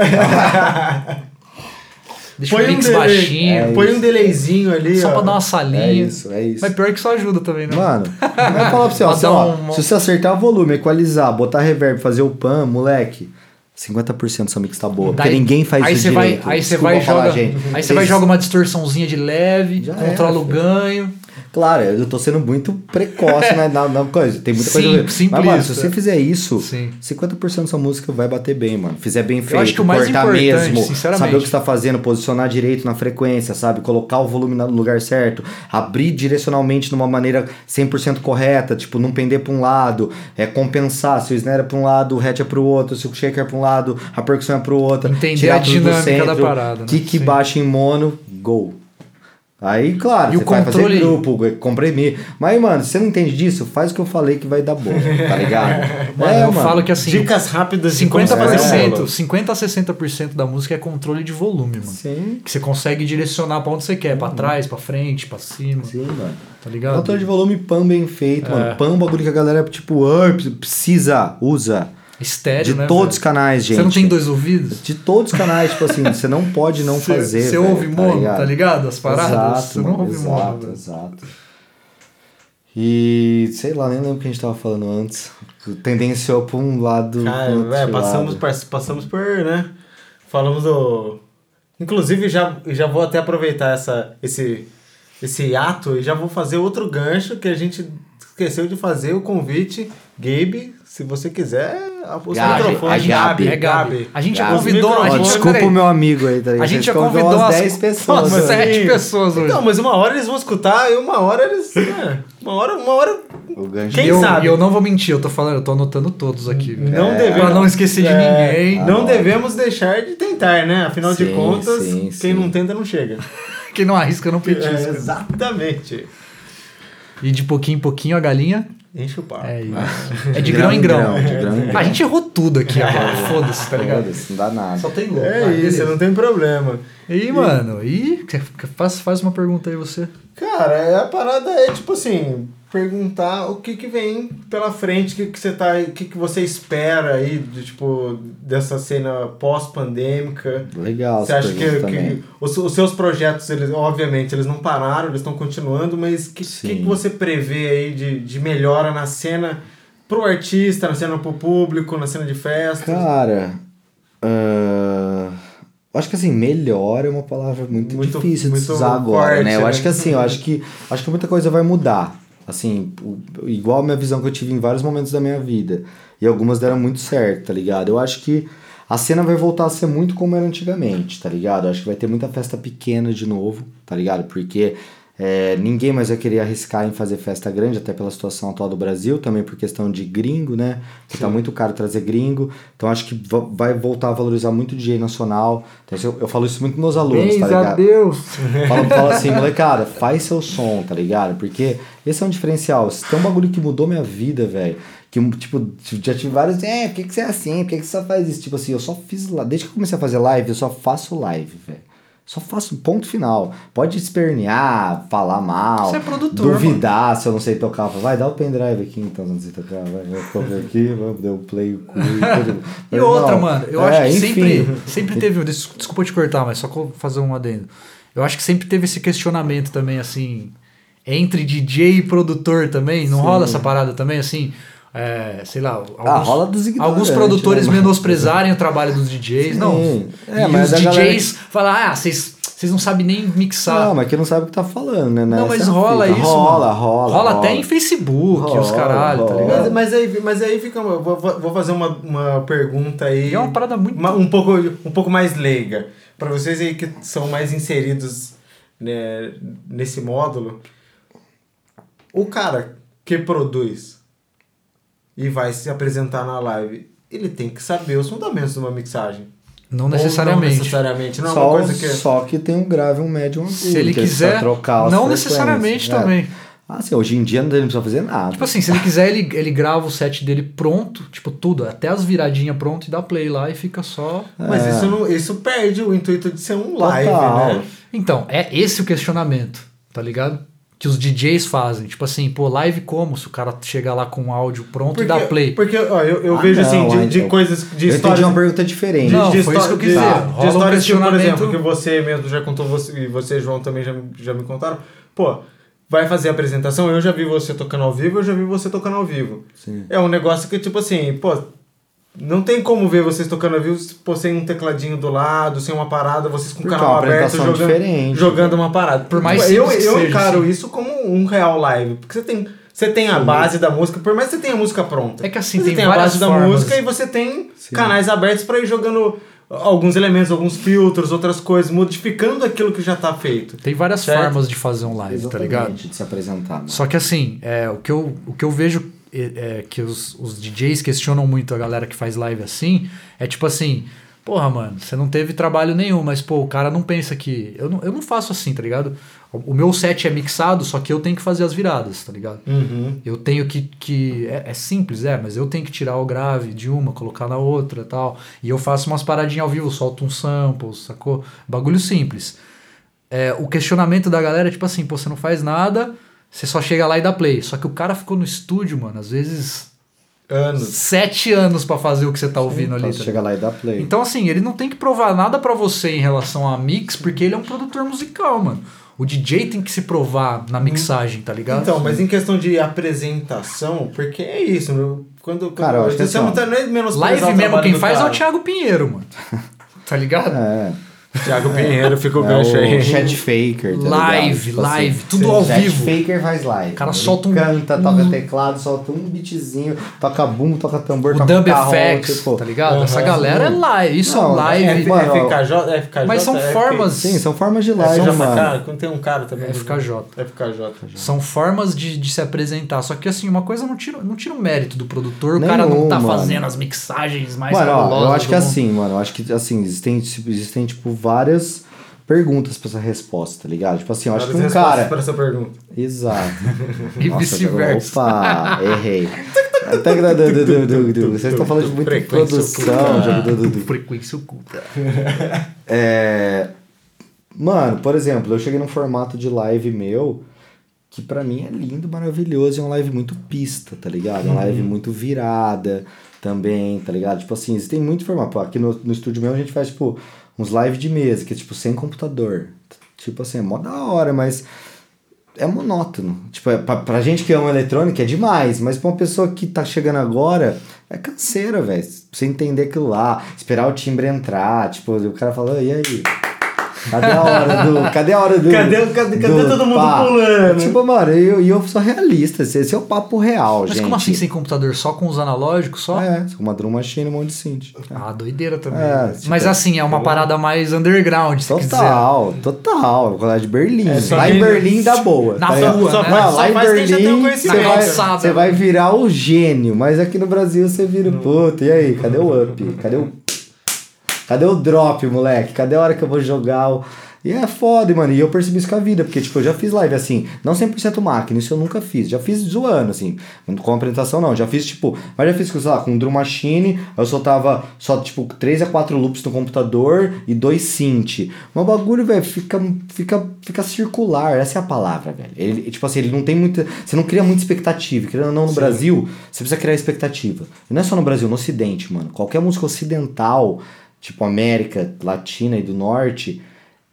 Deixa Põe o um, mix delay, baixinho. É põe isso. um delayzinho ali. Só ó. pra dar uma salinha. É isso, é isso. Mas pior que isso ajuda também, né? Mano, eu vou falar pra você, ó, dar ó, um- se você acertar o volume, equalizar, botar reverb, fazer o pan, moleque, 50% do seu mix tá boa. Porque Daí- ninguém faz aí isso você vai, direito. Aí você vai falar, joga, gente. aí você vai joga uma distorçãozinha de leve, Já controla o ganho. Claro, eu tô sendo muito precoce na, na, na coisa. Tem muita Sim, coisa. Mas, mano, se você fizer isso, Sim. 50% da sua música vai bater bem, mano. Fizer bem feito, acho que o mais cortar mesmo, saber o que está fazendo, posicionar direito na frequência, sabe? Colocar o volume no lugar certo, abrir direcionalmente de uma maneira 100% correta, tipo, não pender para um lado, é compensar. Se o snare é para um lado, o hatch é para o outro, se o shaker é para um lado, a percussão é para o outro. Entender tirar a dinâmica da centro, parada, né? Kick Sim. baixo em mono, go. Aí, claro, E o você vai fazer controle- grupo, comprimir. Mas, mano, se você não entende disso, faz o que eu falei que vai dar bom, tá ligado? Mano, É, eu falo que assim, Dicas rápidas de 50 como a fazer um 60%, bolo. 50 a 60% da música é controle de volume, mano. Sim, Que você consegue direcionar pra onde você quer, pra trás, pra frente, pra cima, sim, mano. tá ligado? Controle de volume pan bem feito, É. mano. Pan é um bagulho que a galera, tipo, ah, precisa, usa. Estéreo, De né? todos os canais, gente. Você não tem dois ouvidos? De todos os canais, tipo assim, você não pode não Você- fazer. Você ouve mono, ligado? tá ligado? As paradas? Exato, você não ouve exato, mono, exato. E sei lá, nem lembro o que a gente tava falando antes. Tendenciou pra um lado. Cara, é, passamos, lado. passamos por, né? Falamos do. Inclusive, já, já vou até aproveitar essa, esse, esse ato e já vou fazer outro gancho que a gente esqueceu de fazer o convite. Gabe, se você quiser, o seu Gabi, microfone. a Gabi. É Gabi. A gente já Gabi. convidou. A gente, desculpa peraí. o meu amigo aí, tá? A gente já convidou convidou umas umas 10 pessoas. Umas né? sete pessoas hoje. Não, mas uma hora eles vão escutar e uma hora eles. é, uma hora, uma hora. Quem eu, sabe? e eu não vou mentir, eu tô falando, eu tô anotando todos aqui. Não É. devemos. Pra não esquecer de é, ninguém. Não Ah, devemos deixar de tentar, né? Afinal de Sim, contas, sim, quem sim. não tenta não chega. Quem não arrisca não É, petisca. exatamente. E de pouquinho em pouquinho a galinha. Enche o papo. É isso. É de grão em grão. De grão em grão. A gente errou tudo aqui agora. Foda-se, tá ligado? Foda-se, não dá nada. Só tem gol. É Vai, isso, beleza. não tem problema. E, mano, e faz, faz uma pergunta aí você. Cara, é- a parada é tipo assim, perguntar o que que vem pela frente, o que que você tá, o que que você espera aí de tipo dessa cena pós-pandêmica. Legal, Você acha que, que os, os seus projetos, eles, obviamente, eles não pararam, eles estão continuando, mas o que, que, que você prevê aí de, de melhora na cena pro artista, na cena pro público, na cena de festas? Cara, eu acho que assim, melhor é uma palavra muito, Muito- difícil de muito usar agora, forte, né? Eu né? acho que assim, eu acho que acho que muita coisa vai mudar. Assim, igual a minha visão que eu tive em vários momentos da minha vida. E algumas deram muito certo, tá ligado? Eu acho que a cena vai voltar a ser muito como era antigamente, tá ligado? Eu acho que vai ter muita festa pequena de novo, tá ligado? Porque É, ninguém mais vai querer arriscar em fazer festa grande, até pela situação atual do Brasil, também por questão de gringo, né? Que tá muito caro trazer gringo. Então acho que va- vai voltar a valorizar muito o DJ nacional. Então, eu, eu falo isso muito meus alunos, tá ligado? Deus! Fala, fala assim, molecada, faz seu som, tá ligado? Porque esse é um diferencial. Se tem um bagulho que mudou minha vida, velho. Que, tipo, já tive vários. É, por que, que você é assim? Por que, que você só faz isso? Tipo assim, eu só fiz. la- Desde que eu comecei a fazer live, eu só faço live, velho. Só faço ponto final. Pode espernear, falar mal. Você é produtor, Duvidar se eu não sei tocar. Vai, dá o pendrive aqui então, não sei tocar. Vai, vai, coloca aqui, vai, deu play. cu. E outra, mano, eu é, acho que enfim. sempre, sempre teve. des- Desculpa te cortar, mas só fazer um adendo. Eu acho que sempre teve esse questionamento também, assim, entre DJ e produtor também. Não rola essa parada também, assim? É, sei lá, alguns, Ah, rola alguns produtores né, menosprezarem o trabalho dos DJs, Sim. não. É, e mas os a DJs galera- falar, ah, vocês vocês não sabem nem mixar. Não, mas que não sabe o que tá falando, né? Não, mas é rola fita. isso. Rola, mano. rola. Rola até em Facebook, os Rola, caralho, tá rola. ligado? Mas, mas aí, mas aí fica. Vou, vou fazer uma, uma pergunta aí. É uma parada muito. uma- um, pouco, um pouco mais leiga. Pra vocês aí que são mais inseridos né, nesse módulo. O cara que produz e vai se apresentar na live, ele tem que saber os fundamentos de uma mixagem. Não Ou necessariamente. Não necessariamente. Não é só, uma coisa que. só que tem um grave e um médio e um agudo. Se ele é quiser, trocar não necessariamente É. também. Ah, sim, hoje em dia não precisa fazer nada. Tipo assim, se ele quiser, ele, ele grava o set dele pronto, tipo tudo, até as viradinhas pronto e dá play lá e fica só. Mas É. isso, não, isso perde o intuito de ser um live, Total. né? Então, é esse o questionamento, tá ligado? Que os DJs fazem. Tipo assim, pô, live como? Se o cara chegar lá com o áudio pronto e dá play. Porque, ó, eu, eu Ah, vejo não, assim, de, de eu- coisas, de eu entendi histórias... uma pergunta diferente. Não, de, foi isso que eu quis de, dizer. de Rola um histórias que, por exemplo, que você mesmo já contou, você, e você, João, também já, já me contaram. Pô, vai fazer a apresentação, eu já vi você tocando ao vivo, eu já vi você tocando ao vivo. Sim. É um negócio que, tipo assim, pô, não tem como ver vocês tocando ao vivo sem um tecladinho do lado, sem uma parada, vocês com o é canal aberto jogando, jogando uma parada. Por mais eu, eu seja, encaro assim. isso como um real live. Porque você tem, você tem a base da música, por mais que você tenha a música pronta. É que assim, você tem tem a base da formas. música e você tem canais abertos pra ir jogando alguns elementos, alguns filtros, outras coisas, modificando aquilo que já tá feito. Tem várias Certo. formas de fazer um live, tá ligado? Exatamente, de se apresentar. né? Só que assim, é, o, que eu, o que eu vejo é, que os, os DJs questionam muito a galera que faz live assim, é tipo assim, porra, mano, você não teve trabalho nenhum, mas pô, o cara não pensa que. Eu não, eu não faço assim, tá ligado? O, meu set é mixado, só que eu tenho que fazer as viradas, tá ligado? Uhum. Eu tenho que. que é, é simples, é, mas eu tenho que tirar o grave de uma, colocar na outra e tal. E eu faço umas paradinhas ao vivo, solto um sample, sacou? Bagulho simples. É, o questionamento da galera é tipo assim, pô, você não faz nada, você só chega lá e dá play. Só que o cara ficou no estúdio, mano, às vezes Anos. sete anos pra fazer o que você tá ouvindo ali. Posso tá ligado? lá e dar play. Então, assim, ele não tem que provar nada pra você em relação a mix, porque ele é um produtor musical, mano. O DJ tem que se provar na mixagem, tá ligado? Então, mas em questão de apresentação, porque é isso, meu, quando, quando Cara, eu acho que você assim, tá nem menos Live mesmo quem faz é o Thiago Pinheiro, mano. Tá ligado? É. Thiago Pinheiro, fica o É gancho aí. o Chat Faker. tá Live, ligado? live, tudo ao Chat vivo. Faker faz live. O cara Ele solta um- Canta, um- toca teclado, solta um beatzinho, toca boom, toca tambor, O toca Dub carrom, FX, tipo, tá ligado? Aham. Essa galera é live, isso Não, é live. F, Mano, FKJ, FKJ, Mas são FK, formas- Sim, são formas de É, live, são mano. cara, tem um cara também. FKJ. FKJ. São formas de, de se apresentar. Só que assim, uma coisa não tira, não tira o mérito do produtor. o cara não Nenhum, tá mano. fazendo as mixagens mais Mano, ó, eu acho que mundo. assim, mano, eu acho que assim, existem, tipo, existem, tipo, várias perguntas pra essa resposta, tá ligado? Tipo assim, eu acho que um cara. para essa pergunta. Exato. E vice-versa. Opa, errei. Vocês estão falando de muita produção. oculta. de- Frequência oculta. É... Mano, por exemplo, eu cheguei num formato de live meu que pra mim é lindo, maravilhoso. É uma live muito pista, tá ligado? Uma live muito virada também, tá ligado? Tipo assim, tem muito formato. Aqui no, no estúdio meu a gente faz, tipo, uns live de mesa, que é tipo sem computador. Tipo assim, é mó da hora, mas é monótono. Tipo, é, pra, pra gente que ama eletrônica é demais, mas pra uma pessoa que tá chegando agora, é canseira, velho. Você entender aquilo lá, esperar o timbre entrar, tipo, o cara fala, e aí? Cadê a hora do. Cadê a hora do. Cadê, cadê, cadê do todo mundo pá? pulando? Tipo, mano, e eu, eu sou realista. Esse, esse é o papo real, Mas gente. como assim sem computador? Só com os analógicos só? É, com uma drum machine e um monte de synth. Ah, doideira também. É, né? tipo, Mas assim, é uma parada mais underground, se quiser. Total, total. Colégio de Berlim. É, lá em Berlim dá boa. Na tá rua, né? Não, lá em faz quem já tem o Berlim conhecimento. você vai, vai virar o gênio, mas aqui no Brasil você vira o puto. E aí, cadê o up? Cadê o. Cadê o drop, moleque? Cadê a hora que eu vou jogar o. E é foda, mano. E eu percebi isso com a vida, porque, tipo, eu já fiz live assim, não 100% máquina, isso eu nunca fiz. Já fiz zoando, assim, com apresentação não. Já fiz, tipo, mas já fiz, sei lá, com drum machine, eu soltava só, tipo, 3 a 4 loops no computador e dois synth. Mas o bagulho, velho, fica, fica, fica circular, essa é a palavra, velho. Ele, tipo assim, ele não tem muita. Você não cria muita expectativa. Querendo ou não, no Brasil, você precisa criar expectativa. E não é só no Brasil, no Ocidente, mano. Qualquer música ocidental, tipo América Latina e do Norte.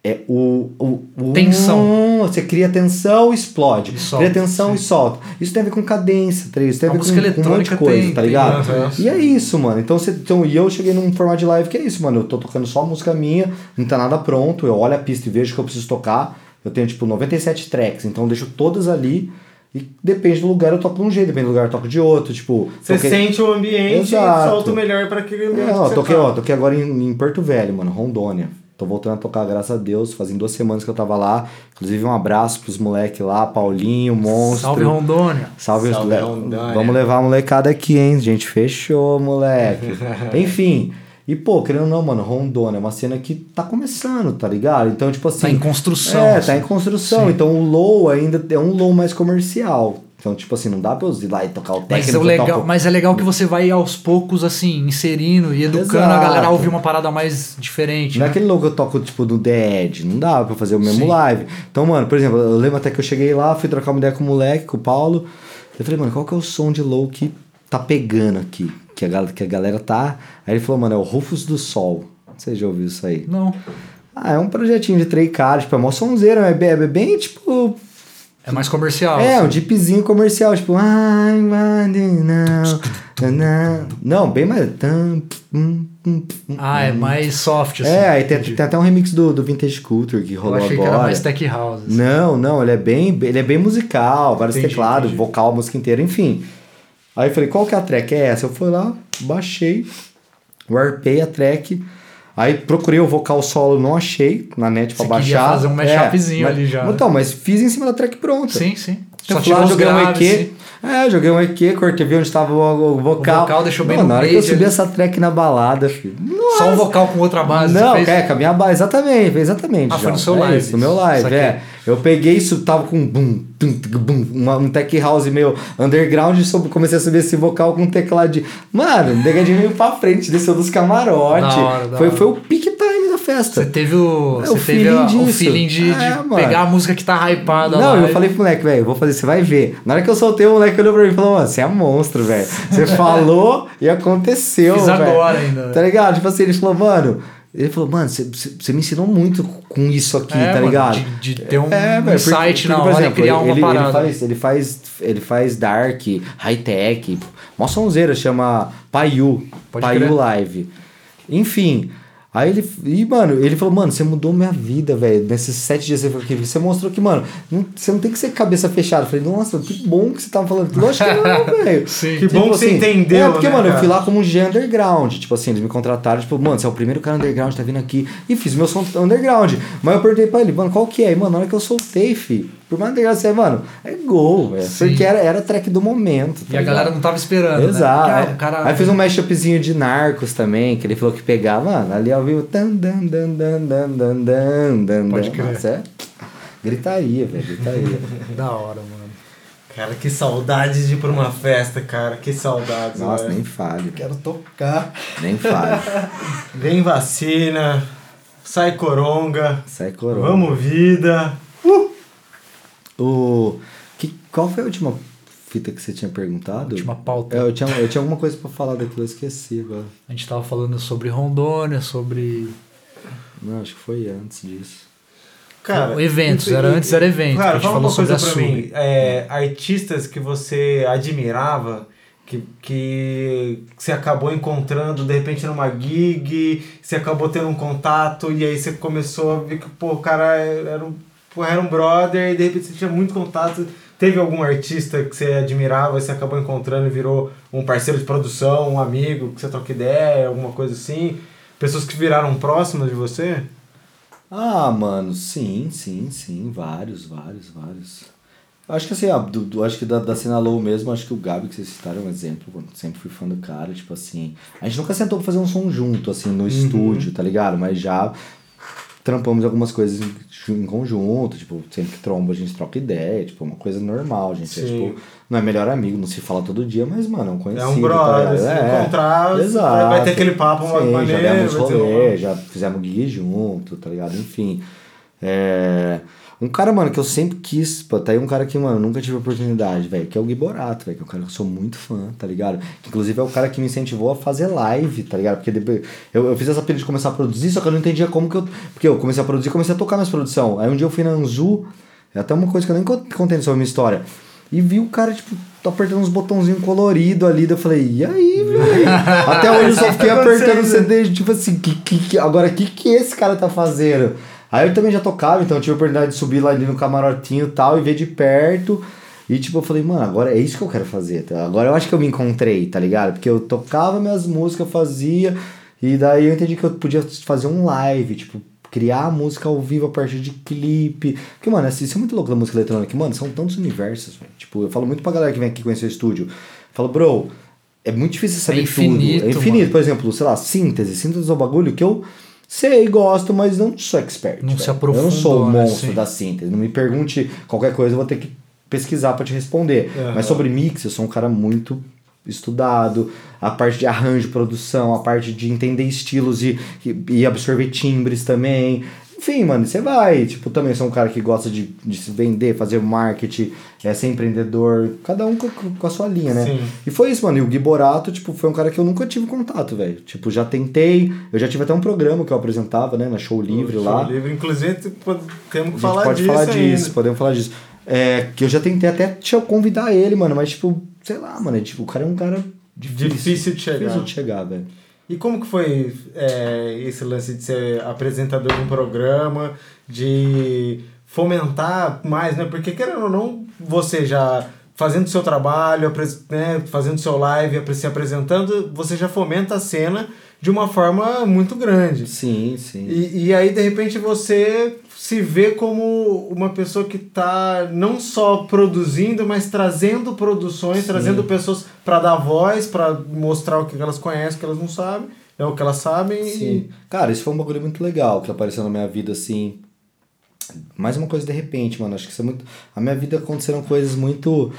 É o, o, o- Tensão. Você cria tensão, explode. E cria tensão e solta. Isso tem a ver com cadência, tá? Isso tem a ver com, com um monte de coisa, tem- tá tem- ligado? Aham. E é isso, mano. Então, você, então, e eu cheguei num formato de live que é isso, mano. Eu tô tocando só música minha, não tá nada pronto. Eu olho a pista e vejo que eu preciso tocar. Eu tenho, tipo, 97 tracks, então eu deixo todas ali. E depende do lugar, eu toco de um jeito, depende do lugar, eu toco de outro. Tipo, Você toquei- sente o ambiente Exato. e solta o melhor pra aquele ambiente. é, ó, toquei, tá. ó, toquei agora em, em Porto Velho, mano, Rondônia. Tô voltando a tocar, graças a Deus. Fazem duas semanas que eu tava lá. Inclusive, um abraço pros moleques lá, Paulinho, Monstro. Salve Rondônia. Salve, Salve, le- Rondônia. Vamos levar a molecada aqui, hein? Gente, fechou, moleque. Enfim. E, pô, querendo ou não, mano, Rondônia é uma cena que tá começando, tá ligado? Então, tipo assim. Tá em construção, É, assim. tá em construção. Sim. Então o low ainda é um low mais comercial. Então, tipo assim, não dá pra eu ir lá e tocar o Mas técnico. é, o legal, o- mas é legal que você vai aos poucos, assim, inserindo e educando a Exato. galera a ouvir uma parada mais diferente. Não é né? aquele logo que eu toco, tipo, do Edge. Não dá pra fazer o mesmo Sim. live. Então, mano, por exemplo, eu lembro até que eu cheguei lá, fui trocar uma ideia com o moleque, com o Paulo. Eu falei, mano, qual que é o som de low que tá pegando aqui? Que a, que a galera tá. Aí ele falou, mano, é o Rufus do Sol. Você já ouviu isso aí? Não. Ah, é um projetinho de três caras, tipo, é mó sonzeira, é bem, é bem tipo. É mais comercial. É, assim. um jeepzinho comercial, tipo. Ai, mano, não. não. Bem mais. Ah, é mais soft, assim. É, aí tem, tem até um remix do, do Vintage Culture que Eu rolou achei agora. que era mais tech house. assim. Não, não, ele é bem, ele é bem musical, vários Entendi, teclados, entendi. vocal, música inteira, enfim. Aí eu falei, qual que é a track? É essa? Eu fui lá, baixei, warpei a track, aí procurei o vocal solo, não achei na net pra Você baixar. fazer um mashupzinho mas- ali já? Então, mas fiz em cima da track pronta. Sim, sim. Só lá, tirou os joguei um EQ. É, joguei um EQ, cortei, vi onde estava o, o vocal. vocal deixou bem Não, no Na hora que eu subi ali. essa track na balada, filho. Só um vocal com outra base. Não, fez? é, com a minha base, exatamente, exatamente. Ah, foi no seu é live Isso, no meu live, Saquei. é. Eu peguei isso, tava com bum, tum, bum, uma- um tech house meio underground e soube- comecei a subir esse vocal com um teclado de. Mano, negadinho veio pra frente, desceu dos camarotes. Da hora, da foi, hora. foi o time da festa. Você teve o, É, você o teve feeling a- o disso. feeling de, de É, mano. pegar a música que tá hypada Não, lá. eu falei pro moleque, velho, vou fazer, você vai ver. Na hora que eu soltei, o moleque olhou pra mim e falou, mano, você é monstro, velho. Você falou e aconteceu, Fiz agora ainda. Tá ligado? Tipo assim, ele falou, mano. Ele falou, mano, você- me ensinou muito com isso aqui, É, tá mano, ligado? de- de ter um velho, insight na hora e criar uma ele, parada. Ele faz, ele faz, ele faz dark, high-tech, mó sonzeira, chama Paiu, Pode Paiu crer. Live. Enfim, aí ele, e mano, ele falou, mano, você mudou minha vida, velho, nesses sete dias que você ficou aqui, você mostrou que, mano, não- você não tem que ser cabeça fechada. Eu falei, nossa, que bom que você tava falando. Lógico que não, velho. Sim. Que bom que você entendeu, É, porque, né, mano, eu cara? fui lá como um G underground. Tipo assim, eles me contrataram, tipo, mano, você é o primeiro cara underground, tá vindo aqui. E fiz meu som underground. Mas eu perguntei pra ele, mano, qual que é? E, mano, na hora que eu soltei, fi, por mais underground, você, mano, é gol, velho. Porque era, era track do momento. E tá a galera ligado? não tava esperando. Exato. Né? Aí- Porque, ah, cara... Aí fiz um mashupzinho de Narcos também, que ele falou que pegava, mano, ali ao vivo. Dan, dan, dan, dan, dan, dan, dan, Pode dan. crer. Nossa, é gritaria, velho, gritaria. Da hora, mano. Cara, que saudades de ir pra uma festa, cara. Que saudades, Nossa, velho. nem fale, Quero tocar. nem fale. Vem vacina. Sai coronga. Sai coroa. Vamos vida. O que, qual foi a última fita que você tinha perguntado? Última pauta. É, eu, tinha, eu tinha alguma coisa pra falar daquilo, eu esqueci agora. A gente tava falando sobre Rondônia, sobre Não, acho que foi antes disso. Cara, Eventos, e- era antes era evento, Cara, a gente fala falou uma coisa sobre pra a mim. É, artistas que você admirava Que, que você acabou encontrando de repente numa gig, você acabou tendo um contato e aí você começou a ver que pô, o cara era um, pô, era um brother e de repente você tinha muito contato. Teve algum artista que você admirava e você acabou encontrando e virou um parceiro de produção, um amigo que você troca ideia, alguma coisa assim? Pessoas que viraram próximas de você? Ah, mano, sim, sim, sim. Vários, vários, vários. Acho que assim, ó, do, do- acho que da, da cena low mesmo, acho que o Gabi que vocês citaram é um exemplo. Sempre fui fã do cara, tipo assim. A gente nunca sentou pra fazer um som junto, assim, no estúdio, tá ligado? Mas já trampamos algumas coisas em, conjunto, tipo, sempre que tromba a gente troca ideia, tipo, uma coisa normal, gente é, tipo, não é melhor amigo, não se fala todo dia, mas, mano, é um É conhecido, um tá brother, ligado? se É. encontrar, Exato. vai ter aquele papo Sim, maneiro. já demos ter rolê, um- já fizemos gig junto, tá ligado? Enfim. É... Um cara, mano, que eu sempre quis, pô, tá aí um cara que, mano, nunca tive oportunidade, velho, que é o Gui Borato, velho, que é um cara que eu sou muito fã, tá ligado? Que, inclusive é o cara que me incentivou a fazer live, tá ligado? Porque depois, eu, eu fiz essa pilha de começar a produzir, só que eu não entendia como que eu. Porque eu comecei a produzir e comecei a tocar minhas produção. Aí um dia eu fui na Anzu, é até uma coisa que eu nem con- contei sobre a minha história. E vi o cara, tipo, tô apertando uns botãozinhos coloridos ali. daí Eu falei, e aí, velho? Até hoje eu só fiquei apertando o CD, tipo assim, que, que, que- agora o que, que esse cara tá fazendo? Aí eu também já tocava, então eu tive a oportunidade de subir lá ali no camarotinho e tal, e ver de perto. E tipo, eu falei, mano, agora é isso que eu quero fazer. Tá? Agora eu acho que eu me encontrei, tá ligado? Porque eu tocava minhas músicas, fazia, e daí eu entendi que eu podia fazer um live, tipo, criar a música ao vivo a partir de clipe. Porque, mano, assim, isso é muito louco da música eletrônica. Mano, são tantos universos, velho. Tipo, eu falo muito pra galera que vem aqui conhecer o estúdio. Eu falo, bro, é muito difícil saber infinito, tudo. É infinito. mano. Por exemplo, sei lá, síntese. Síntese é um bagulho que eu sei, gosto, mas não sou expert. Não se. Eu não sou o né? monstro Sim. da síntese. Não me pergunte qualquer coisa, eu vou ter que pesquisar pra te responder. Aham. Mas sobre mix, eu sou um cara muito estudado, a parte de arranjo, produção, a parte de entender estilos e, e absorver timbres também. Enfim, mano, você vai. Tipo, também sou um cara que gosta de, de se vender, fazer marketing, é, ser empreendedor. Cada um com, com a sua linha, né? Sim. E foi isso, mano. E o Gui Borato, tipo, foi um cara que eu nunca tive contato, velho. Tipo, já tentei. Eu já tive até um programa que eu apresentava, né? Na Show Livre Show lá. Livre. Inclusive, tipo, temos que A gente falar pode disso falar ainda. disso, podemos falar disso. É, que eu já tentei até eu convidar ele, mano, mas tipo, sei lá, mano, é, tipo, o cara é um cara difícil. Difícil de chegar. Difícil de chegar, velho. E como que foi é, esse lance de ser apresentador de um programa, de fomentar mais, né? Porque querendo ou não, você já fazendo seu trabalho, né, fazendo seu live, se apresentando, você já fomenta a cena de uma forma muito grande. Sim, sim. E, e aí, de repente, você se vê como uma pessoa que está não só produzindo, mas trazendo produções, trazendo pessoas para dar voz, para mostrar o que elas conhecem, o que elas não sabem, é o que elas sabem. Sim. Cara, isso foi um bagulho muito legal que apareceu na minha vida, assim. Mais uma coisa de repente, mano. Acho que isso é muito. A minha vida aconteceram coisas muito.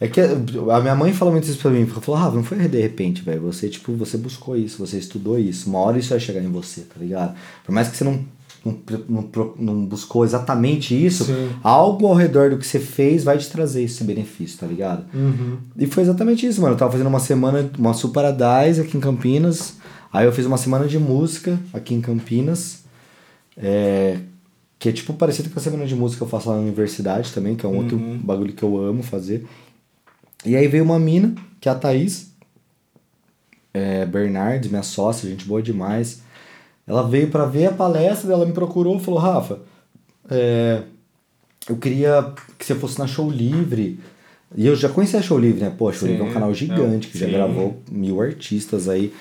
É que a minha mãe falou muito isso pra mim. Ela falou, ah, não foi de repente, velho. Você, tipo, você buscou isso, você estudou isso. Uma hora isso vai chegar em você, tá ligado? Por mais que você não, não, não, não buscou exatamente isso, Sim. algo ao redor do que você fez vai te trazer esse benefício, tá ligado? Uhum. E foi exatamente isso, mano. Eu tava fazendo uma semana, uma Sul Paradise aqui em Campinas. Aí eu fiz uma semana de música aqui em Campinas. É, que é tipo parecido com a semana de música que eu faço lá na universidade também, que é um outro bagulho que eu amo fazer. E aí veio uma mina, que é a Thaís. É, Bernardes, minha sócia, gente boa demais. Ela veio pra ver a palestra, ela me procurou e falou, Rafa, é, eu queria que você fosse na Show Livre. E eu já conhecia a Show Livre, né? Pô, a Show Sim, Livre é um canal gigante que já sim. gravou mil artistas aí.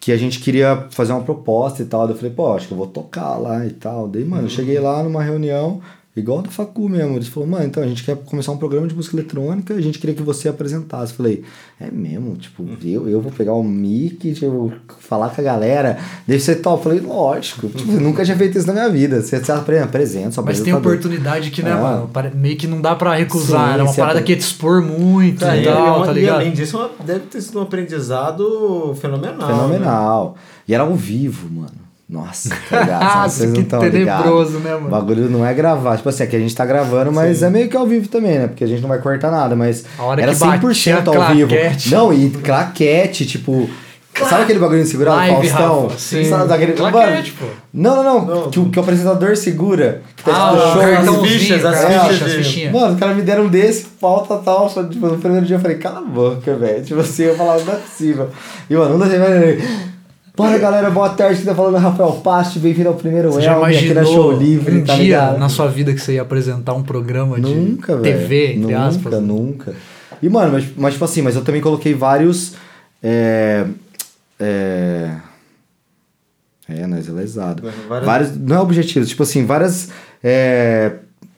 Que a gente queria fazer uma proposta e tal. Eu falei, pô, acho que eu vou tocar lá e tal. Daí, mano, eu cheguei lá numa reunião, igual do Facu mesmo. Eles falaram, mano, então a gente quer começar um programa de música eletrônica, a gente queria que você apresentasse. Eu falei, é mesmo? Tipo, eu, eu vou pegar o mic, tipo, falar com a galera. Deve ser tal. Eu falei, lógico. Tipo, nunca tinha feito isso na minha vida. Você, você apre- apresenta, só Mas tem oportunidade que, né, É. mano, meio que não dá pra recusar. Sim, Era uma parada apre- que ia te expor muito Tá, e e, tal, tá e ligado? além disso, é uma- deve ter sido um aprendizado fenomenal. né? Fenomenal. E era ao vivo, mano. Nossa, tá ligado? Nossa, Vocês não que tenebroso, ligados. né, mano? O bagulho não é gravar. Tipo assim, aqui a gente tá gravando, mas Sim. é meio que ao vivo também, né? Porque a gente não vai cortar nada, mas A hora era que batia 100% a ao vivo. claquete. Não, e claquete, tipo... Sabe aquele bagulho de segurar Live, o Faustão? Rafa, sim. Sabe daquele... Claquete, pô. Não, não, não. Não. Que, o- que o apresentador segura. Que tá Ah, tipo, show, cartãozinho, as fichas, as cartão, fichas as de- fichinhas. Mano, os caras me deram um desse, falta tal. Só, tipo, no primeiro dia eu falei, cala a boca, velho. Tipo assim, eu falava, não é possível. E, mano, um da semana. Bora, galera, boa tarde. Quem tá falando é Rafael Paste. Bem-vindo ao primeiro Você já aqui na Show imaginou Livre, um tá dia ligado? na sua vida que você ia apresentar um programa de Nunca, velho. TV, entre nunca, aspas? Nunca, E, mano, mas, mas, tipo assim, mas eu também coloquei vários. É. É. É, nós é lesado. Várias- Vários. Não é objetivos, tipo assim, várias. É,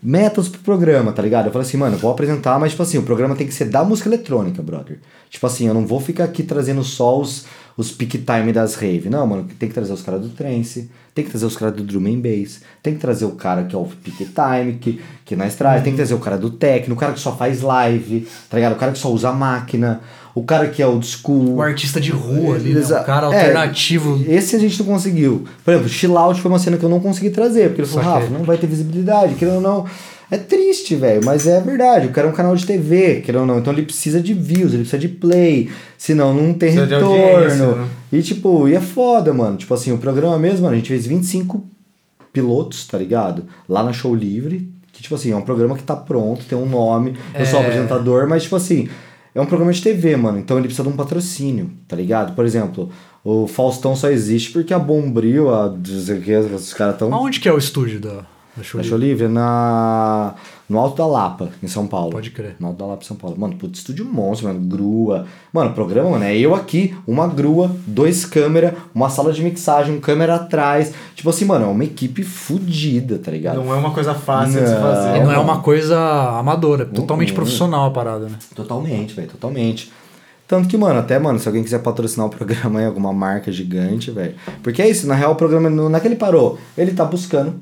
metas pro programa, tá ligado? Eu falei assim, mano, eu vou apresentar, mas, tipo assim, o programa tem que ser da música eletrônica, brother. Tipo assim, eu não vou ficar aqui trazendo só os, os peak time das rave. Não, mano, tem que trazer os caras do trance, tem que trazer os caras do drum and bass, tem que trazer o cara que é o peak time, que, que nós traz, tem que trazer o cara do techno, o cara que só faz live, tá ligado? O cara que só usa máquina, o cara que é old school. O artista de rua ali, né? O cara é, alternativo. Esse a gente não conseguiu. Por exemplo, Chill Out foi uma cena que eu não consegui trazer, porque ele falou. Rafa, não vai ter visibilidade, querendo ou não. É triste, velho, mas é verdade. O cara é um canal de TV, querendo ou não. Então ele precisa de views, ele precisa de play, senão não tem Precisa retorno. né? E tipo, e é foda, mano. Tipo assim, o programa mesmo, mano, a gente fez 25 pilotos, tá ligado? Lá na Show Livre, que tipo assim, é um programa que tá pronto, tem um nome, eu sou É. apresentador, mas tipo assim, é um programa de TV, mano, então ele precisa de um patrocínio, tá ligado? Por exemplo, o Faustão só existe porque a Bombril, a o que, os caras tão Aonde que é o estúdio da, da Show na Show Livre, na no Alto da Lapa, em São Paulo. Pode crer. No Alto da Lapa, em São Paulo. Mano, puto estúdio monstro, mano, grua. Mano, o programa, mano, é eu aqui, uma grua, dois câmera, uma sala de mixagem, um câmera atrás. Tipo assim, mano, é uma equipe fodida, tá ligado? Não é uma coisa fácil de se Não. fazer. Não é não. uma coisa amadora, é totalmente Uhum. profissional a parada, né? Totalmente, velho, totalmente. Tanto que, mano, até, mano, se alguém quiser patrocinar o programa aí, alguma marca gigante, velho. Porque é isso, na real, o programa, não não é que ele parou, ele tá buscando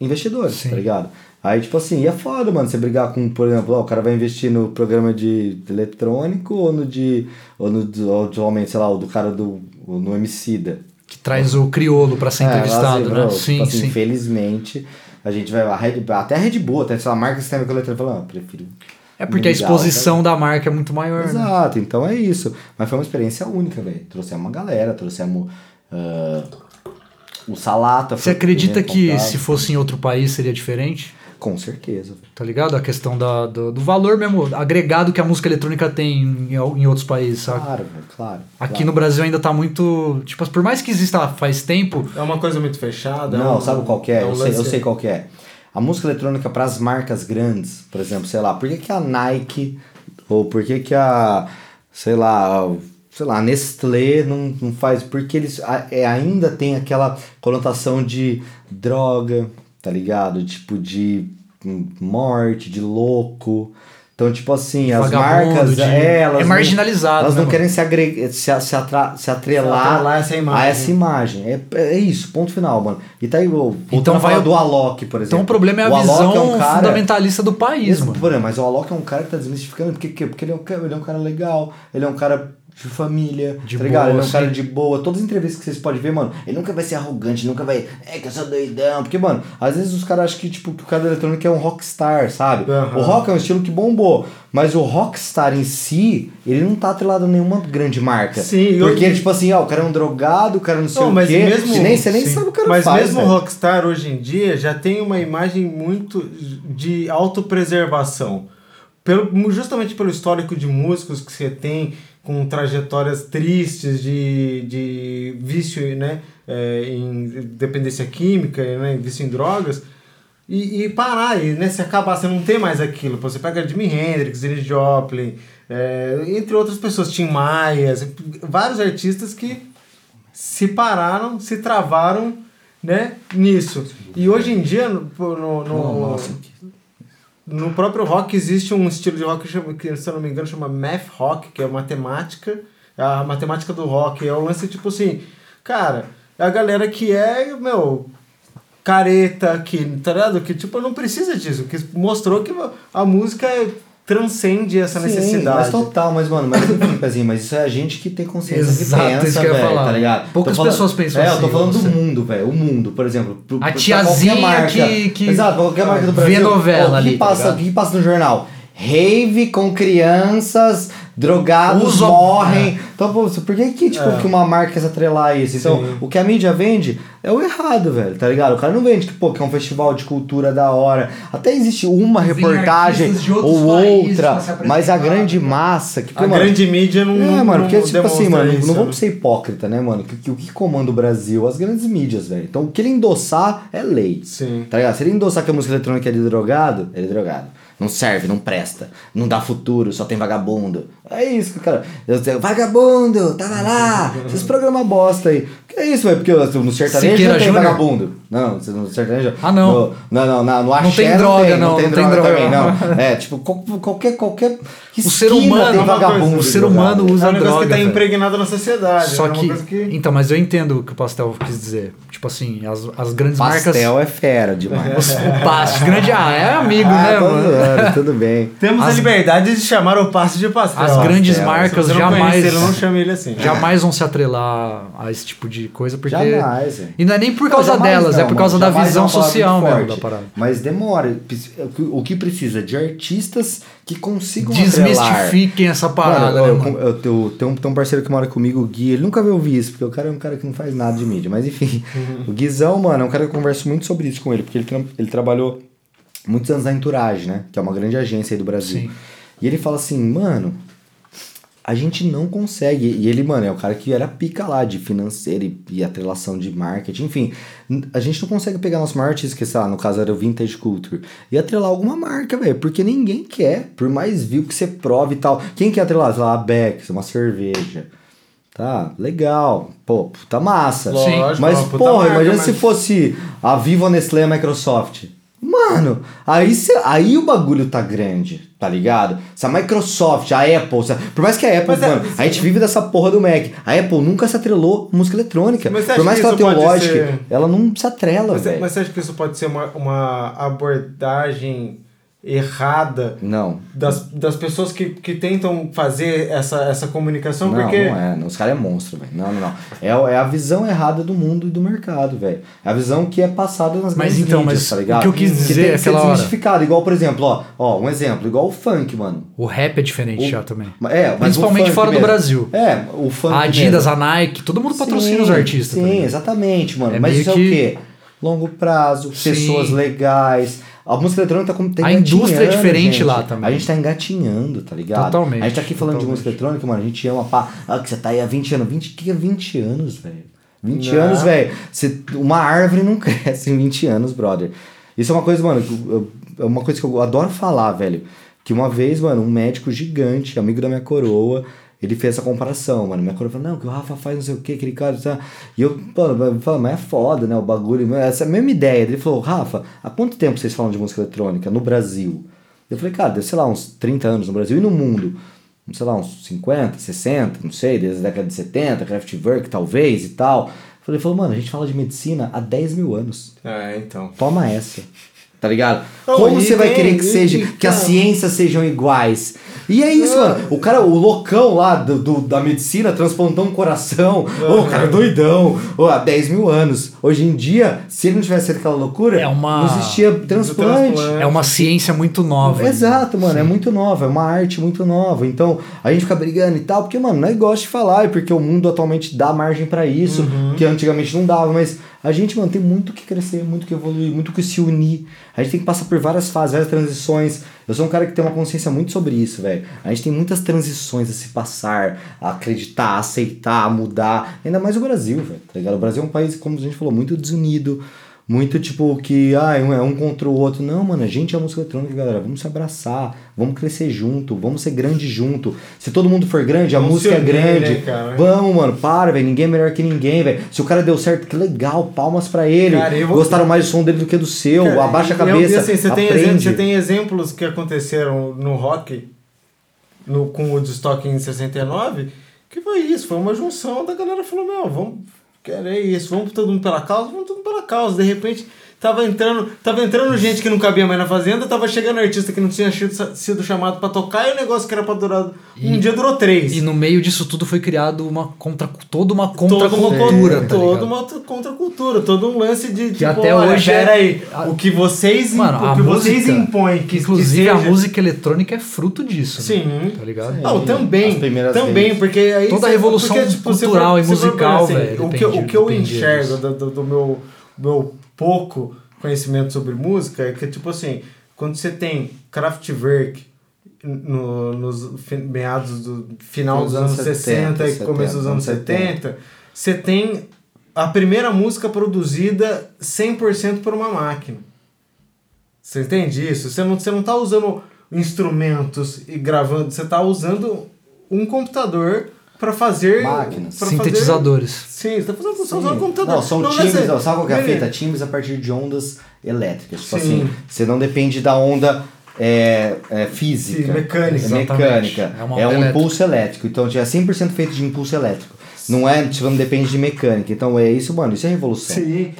investidores, Sim. tá ligado? Aí, tipo assim, e é foda, mano, você brigar com, por exemplo, ó, o cara vai investir no programa de eletrônico ou no de. ou no ou atualmente, sei lá, o do cara do. no Emicida. Que traz o criolo pra ser É, entrevistado, assim, né? bro, sim, tipo assim, sim. Infelizmente, a gente vai. A Red, até a Red Bull, até sei lá, a marca sistêmica eletrônica fala, ah, prefiro. É porque a exposição da marca é muito maior, né? Exato, então é isso. Mas foi uma experiência única, velho. Trouxemos uma galera, trouxemos ah, o Salata. Você acredita que contato. se fosse em outro país seria diferente? Com certeza. Tá ligado? A questão da, do, do valor mesmo, agregado que a música eletrônica tem em, em outros países, sabe? Claro, claro. Aqui claro. no Brasil ainda tá muito. Tipo, por mais que exista faz tempo, É uma coisa muito fechada. é Não, um- sabe qual que é? um eu, sei, eu sei qual que é. A música eletrônica para as marcas grandes, por exemplo, sei lá, por que, que a Nike ou por que, que a, sei lá, sei lá, a Nestlé não, não faz? Porque eles a- é, ainda tem aquela conotação de droga, tá ligado? Tipo de morte, de louco. Então, tipo assim, as marcas, de- é, elas é não- marginalizado, Elas né, não mano? querem se, agre... se, se, atra... se atrelar atrelar essa imagem. a essa imagem. É, é isso, ponto final, mano. E tá aí, Então vai- do Alok, por exemplo. então o problema é a O visão um cara- fundamentalista do país, Isso, mano. por exemplo, mas o Alok é um cara que tá desmistificando, porque, quê? porque ele, é um, ele é um cara legal, ele é um cara de família, De tá ligado? boa, Ele é um cara de boa. Todas as entrevistas que vocês podem ver, mano, ele nunca vai ser arrogante, nunca vai, é que eu sou doidão. Porque, mano, às vezes os caras acham que, tipo, que o cara da eletrônica é um rockstar, sabe? Aham. O rock é um estilo que bombou, mas o rockstar em si, ele não tá atrelado a nenhuma grande marca. Sim, eu- Porque, tipo assim, ó, o cara é um drogado, o cara não sei Não, o mas quê. mesmo- nem, você nem sim. sabe o cara Mas faz, mesmo o velho. Rockstar hoje em dia já tem uma imagem muito de autopreservação. Pelo, justamente pelo histórico de músicos que você tem, com trajetórias tristes de, de vício né, é, em dependência química, né, vício em drogas, e, e parar, e né, se acabar, você não tem mais aquilo. Você pega Jimi Hendrix, Janis Joplin, é, entre outras pessoas, Tim Maia, vários artistas que se pararam, se travaram né, nisso. E hoje em dia, no, no, no, Nossa, no próprio rock existe um estilo de rock que, se eu não me engano, chama math rock, que é matemática. A matemática do rock. É o lance tipo assim, cara, é a galera que é, meu, careta, que, tá ligado? Que tipo, não precisa disso. Que mostrou que a música transcende essa Sim, necessidade. mas total, mas mano, mas enfim, Pezinho, mas isso é a gente que tem consciência Exato, que pensa, isso que eu ia velho, falar. tá ligado? Poucas falando- pessoas pensam é, eu assim, tô falando você. do mundo, velho, o mundo, por exemplo. pro- A tiazinha qualquer marca, que- que Exato, qualquer marca do vê Brasil. novela ó, o que ali, tá passa, o que passa no jornal? rave com crianças, drogados Usa- morrem. Então, pô, por que que, tipo, É. que uma marca quer se atrelar a isso? Então, Sim. o que a mídia vende é o errado, velho, tá ligado? O cara não vende que, pô, que é um festival de cultura da hora. Até existe uma Vem reportagem ou outra, mas a grande né? massa... Que, A pô, mano, grande mídia não. é, não, mano, porque, não tipo assim, mano, isso, não né? vamos ser hipócrita, né, mano? Que, que o que comanda o Brasil? As grandes mídias, velho. Então, o que ele endossar é lei. Sim. Tá ligado? Se ele endossar que a música eletrônica é de drogado, ele é drogado. Não serve, não presta. Não dá futuro, só tem vagabundo. É isso que o cara. Eu sei, vagabundo, tava lá. Esses programas bosta aí. É isso, velho? Porque no sertanejo Siqueira não tem Júnior? vagabundo. Não, no sertanejo. Ah, não. No, não, não, na- no axé tem droga, tem, não, tem não tem droga droga. também, não. É, tipo, qual- qualquer. qualquer O ser esquina humano, tem é uma vagabundo. coisa, o ser drogado. humano usa É um negócio droga, que tá velho. impregnado na sociedade. Só né? É uma que, coisa que. Então, mas eu entendo o que o Pastel quis dizer. Tipo assim, as, as grandes marcas. Pastel é fera demais. O passe grande. Ah, é amigo, Ah, né, tô mano? zoando, tudo bem. Temos As- a liberdade de chamar o passe de pastel. As grandes Pastel. marcas Se você não jamais. conhecer, ele, não chame ele assim. Jamais vão se atrelar a esse tipo de coisa, porque. Jamais, velho. E não é nem por Não, causa jamais delas, não, é por causa mano. da é visão social mesmo da parada. Mas demora. O que precisa de artistas que consigam atrelar. Desmistifiquem essa parada, Mano, eu, né, mano? eu, eu tenho, tenho um parceiro que mora comigo, o Gui, ele nunca vai ouvir isso, porque o cara é um cara que não faz nada de mídia, mas enfim. Uhum. O Guizão, mano, é um cara que eu converso muito sobre isso com ele, porque ele, tra- ele trabalhou muitos anos na Entourage, né? Que é uma grande agência aí do Brasil. Sim. E ele fala assim, mano, a gente não consegue. E ele, mano, é o cara que era pica lá de financeiro e, e atrelação de marketing, enfim. A gente não consegue pegar nosso maior artista, que sei lá, no caso era o Vintage Culture, e atrelar alguma marca, velho. Porque ninguém quer, por mais vil que você prove e tal. Quem quer atrelar? Sei lá, a Bex, uma cerveja. Tá, legal. Pô, puta massa. Sim. Mas, puta porra, marca, imagina mas- se fosse a Vivo, a Nestlé a Microsoft. Mano, aí, cê, aí o bagulho tá grande, tá ligado? Se a Microsoft, a Apple, se a- por mais que a Apple, Mas é- mano, a gente vive dessa porra do Mac. A Apple nunca se atrelou música eletrônica. Mas Por mais que que ela tenha lógica, ser- ela não se atrela, Mas, velho. mas você acha que isso pode ser uma, uma abordagem errada Não. das, das pessoas que, que tentam fazer essa, essa comunicação? Não, porque. não é. Não, os caras é monstro, velho. Não, não, não. É, o- é a visão errada do mundo e do mercado, velho. É a visão que é passada nas Mas grandes então, mídias, mas tá o ligado? que eu quis dizer que tem que ser aquela hora- desmistificado. Igual, por exemplo, ó, ó, um exemplo. Igual o funk, mano. O rap é diferente O- já também. É, mas Principalmente o fora do mesmo. Brasil. É, o funk A Adidas, mesmo. a Nike, todo mundo patrocina Sim, os artistas. Sim, tá ligado? exatamente, mano. É Mas isso é o que- quê? Longo prazo, Sim. pessoas legais. A música eletrônica tá, como- tá A indústria é diferente gente. lá também. A gente tá engatinhando, tá ligado? Totalmente, A gente tá aqui falando de totalmente. música eletrônica, mano. A gente ama pá. Ah, que você tá aí há 20 anos. 20, que é 20 anos, velho? 20 Não. anos, velho. Uma árvore não cresce em 20 anos, brother. Isso é uma coisa, mano, eu- é uma coisa que eu adoro falar, velho. Que uma vez, mano, um médico gigante, amigo da minha coroa, ele fez essa comparação, mano. Minha coroa falou, não, que o Rafa faz não sei o que, aquele cara, tá? E eu, falo, mas é foda, né, o bagulho. Essa é mesma ideia. Ele falou, Rafa, há quanto tempo vocês falam de música eletrônica no Brasil? Eu falei, cara, deve, sei lá, uns 30 anos no Brasil e no mundo. Sei lá, uns 50, 60, não sei, desde a década de 70, Kraftwerk talvez e tal. Eu falei, falou, mano, a gente fala de medicina há 10 mil anos. É, então. Toma essa. Tá ligado? Não, Como você vai querer que seja, e- que as ciências sejam iguais? E é isso, Não. mano. O cara, o loucão lá do, do- da medicina transplantou um coração. Ô, o cara é doidão. Ô, há 10 mil anos. Hoje em dia, se ele não tivesse feito aquela loucura, É uma- não existia transplante. transplante. É uma ciência muito nova. Exato, mano, é muito nova, é uma arte muito nova. Então, a gente fica brigando e tal, porque, mano, não é gosto de falar, e porque o mundo atualmente dá margem pra isso, Uhum. que antigamente não dava, mas a gente, mano, tem muito que crescer, muito que evoluir, muito que se unir. A gente tem que passar por várias fases, várias transições. Eu sou um cara que tem uma consciência muito sobre isso, velho. A gente tem muitas transições a se passar, a acreditar, a aceitar, a mudar. Ainda mais o Brasil, velho, tá? O Brasil é um país, como a gente falou, muito desunido. Muito tipo que, ah, um é um contra o outro. Não, mano, a gente é música eletrônica, galera. Vamos se abraçar, vamos crescer junto, vamos ser grande junto. Se todo mundo for grande, a Vamos música se é unir, grande. né, cara? Vamos, mano, para, velho. Ninguém é melhor que ninguém, velho. Se o cara deu certo, que legal, palmas pra ele. Cara, eu vou- Gostaram mais do som dele do que do seu. Cara, Abaixa a eu- cabeça. E, assim, você, tem exemplos, você tem exemplos que aconteceram no rock, no, com o Woodstock em 69, que foi isso, foi uma junção da galera falou, meu, vamos querer isso, vamos todo mundo pela causa, vamos todo mundo pela causa. De repente, tava entrando, tava entrando gente que não cabia mais na fazenda, tava chegando artista que não tinha sido, sido chamado pra tocar e o negócio que era pra durar um E- dia durou três. E no meio disso tudo foi criado uma contra, toda uma Toda uma contracultura, tá uma contracultura, todo um lance de tipo, até olha, hoje é- peraí, a- o que vocês, impo- Mano, a o que vocês música, impõem, que, Inclusive que a música eletrônica é fruto disso. né? Sim. Tá ligado? Não, As também, também, vezes. porque aí Toda a revolução porque, tipo, cultural for- e for musical, pensar velho, O que, o que eu enxergo do, do, do meu, meu pouco conhecimento sobre música é que, tipo assim, quando você tem Kraftwerk no, nos meados do final dos Nos anos anos 60 e 70, começo dos anos 70, você tem a primeira música produzida 100% por uma máquina. Você entende isso? Você não, você não tá usando instrumentos e gravando, você tá usando um computador para fazer. Máquinas. pra Sintetizadores. Fazer... Sim, você tá fazendo, você Sim. usando computador. Não, são timbres, necessari- ó, sabe qual que é a fita? Timbres a partir de ondas elétricas. Tipo Sim. assim, você não depende da onda é, é, física. Sim, mecânica. É mecânica. É É, um elétrica. impulso elétrico. Então é 100% feito de impulso elétrico. Não é, tipo, não depende de mecânica. Então é isso, mano. Isso é revolução. Sim.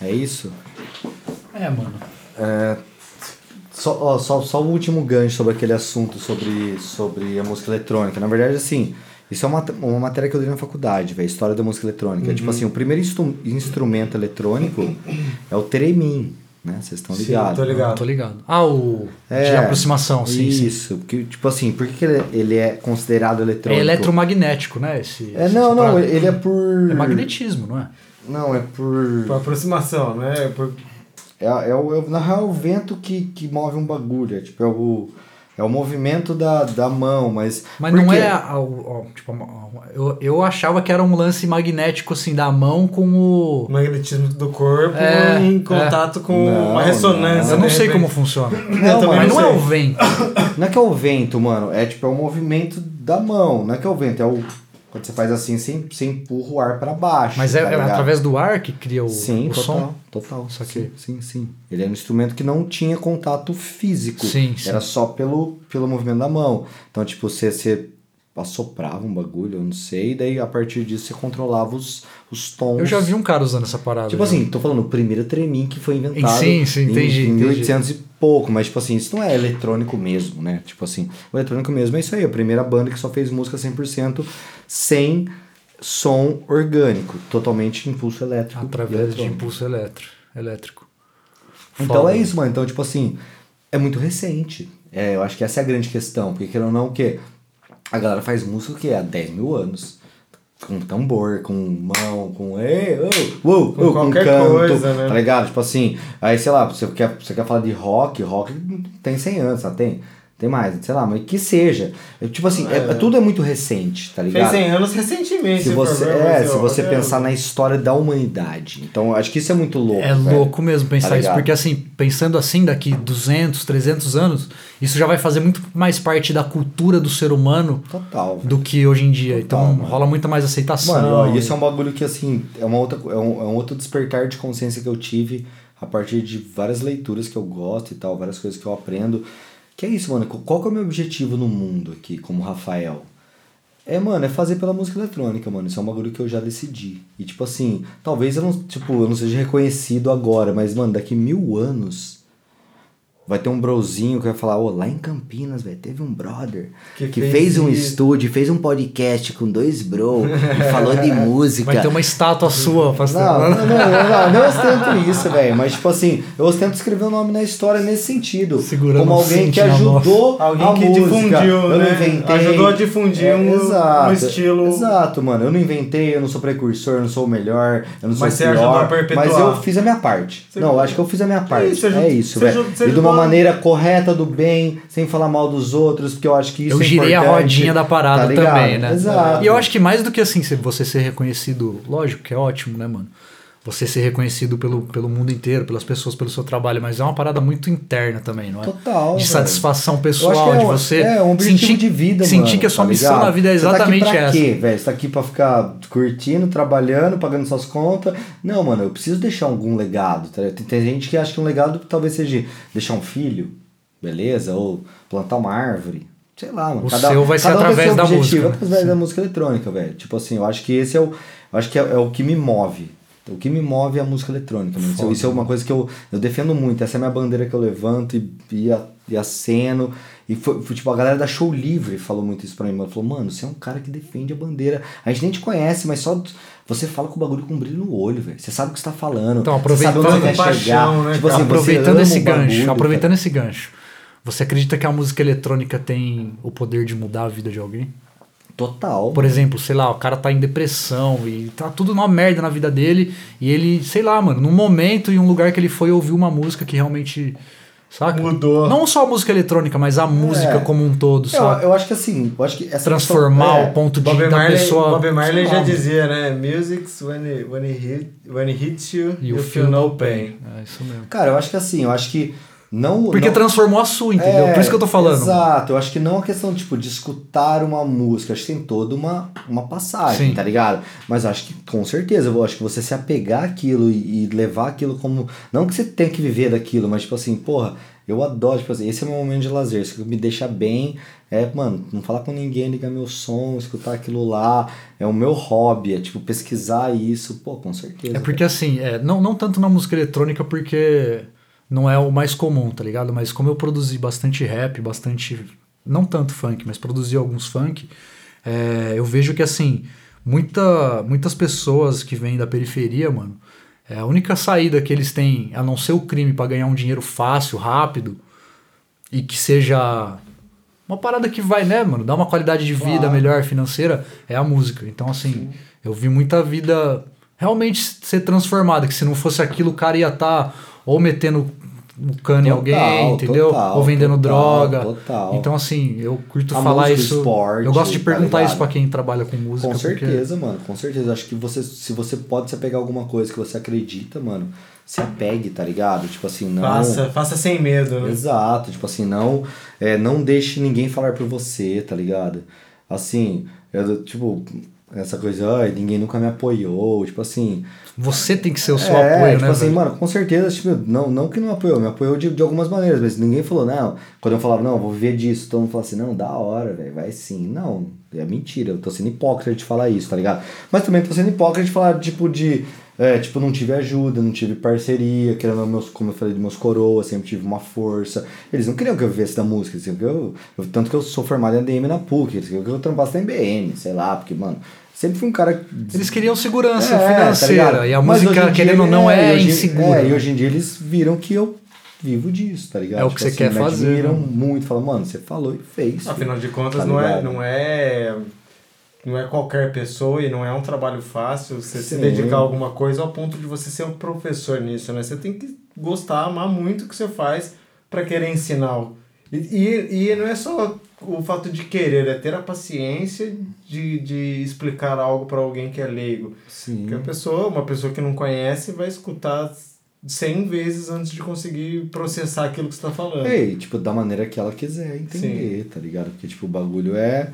É isso. É, mano. Só, ó, só, só o último gancho sobre aquele assunto sobre, sobre a música eletrônica. Na verdade, assim, isso é uma, uma matéria que eu dei na faculdade, velho. História da música eletrônica. Tipo assim, o primeiro instru- instrumento eletrônico é o Teremin, né? Vocês estão Sim, ligados. tô ligado. Tô ligado. Ah, o É, de aproximação, sim, sim. Isso. Porque, tipo assim, por que, ele, ele é considerado É eletrônico? eletromagnético, né? Esse, É, não, não, parada. ele é por... É magnetismo, não é? Não, é por... Por aproximação, né? Por... É, é, o, é, o- na real, é o vento que, que move um bagulho. É, tipo, é o, é o movimento da, da mão, mas... Mas não quê? é. a- tipo, a- eu, eu achava que era um lance magnético, assim, da mão com o. O magnetismo do corpo É, em é. contato com Não, uma ressonância. Eu não sei como funciona. Também Mas não, não é sei. o vento. Não é que é o vento, mano. É tipo, é o movimento da mão. Não é que é o vento, é o... Quando você faz assim, você, você empurra o ar pra baixo. Mas é, tá é através do ar que cria o, Sim, o total, som. total. Só sim, que- sim, sim. Ele é um instrumento que não tinha contato físico. Sim, sim. Era só pelo, pelo movimento da mão. Então, tipo, você, você assoprava um bagulho, eu não sei, e daí a partir disso você controlava os, os tons. Eu já vi um cara usando essa parada. Tipo assim, tô falando o primeiro Tremin que foi inventado Sim, sim, em, entendi, em entendi. 1800 e pouco, mas tipo assim, isso não é eletrônico mesmo, né? Tipo assim, o eletrônico mesmo é isso aí, a primeira banda que só fez música 100% sem som orgânico, totalmente impulso elétrico. Através de impulso elétrico. elétrico. Então Foda. é isso, mano. Então, tipo assim, é muito recente. É, eu acho que essa é a grande questão. Porque, querendo ou não, o quê? A galera faz música o quê? Há 10 mil anos. Com tambor, com mão, com. Ei, oh, Com oh, com qualquer canto. coisa, né? Tá ligado? Tipo assim, aí sei lá, você quer, você quer falar de rock, rock tem 100 anos, tá? Tem. Tem mais, sei lá, mas que seja. É, Tipo assim, é- É. tudo é muito recente, tá Fez ligado? 100 anos recentemente. Se for você, é, se você é, pensar na história da humanidade. Então, acho que isso é muito louco. É velho. louco mesmo pensar Tá isso, porque assim, pensando assim, daqui 200, 300 anos, isso já vai fazer muito mais parte da cultura do ser humano Total. do que hoje em dia. Total, então mano. rola muito mais aceitação. Mano, ó, isso é um bagulho que, assim, é, uma outra, é, um, é um outro despertar de consciência que eu tive a partir de várias leituras que eu gosto e tal, várias coisas que eu aprendo. Que é isso, mano. Qual que é o meu objetivo no mundo aqui, como Rafael? É, mano, é fazer pela música eletrônica, mano. Isso é um bagulho que eu já decidi. E, tipo assim, talvez eu não, tipo, eu não seja reconhecido agora, mas, mano, daqui mil anos vai ter um brozinho que vai falar, ô, lá em Campinas, velho, teve um brother que, Que fez, fez um isso." estúdio, fez um podcast com dois bro e falou de música. Vai ter uma estátua sua, pastor. Não, não, não, não, não ostento isso, velho. Mas, tipo assim, eu ostento escrever o nome na história nesse sentido. Segurando como um alguém que ajudou Alguém a que música. difundiu, eu não né? inventei. Ajudou a difundir um- exato, um estilo. Exato, mano. Eu não inventei, eu não sou precursor, eu não sou o melhor, eu não sou Mas o você pior. ajudou a perpetuar. Mas eu fiz a minha parte. Você- não, eu acho que eu fiz a minha parte. Isso, é isso, você velho. você E de uma maneira correta, do bem, sem falar mal dos outros, porque eu acho que isso Eu é girei a importante, rodinha da parada tá também, né? Exato. E eu acho que mais do que assim, você ser reconhecido, lógico que é ótimo, né, mano? Você ser reconhecido pelo, pelo mundo inteiro, pelas pessoas, pelo seu trabalho, mas é uma parada muito interna também, não é? Total, De velho. satisfação pessoal, é de um- você É um objetivo sentir, de vida, sentir mano, que a sua tá missão na vida é Você exatamente tá aqui pra essa. quê, velho? Você tá aqui pra ficar curtindo, trabalhando, pagando suas contas. Não, mano, eu preciso deixar algum legado. Tá? Tem, tem gente que acha que um legado talvez seja deixar um filho, beleza? Ou plantar uma árvore. Sei lá, mano. O seu vai ser cada um através seu da objetivo, música. Através Sim. da música eletrônica, velho. Tipo assim, eu acho que esse é o. Eu acho que é, é o que me move. O que me move é a música eletrônica, mano. Isso, Foda. isso é uma coisa que eu, eu defendo muito. Essa é a minha bandeira que eu levanto e, e, a- e aceno. E foi, foi, tipo, a galera da Show Livre falou muito isso pra mim. Mano. Falou, mano, você é um cara que defende a bandeira. A gente nem te conhece, mas só você fala com o bagulho com brilho no olho, velho. Você sabe o que você tá falando. Então, sabe aproveitando- você chegar. Paixão, né, tipo cara? assim, aproveitando esse gancho, bagulho, aproveitando esse gancho. Você acredita que a música eletrônica tem o poder de mudar a vida de alguém? Total. Por exemplo, sei lá, o cara tá em depressão e tá tudo numa merda na vida dele e ele, sei lá, mano, num momento em um lugar que ele foi ouvir uma música que realmente, saca? Mudou. Não só a música eletrônica, mas a música como um todo, Eu, saca? eu acho que assim, eu acho que essa Transformar questão- o ponto de Bob da Marley, pessoa. Bob Marley já dizia, né? Music's when it, when it, hit, when it hits you, You you, feel feel no no pain. É isso mesmo. Cara, eu acho que assim, eu acho que não. Porque não... transformou a sua, entendeu? É, Por isso que eu tô falando. Exato, eu acho que não é uma questão tipo, de escutar uma música, acho que tem toda uma, uma passagem, Sim. tá ligado? Mas acho que com certeza, eu acho que você se apegar àquilo e, e levar aquilo como. Não que você tenha que viver daquilo, mas tipo assim, porra, eu adoro, tipo assim, esse é o meu momento de lazer, isso que me deixa bem. É, mano, não falar com ninguém, ligar meu som, escutar aquilo lá, é o meu hobby, é tipo pesquisar isso, pô, com certeza. É porque assim, é, não, não tanto na música eletrônica, porque não é o mais comum, tá ligado? Mas como eu produzi bastante rap, bastante. Não tanto funk, mas produzi alguns funk, é, eu vejo que assim, muita, muitas pessoas que vêm da periferia, mano, é a única saída que eles têm, a não ser o crime pra ganhar um dinheiro fácil, rápido, e que seja uma parada que vai, né, mano, dar uma qualidade de vida Claro. melhor financeira, é a música. Então, assim, eu vi muita vida realmente ser transformada, que se não fosse aquilo, o cara ia estar ou metendo o cano em Total, alguém, entendeu? total, ou vendendo total, droga. total. Então, assim, eu curto A falar música, isso. esporte, eu gosto de tá perguntar ligado? isso pra quem trabalha com música. Com porque- certeza, mano, com certeza. Acho que você, se você pode se apegar a alguma coisa que você acredita, mano, se apegue, tá ligado? Tipo assim, não. Faça, faça sem medo, né? Exato, tipo assim, não, é, não deixe ninguém falar por você, tá ligado? Assim, eu, tipo, essa coisa, ai, ninguém nunca me apoiou, tipo assim. Você tem que ser o seu é, apoio, tipo né? assim, velho? mano, com certeza, tipo, não, não que não apoiou, me apoiou de, de algumas maneiras, mas ninguém falou, não, quando eu falava, não, vou viver disso, todo mundo falava assim, não, da hora, velho, vai sim. Não, é mentira, eu tô sendo hipócrita de falar isso, tá ligado? Mas também tô sendo hipócrita de falar, tipo, de. É, tipo, não tive ajuda, não tive parceria, querendo meus, como eu falei, de meus coroas, sempre tive uma força. Eles não queriam que eu vivesse da música, eles queriam que eu, eu- tanto que eu sou formado em ADM na PUC, eles queriam que eu trampasse na MBN, sei lá, porque, mano, sempre fui um cara Eles queriam segurança é, tá financeira. ligado? e a Mas música, querendo ou não, é, hoje- insegura. É, e hoje em dia eles viram que eu vivo disso, tá ligado? É o que você quer me fazer, admiram né? muito, falam, mano, você falou e fez. Afinal de contas, Tá não, é, não é não é qualquer pessoa e não é um trabalho fácil você se Sim. dedicar a alguma coisa ao ponto de você ser um professor nisso, né? Você tem que gostar, amar muito o que você faz para querer ensinar. E, e, e não é só o fato de querer, é ter a paciência de, de explicar algo para alguém que é leigo. Sim. Porque a pessoa, uma pessoa que não conhece, vai escutar 100 vezes antes de conseguir processar aquilo que você está falando. É, tipo, da maneira que ela quiser entender, tá ligado? Porque, tipo, o bagulho é.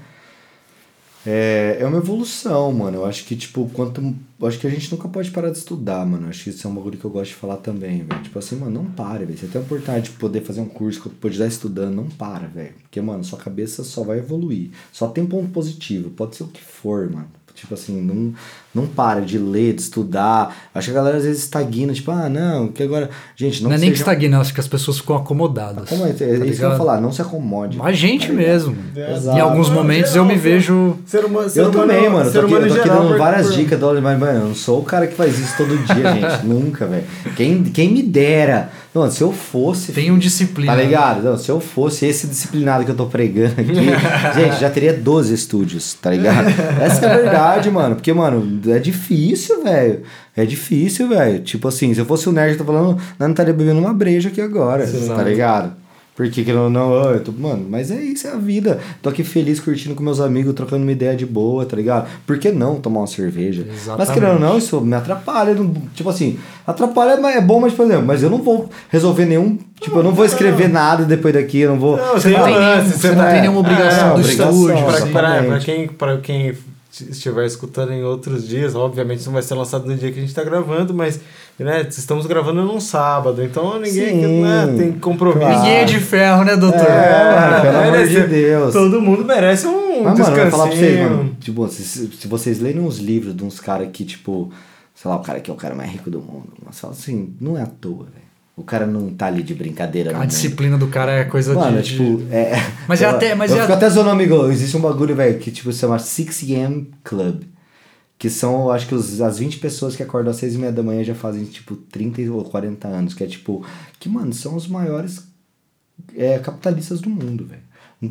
É, é uma evolução, mano. Eu acho que, tipo, quanto. Eu acho que a gente nunca pode parar de estudar, mano. Eu acho que isso é um bagulho que eu gosto de falar também, velho. Tipo assim, mano, não pare, velho. Você tem a oportunidade de poder fazer um curso que pode estar estudando, não para, velho. Porque, mano, sua cabeça só vai evoluir. Só tem ponto positivo. Pode ser o que for, mano. Tipo assim, não, não para de ler, de estudar. Acho que a galera às vezes estagna, tipo, ah, não, que agora. Gente, não, Não, é nem que estagna, acho que as pessoas ficam acomodadas. Como é, é tá isso que eu ligado? ia falar, não se acomode. A gente Tá ligado? mesmo. É, Exato. Em alguns momentos geral, eu me vejo. Ser humano, ser Eu humano- também, mano. Eu ser tô aqui, eu tô aqui geral, dando por- várias por- dicas, do- mas, mano, eu não sou o cara que faz isso todo dia, gente. Nunca, velho. Quem, quem me dera. Não, se eu fosse. Tenham disciplina. Tá ligado? Não, se eu fosse esse disciplinado que eu tô pregando aqui, gente, já teria 12 estúdios, tá ligado? Essa é a verdade, mano. Porque, mano, é difícil, velho. É difícil, velho. Tipo assim, se eu fosse o nerd que tá falando, nós não estaria bebendo uma breja aqui agora, tá ligado? Porque que não, não, eu tô, mano, mas é isso, é a vida. Tô aqui feliz curtindo com meus amigos, trocando uma ideia de boa, tá ligado? Por que não tomar uma cerveja? Mas Exatamente. querendo ou não, isso me atrapalha. não- Tipo assim, atrapalha, mas é bom, mas, por exemplo, mas eu não vou resolver nenhum. Tipo, eu não vou escrever nada depois daqui, eu não vou. Não, Você não tem, nenhum- você não não- tem nenhuma obrigação é, do obrigação, estúdio. Pra, pra, pra quem, pra quem estiver escutando em outros dias, obviamente isso não vai ser lançado no dia que a gente tá gravando, mas né, estamos gravando num sábado, então ninguém Sim, né, tem compromisso. claro. Ninguém é de ferro, né, doutor? É, mano, pelo amor merece- de Deus. Todo mundo merece um Mas, mano, eu vou falar pra vocês, mano. Tipo, se, se vocês lerem uns livros de uns caras que, tipo, sei lá, o cara que é o cara mais rico do mundo. Mas fala assim, não é à toa, velho. O cara não tá ali de brincadeira A mundo. disciplina do cara é coisa Mano, de. tipo, é. Mas é até- mas eu é fico a- até zoando, amigo. Existe um bagulho, velho, que tipo se chama 6am Club. Que são, acho que os, as 20 pessoas que acordam às 6 e meia da manhã já fazem, tipo, 30 ou 40 anos. Que é tipo, que, mano, são os maiores é, capitalistas do mundo, velho.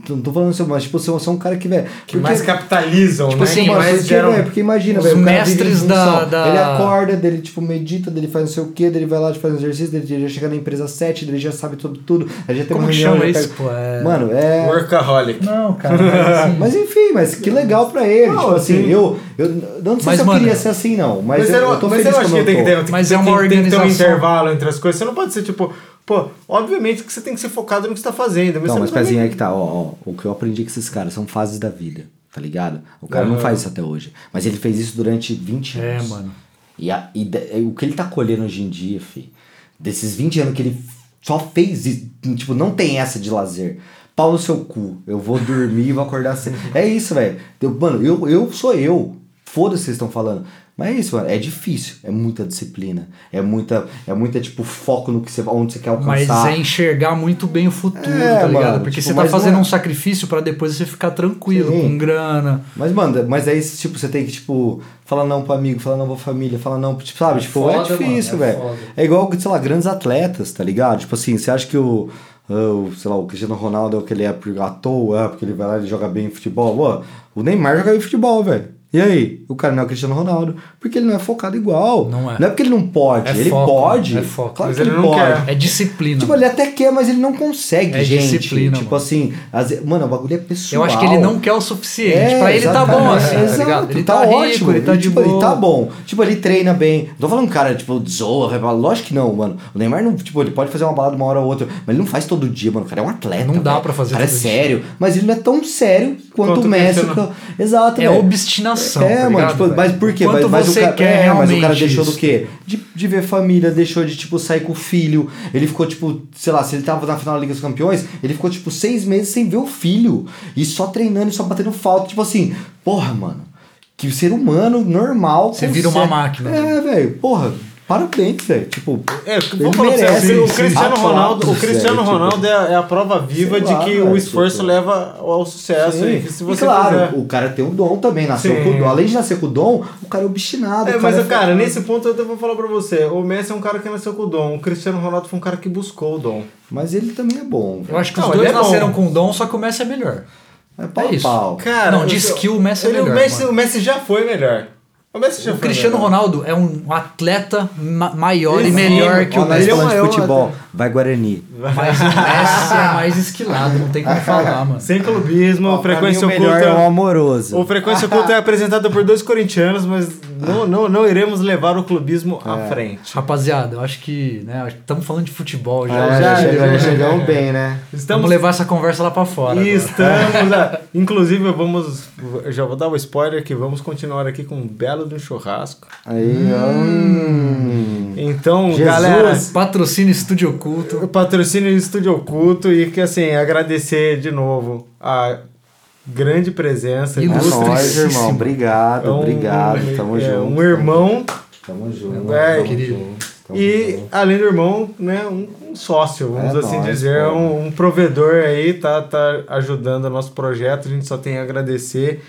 Não tô, falando isso, mas, tipo, são, são um cara que, velho. Que mais capitalizam, Tipo né? assim, que Mano, mais porque, geram... velho, porque imagina, os velho, o cara vive em mestres da- da- Ele acorda, dele, tipo, medita, dele faz não sei o quê, dele vai lá, faz um exercício, dele já chega na empresa às 7, dele já sabe tudo, tudo. Aí já tem Como uma que reunião, chama já isso, pô? É- Mano, é... Workaholic. Não, cara, mas assim. Mas enfim, mas que legal pra ele. Não, tipo assim, sim. eu, eu não sei Mas, se eu mano, queria ser assim, não. Mas, Mas, eu, eu, eu tô mas feliz eu acho que tem eu que tô. ter, tem, Mas tem, é uma tem, tem que ter um organização. intervalo entre as coisas. Você não pode ser tipo, pô, obviamente que você tem que ser focado no que você tá fazendo. Não, você mas pezinho aí que tá, ó, ó, o que eu aprendi com esses caras são fases da vida, tá ligado? O cara não faz isso até hoje, mas ele fez isso durante 20 É, anos. mano. E, a, e o que ele tá colhendo hoje em dia, fi, desses 20 anos que ele só fez isso, tipo, não tem essa de lazer. Pau no seu cu, eu vou dormir e vou acordar cedo. É isso, velho. Mano, eu, eu sou eu. Foda-se vocês estão falando. Mas é isso, mano. É difícil. É muita disciplina. É muita, é muita tipo, foco no que você, onde você quer Mas alcançar. é enxergar muito bem o futuro, É, tá ligado? mano, Porque tipo, você tá mas fazendo é- um sacrifício pra depois você ficar tranquilo, Sim. com grana. Mas, mano, mas aí, tipo, você tem que, tipo, falar não pro amigo, falar não pra família, falar não, tipo, sabe? É tipo, foda, é difícil, é velho. foda. É igual, sei lá, grandes atletas, tá ligado? Tipo assim, você acha que o, o, sei lá, o Cristiano Ronaldo é o que ele é à toa, é porque ele vai lá e joga bem em futebol? Pô, o Neymar joga bem em futebol, velho. E aí? O cara não é o Cristiano Ronaldo, porque ele não é focado igual. Não é. Não é porque ele não pode, É ele foco, pode. é foco. Claro Mas que ele, ele não pode. quer. É disciplina. Tipo, ele até quer, mas ele não consegue, É gente. disciplina, Tipo mano. assim, vezes- mano, o bagulho é pessoal. Eu acho que ele não quer o suficiente. É, pra ele tá bom assim, tá Exato, ligado? Ele tá, tá, rico, ótimo, ele tá de tipo, boa. Ele tá bom. Tipo, ele treina bem. Não tô falando cara, tipo, zoa, lógico que não, mano. O Neymar não, tipo, ele pode fazer uma balada uma hora ou outra, mas ele não faz todo dia, mano. O cara é um atleta. Não dá velho. pra fazer O cara é todo dia. sério, mas ele não é tão sério quanto, Quanto o Messi. Que- Exato, É velho. É, tá mano, ligado, tipo, mas por quê? Quanto mas, mas você o cara, quer é, mas o cara realmente deixou isso? do quê? De, de ver família, deixou de, tipo, sair com o filho. Ele ficou, tipo, sei lá, se ele tava na final da Liga dos Campeões, ele ficou, tipo, seis meses sem ver o filho. E só treinando e só batendo falta. Tipo assim, porra, mano. Que o ser humano normal. Você vira uma máquina, É, velho. Porra, parabéns, velho. Tipo, É, vou falar pra merece, você, o sim, Cristiano sim. Ronaldo, o Aplausos, Cristiano tipo, Ronaldo é, é a prova viva sei de lá, que o esforço tipo- leva ao sucesso. E que se e você claro, fizer- o cara tem um dom também, nasceu Sim. com o dom. Além de nascer com o dom, o cara é obstinado. É, o mas, é cara, nesse ponto eu vou falar pra você. O Messi é um cara que nasceu com o dom. O Cristiano Ronaldo foi um cara que buscou o dom. Mas ele também é bom. Eu acho que Não, os dois é bom. nasceram com dom, só que o Messi é melhor. É pau É isso. pau. Cara, Não, de eu- skill, o Messi é melhor, O Messi, o Messi já foi melhor. O Messi já O foi Cristiano melhor. Ronaldo é um atleta ma- maior e Sim, melhor que o Messi. ele é de futebol, vai Guarani. Mas o Messi é mais esquilado, não tem como falar, mano. Sem clubismo, Ó, frequência mim, o melhor oculta. é o amoroso. O Frequência Oculta é apresentado por dois corintianos, mas não, não, não iremos levar o clubismo à frente. Rapaziada, eu acho que, né, estamos falando de futebol já. É, já- já, já- chegamos, já- chegamos bem, né? Estamos Vamos levar essa conversa lá pra fora. E estamos. a- inclusive, vamos. Já vou dar o spoiler que vamos continuar aqui com um belo um churrasco. Aí, hum. Então, Jesus. galera. Patrocínio Estúdio Oculto. Patrocínio do Estúdio Oculto e que assim, agradecer de novo a grande presença. É Ilustre. nóis, irmão. Obrigado, É um- obrigado. Tamo é, junto. Um irmão Tamo junto. É, tamo querido. junto, e, além do irmão, né, um, um sócio, vamos É assim nóis, dizer, um, um provedor aí, tá, tá ajudando o nosso projeto, a gente só tem a agradecer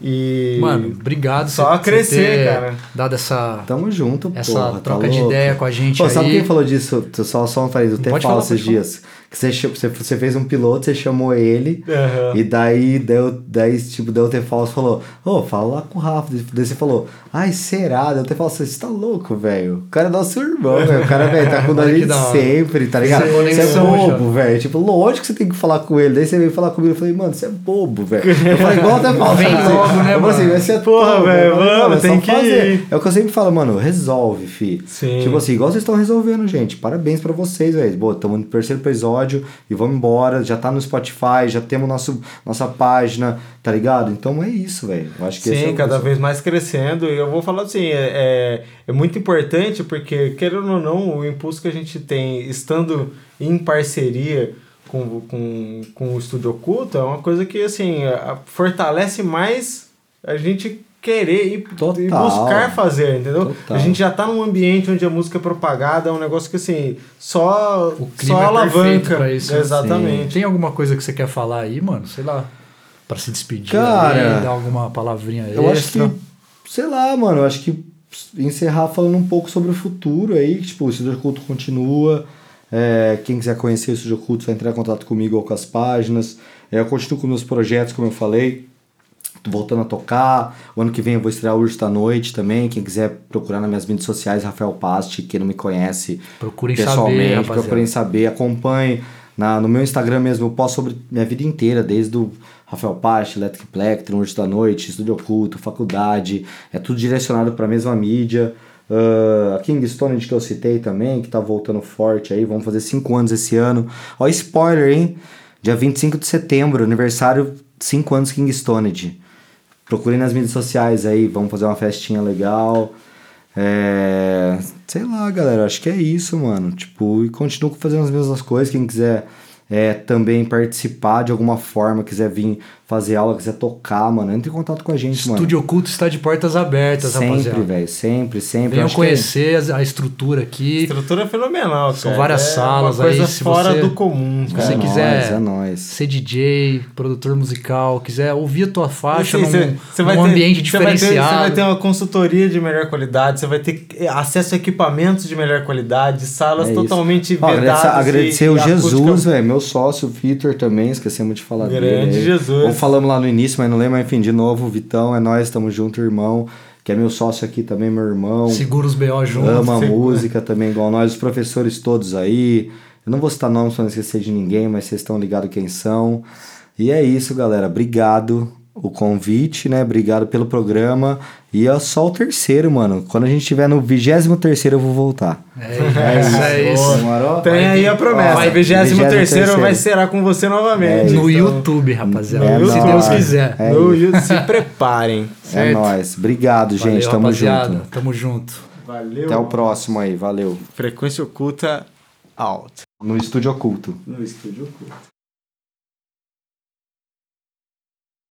e... Mano, obrigado Só por crescer, ter cara. dado essa, Tamo junto, essa porra, tá troca de louco? ideia com a gente Pô, aí. sabe quem falou disso? Só, só um falei, do Tefal falar, esses pode falar. Que você, você, fez um piloto, você chamou ele. Aham. E daí, deu, daí, tipo, deu o Tefal falou, ô, fala lá com o Rafa. Daí você falou, ai, será? Daí o Tefal falou, você tá louco, velho? O cara é nosso irmão, velho. O cara, velho, tá com a gente sempre, tá ligado? Você é bobo, velho. Tipo, lógico que você tem que falar com ele. Daí você veio falar comigo, eu falei, mano, você é bobo, velho. Eu falei, igual o Tefal. Vem sabe? logo, né, Eu falei assim, você é Porra, velho, mano, tem que fazer. É o que eu sempre falo, mano, resolve, fi. Sim. Tipo assim, igual vocês estão resolvendo, gente. Parabéns pra vocês, velho. Boa, estamos no terceiro episódio e vamos embora. Já tá no Spotify, já temos nosso, nossa página, tá ligado? Então é isso, velho. Acho que esse é Sim, o- cada vez mais crescendo. E eu vou falar assim, é, é, é muito importante porque, querendo ou não, o impulso que a gente tem estando em parceria com, com, com o Estúdio Oculto é uma coisa que, assim, fortalece mais a gente querer Total. e buscar fazer, entendeu? Total. A gente já tá num ambiente onde a música é propagada, é um negócio que assim, só, O clima só é alavanca. pra isso, né? Exatamente. Tem alguma coisa que você quer falar aí, mano? Sei lá. Pra se despedir, Cara, aí, dar alguma palavrinha Eu acho extra. que, sei lá, mano, eu acho que encerrar falando um pouco sobre o futuro aí, que, tipo, o Estúdio Oculto continua. É, quem quiser conhecer o Estúdio Oculto vai entrar em contato comigo ou com as páginas. É, eu continuo com meus projetos, como eu falei. Voltando a tocar. O ano que vem eu vou estrear Urso da Noite também. Quem quiser procurar nas minhas mídias sociais, Rafael Pasti, quem não me conhece Procurem saber, pessoalmente, rapaziada. procurem saber, acompanhe. Na, no meu Instagram mesmo eu posto sobre minha vida inteira, desde o Rafael Pasti, Electric Plectrum, Urso da Noite, Estúdio Oculto, faculdade. É tudo direcionado para a mesma mídia. Ah, a King Stone que eu citei também, que tá voltando forte aí. Vamos fazer 5 anos esse ano. Ó, spoiler, hein? Dia 25 de setembro, aniversário 5 anos King Stoned. Procurem nas mídias sociais aí, vamos fazer uma festinha legal. É, sei lá, galera, acho que é isso, mano. Tipo, e continuo fazendo as mesmas coisas. Quem quiser é, também participar de alguma forma, quiser vir fazer aula, quiser tocar, mano, entre em contato com a gente, mano. Estúdio Oculto está de portas abertas, Sempre, rapaziada. velho, sempre, sempre. Venham que é- conhecer as- a estrutura aqui. Estrutura fenomenal, São cara. várias é salas uma coisa aí, se fora você- do comum, se cara. você é quiser- Nóis, é nóis. Ser DJ, produtor musical, quiser ouvir a tua faixa Sim, num, cê- cê vai num ambiente vai ter- diferenciado. Você vai ter uma consultoria de melhor qualidade, você vai ter acesso a equipamentos de melhor qualidade, salas É totalmente Ó, vedadas. agradecer, agradecer o Jesus, velho, meu sócio, o Vitor também, esquecemos de falar dele. Grande. Jesus. Ou falamos lá no início, mas não lembro, mas enfim, de novo, Vitão, é nós, tamo junto, irmão, que é meu sócio aqui também, meu irmão. Segura os BO junto. ama a música também, igual nós, os professores todos aí. Eu não vou citar nomes pra não esquecer de ninguém, mas vocês estão ligados quem são. E é isso, galera. Obrigado o convite, né? Obrigado pelo programa. E é só o terceiro, mano. Quando a gente estiver no 23 terceiro eu vou voltar. É isso, é isso. Demorou? Tem aí a promessa. Vai- 23 23º vai ser com você novamente. No Então, YouTube, rapaziada. É se nóis. Deus quiser. É no. YouTube, se preparem. É certo? nóis. Obrigado, gente. Valeu, Tamo rapaziada. junto. Tamo junto. Valeu. Até o próximo aí. Valeu. Frequência oculta out. No Estúdio Oculto. No estúdio oculto.